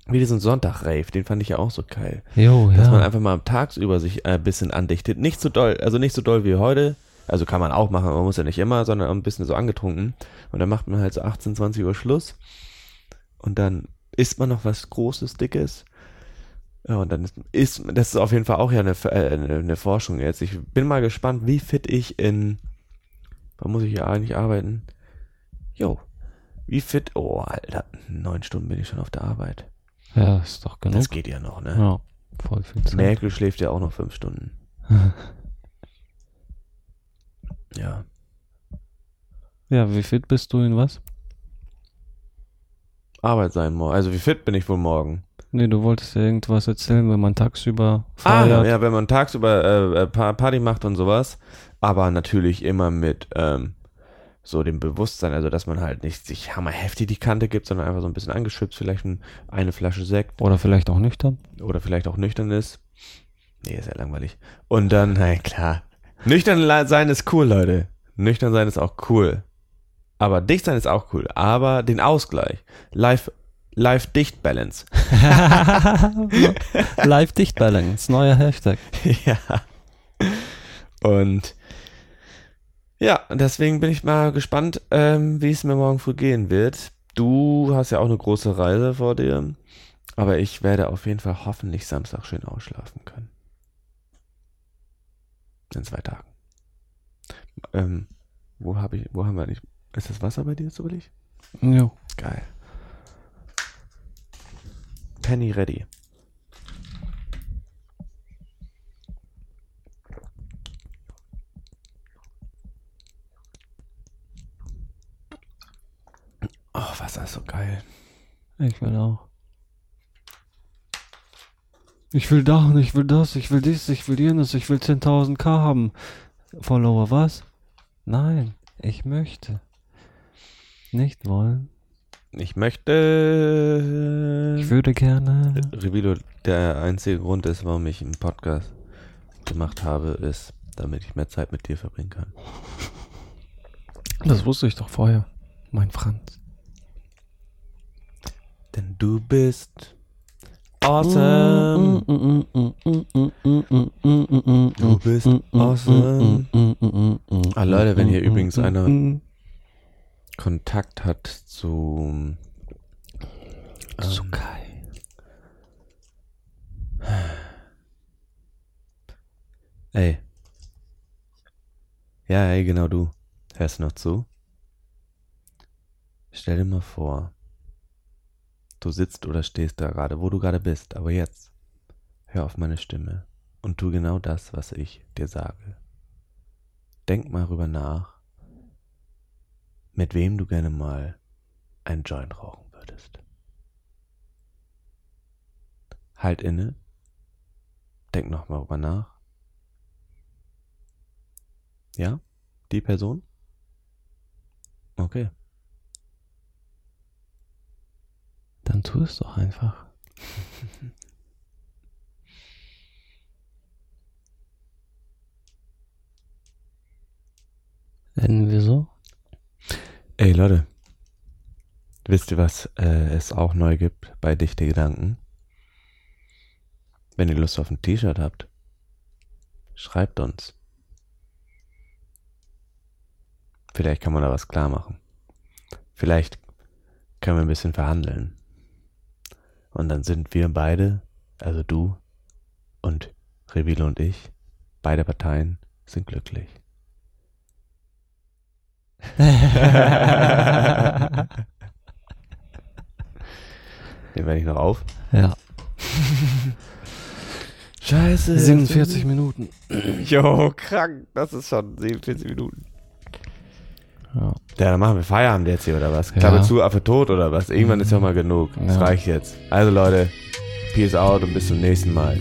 Wie diesen Sonntag-Rave, den fand ich ja auch so geil. Jo, Dass ja. man einfach mal am Tagsüber sich ein bisschen andichtet. Nicht so doll, also nicht so doll wie heute. Also kann man auch machen, man muss ja nicht immer, sondern ein bisschen so angetrunken. Und dann macht man halt so 18, 20 Uhr Schluss. Und dann isst man noch was Großes, Dickes. Ja, und dann ist, ist das ist auf jeden Fall auch ja eine, äh, eine, eine Forschung jetzt. Ich bin mal gespannt, wie fit ich in, wann muss ich hier eigentlich arbeiten? Jo, wie fit, oh, Alter, neun Stunden bin ich schon auf der Arbeit. Ja, ist doch genug. Das geht ja noch, ne? Ja, voll viel Zeit. Merkel schläft ja auch noch fünf Stunden. *laughs* ja. Ja, wie fit bist du in was? Arbeit sein morgen. Also wie fit bin ich wohl morgen? Nee, du wolltest ja irgendwas erzählen, wenn man tagsüber Ah, feiert. ja, wenn man tagsüber äh, äh, Pa- Party macht und sowas. Aber natürlich immer mit ähm, so dem Bewusstsein, also dass man halt nicht sich hammerheftig die Kante gibt, sondern einfach so ein bisschen angeschwipst, vielleicht ein, eine Flasche Sekt. Oder vielleicht auch nüchtern. Oder vielleicht auch nüchtern ist. Nee, ist ja langweilig. Und dann, *laughs* na klar. Nüchtern sein ist cool, Leute. Nüchtern sein ist auch cool. Aber dicht sein ist auch cool. Aber den Ausgleich. Live, live dicht Balance. *laughs* *laughs* Live Dicht Balance, neuer Hashtag. ja. Und ja, deswegen bin ich mal gespannt, ähm, wie es mir morgen früh gehen wird. Du hast ja auch eine große Reise vor dir. Aber ich werde auf jeden Fall hoffentlich Samstag schön ausschlafen können. In zwei Tagen. Ähm, wo habe ich, wo haben wir nicht? Ist das Wasser bei dir zufällig? Jo. Geil. Penny ready. Oh, Wasser ist so geil. Ich will auch. Ich will da und ich will das, ich will dies, ich will jenes, ich will 10.000k haben. Follower, was? Nein, ich möchte. Nicht wollen. Ich möchte. Ich würde gerne. Revilo, der einzige Grund ist, warum ich einen Podcast gemacht habe, ist, damit ich mehr Zeit mit dir verbringen kann. Das wusste ich doch vorher, mein Franz. Denn du bist awesome. Du bist awesome. Ah, Leute, wenn hier übrigens einer Kontakt hat zu. Zu ähm, Kai. Ey. Ja, ey, genau du. Hörst du noch zu? Stell dir mal vor, du sitzt oder stehst da gerade, wo du gerade bist, aber jetzt hör auf meine Stimme und tu genau das, was ich dir sage. Denk mal rüber nach, mit wem du gerne mal ein Joint rauchen würdest. Halt inne, denk noch mal rüber nach. Ja? Die Person? Okay. Dann tu es doch einfach. *laughs* Enden wir so? Ey Leute, wisst ihr, was äh, es auch neu gibt bei Dichte Gedanken? Wenn ihr Lust auf ein T-Shirt habt, schreibt uns. Vielleicht kann man da was klar machen. Vielleicht können wir ein bisschen verhandeln. Und dann sind wir beide, also du und Revilo und ich, Beide Parteien sind glücklich. *laughs* Den werde ich noch auf. Ja. Scheiße. 47 Minuten. *clears throat* Jo, krank. Das ist schon 47 Minuten. Ja, dann machen wir Feierabend jetzt hier oder was? Klappe Ja. zu, Affe tot oder was? Irgendwann ist ja mal genug. Das Ja. reicht jetzt. Also Leute, peace out und bis zum nächsten Mal.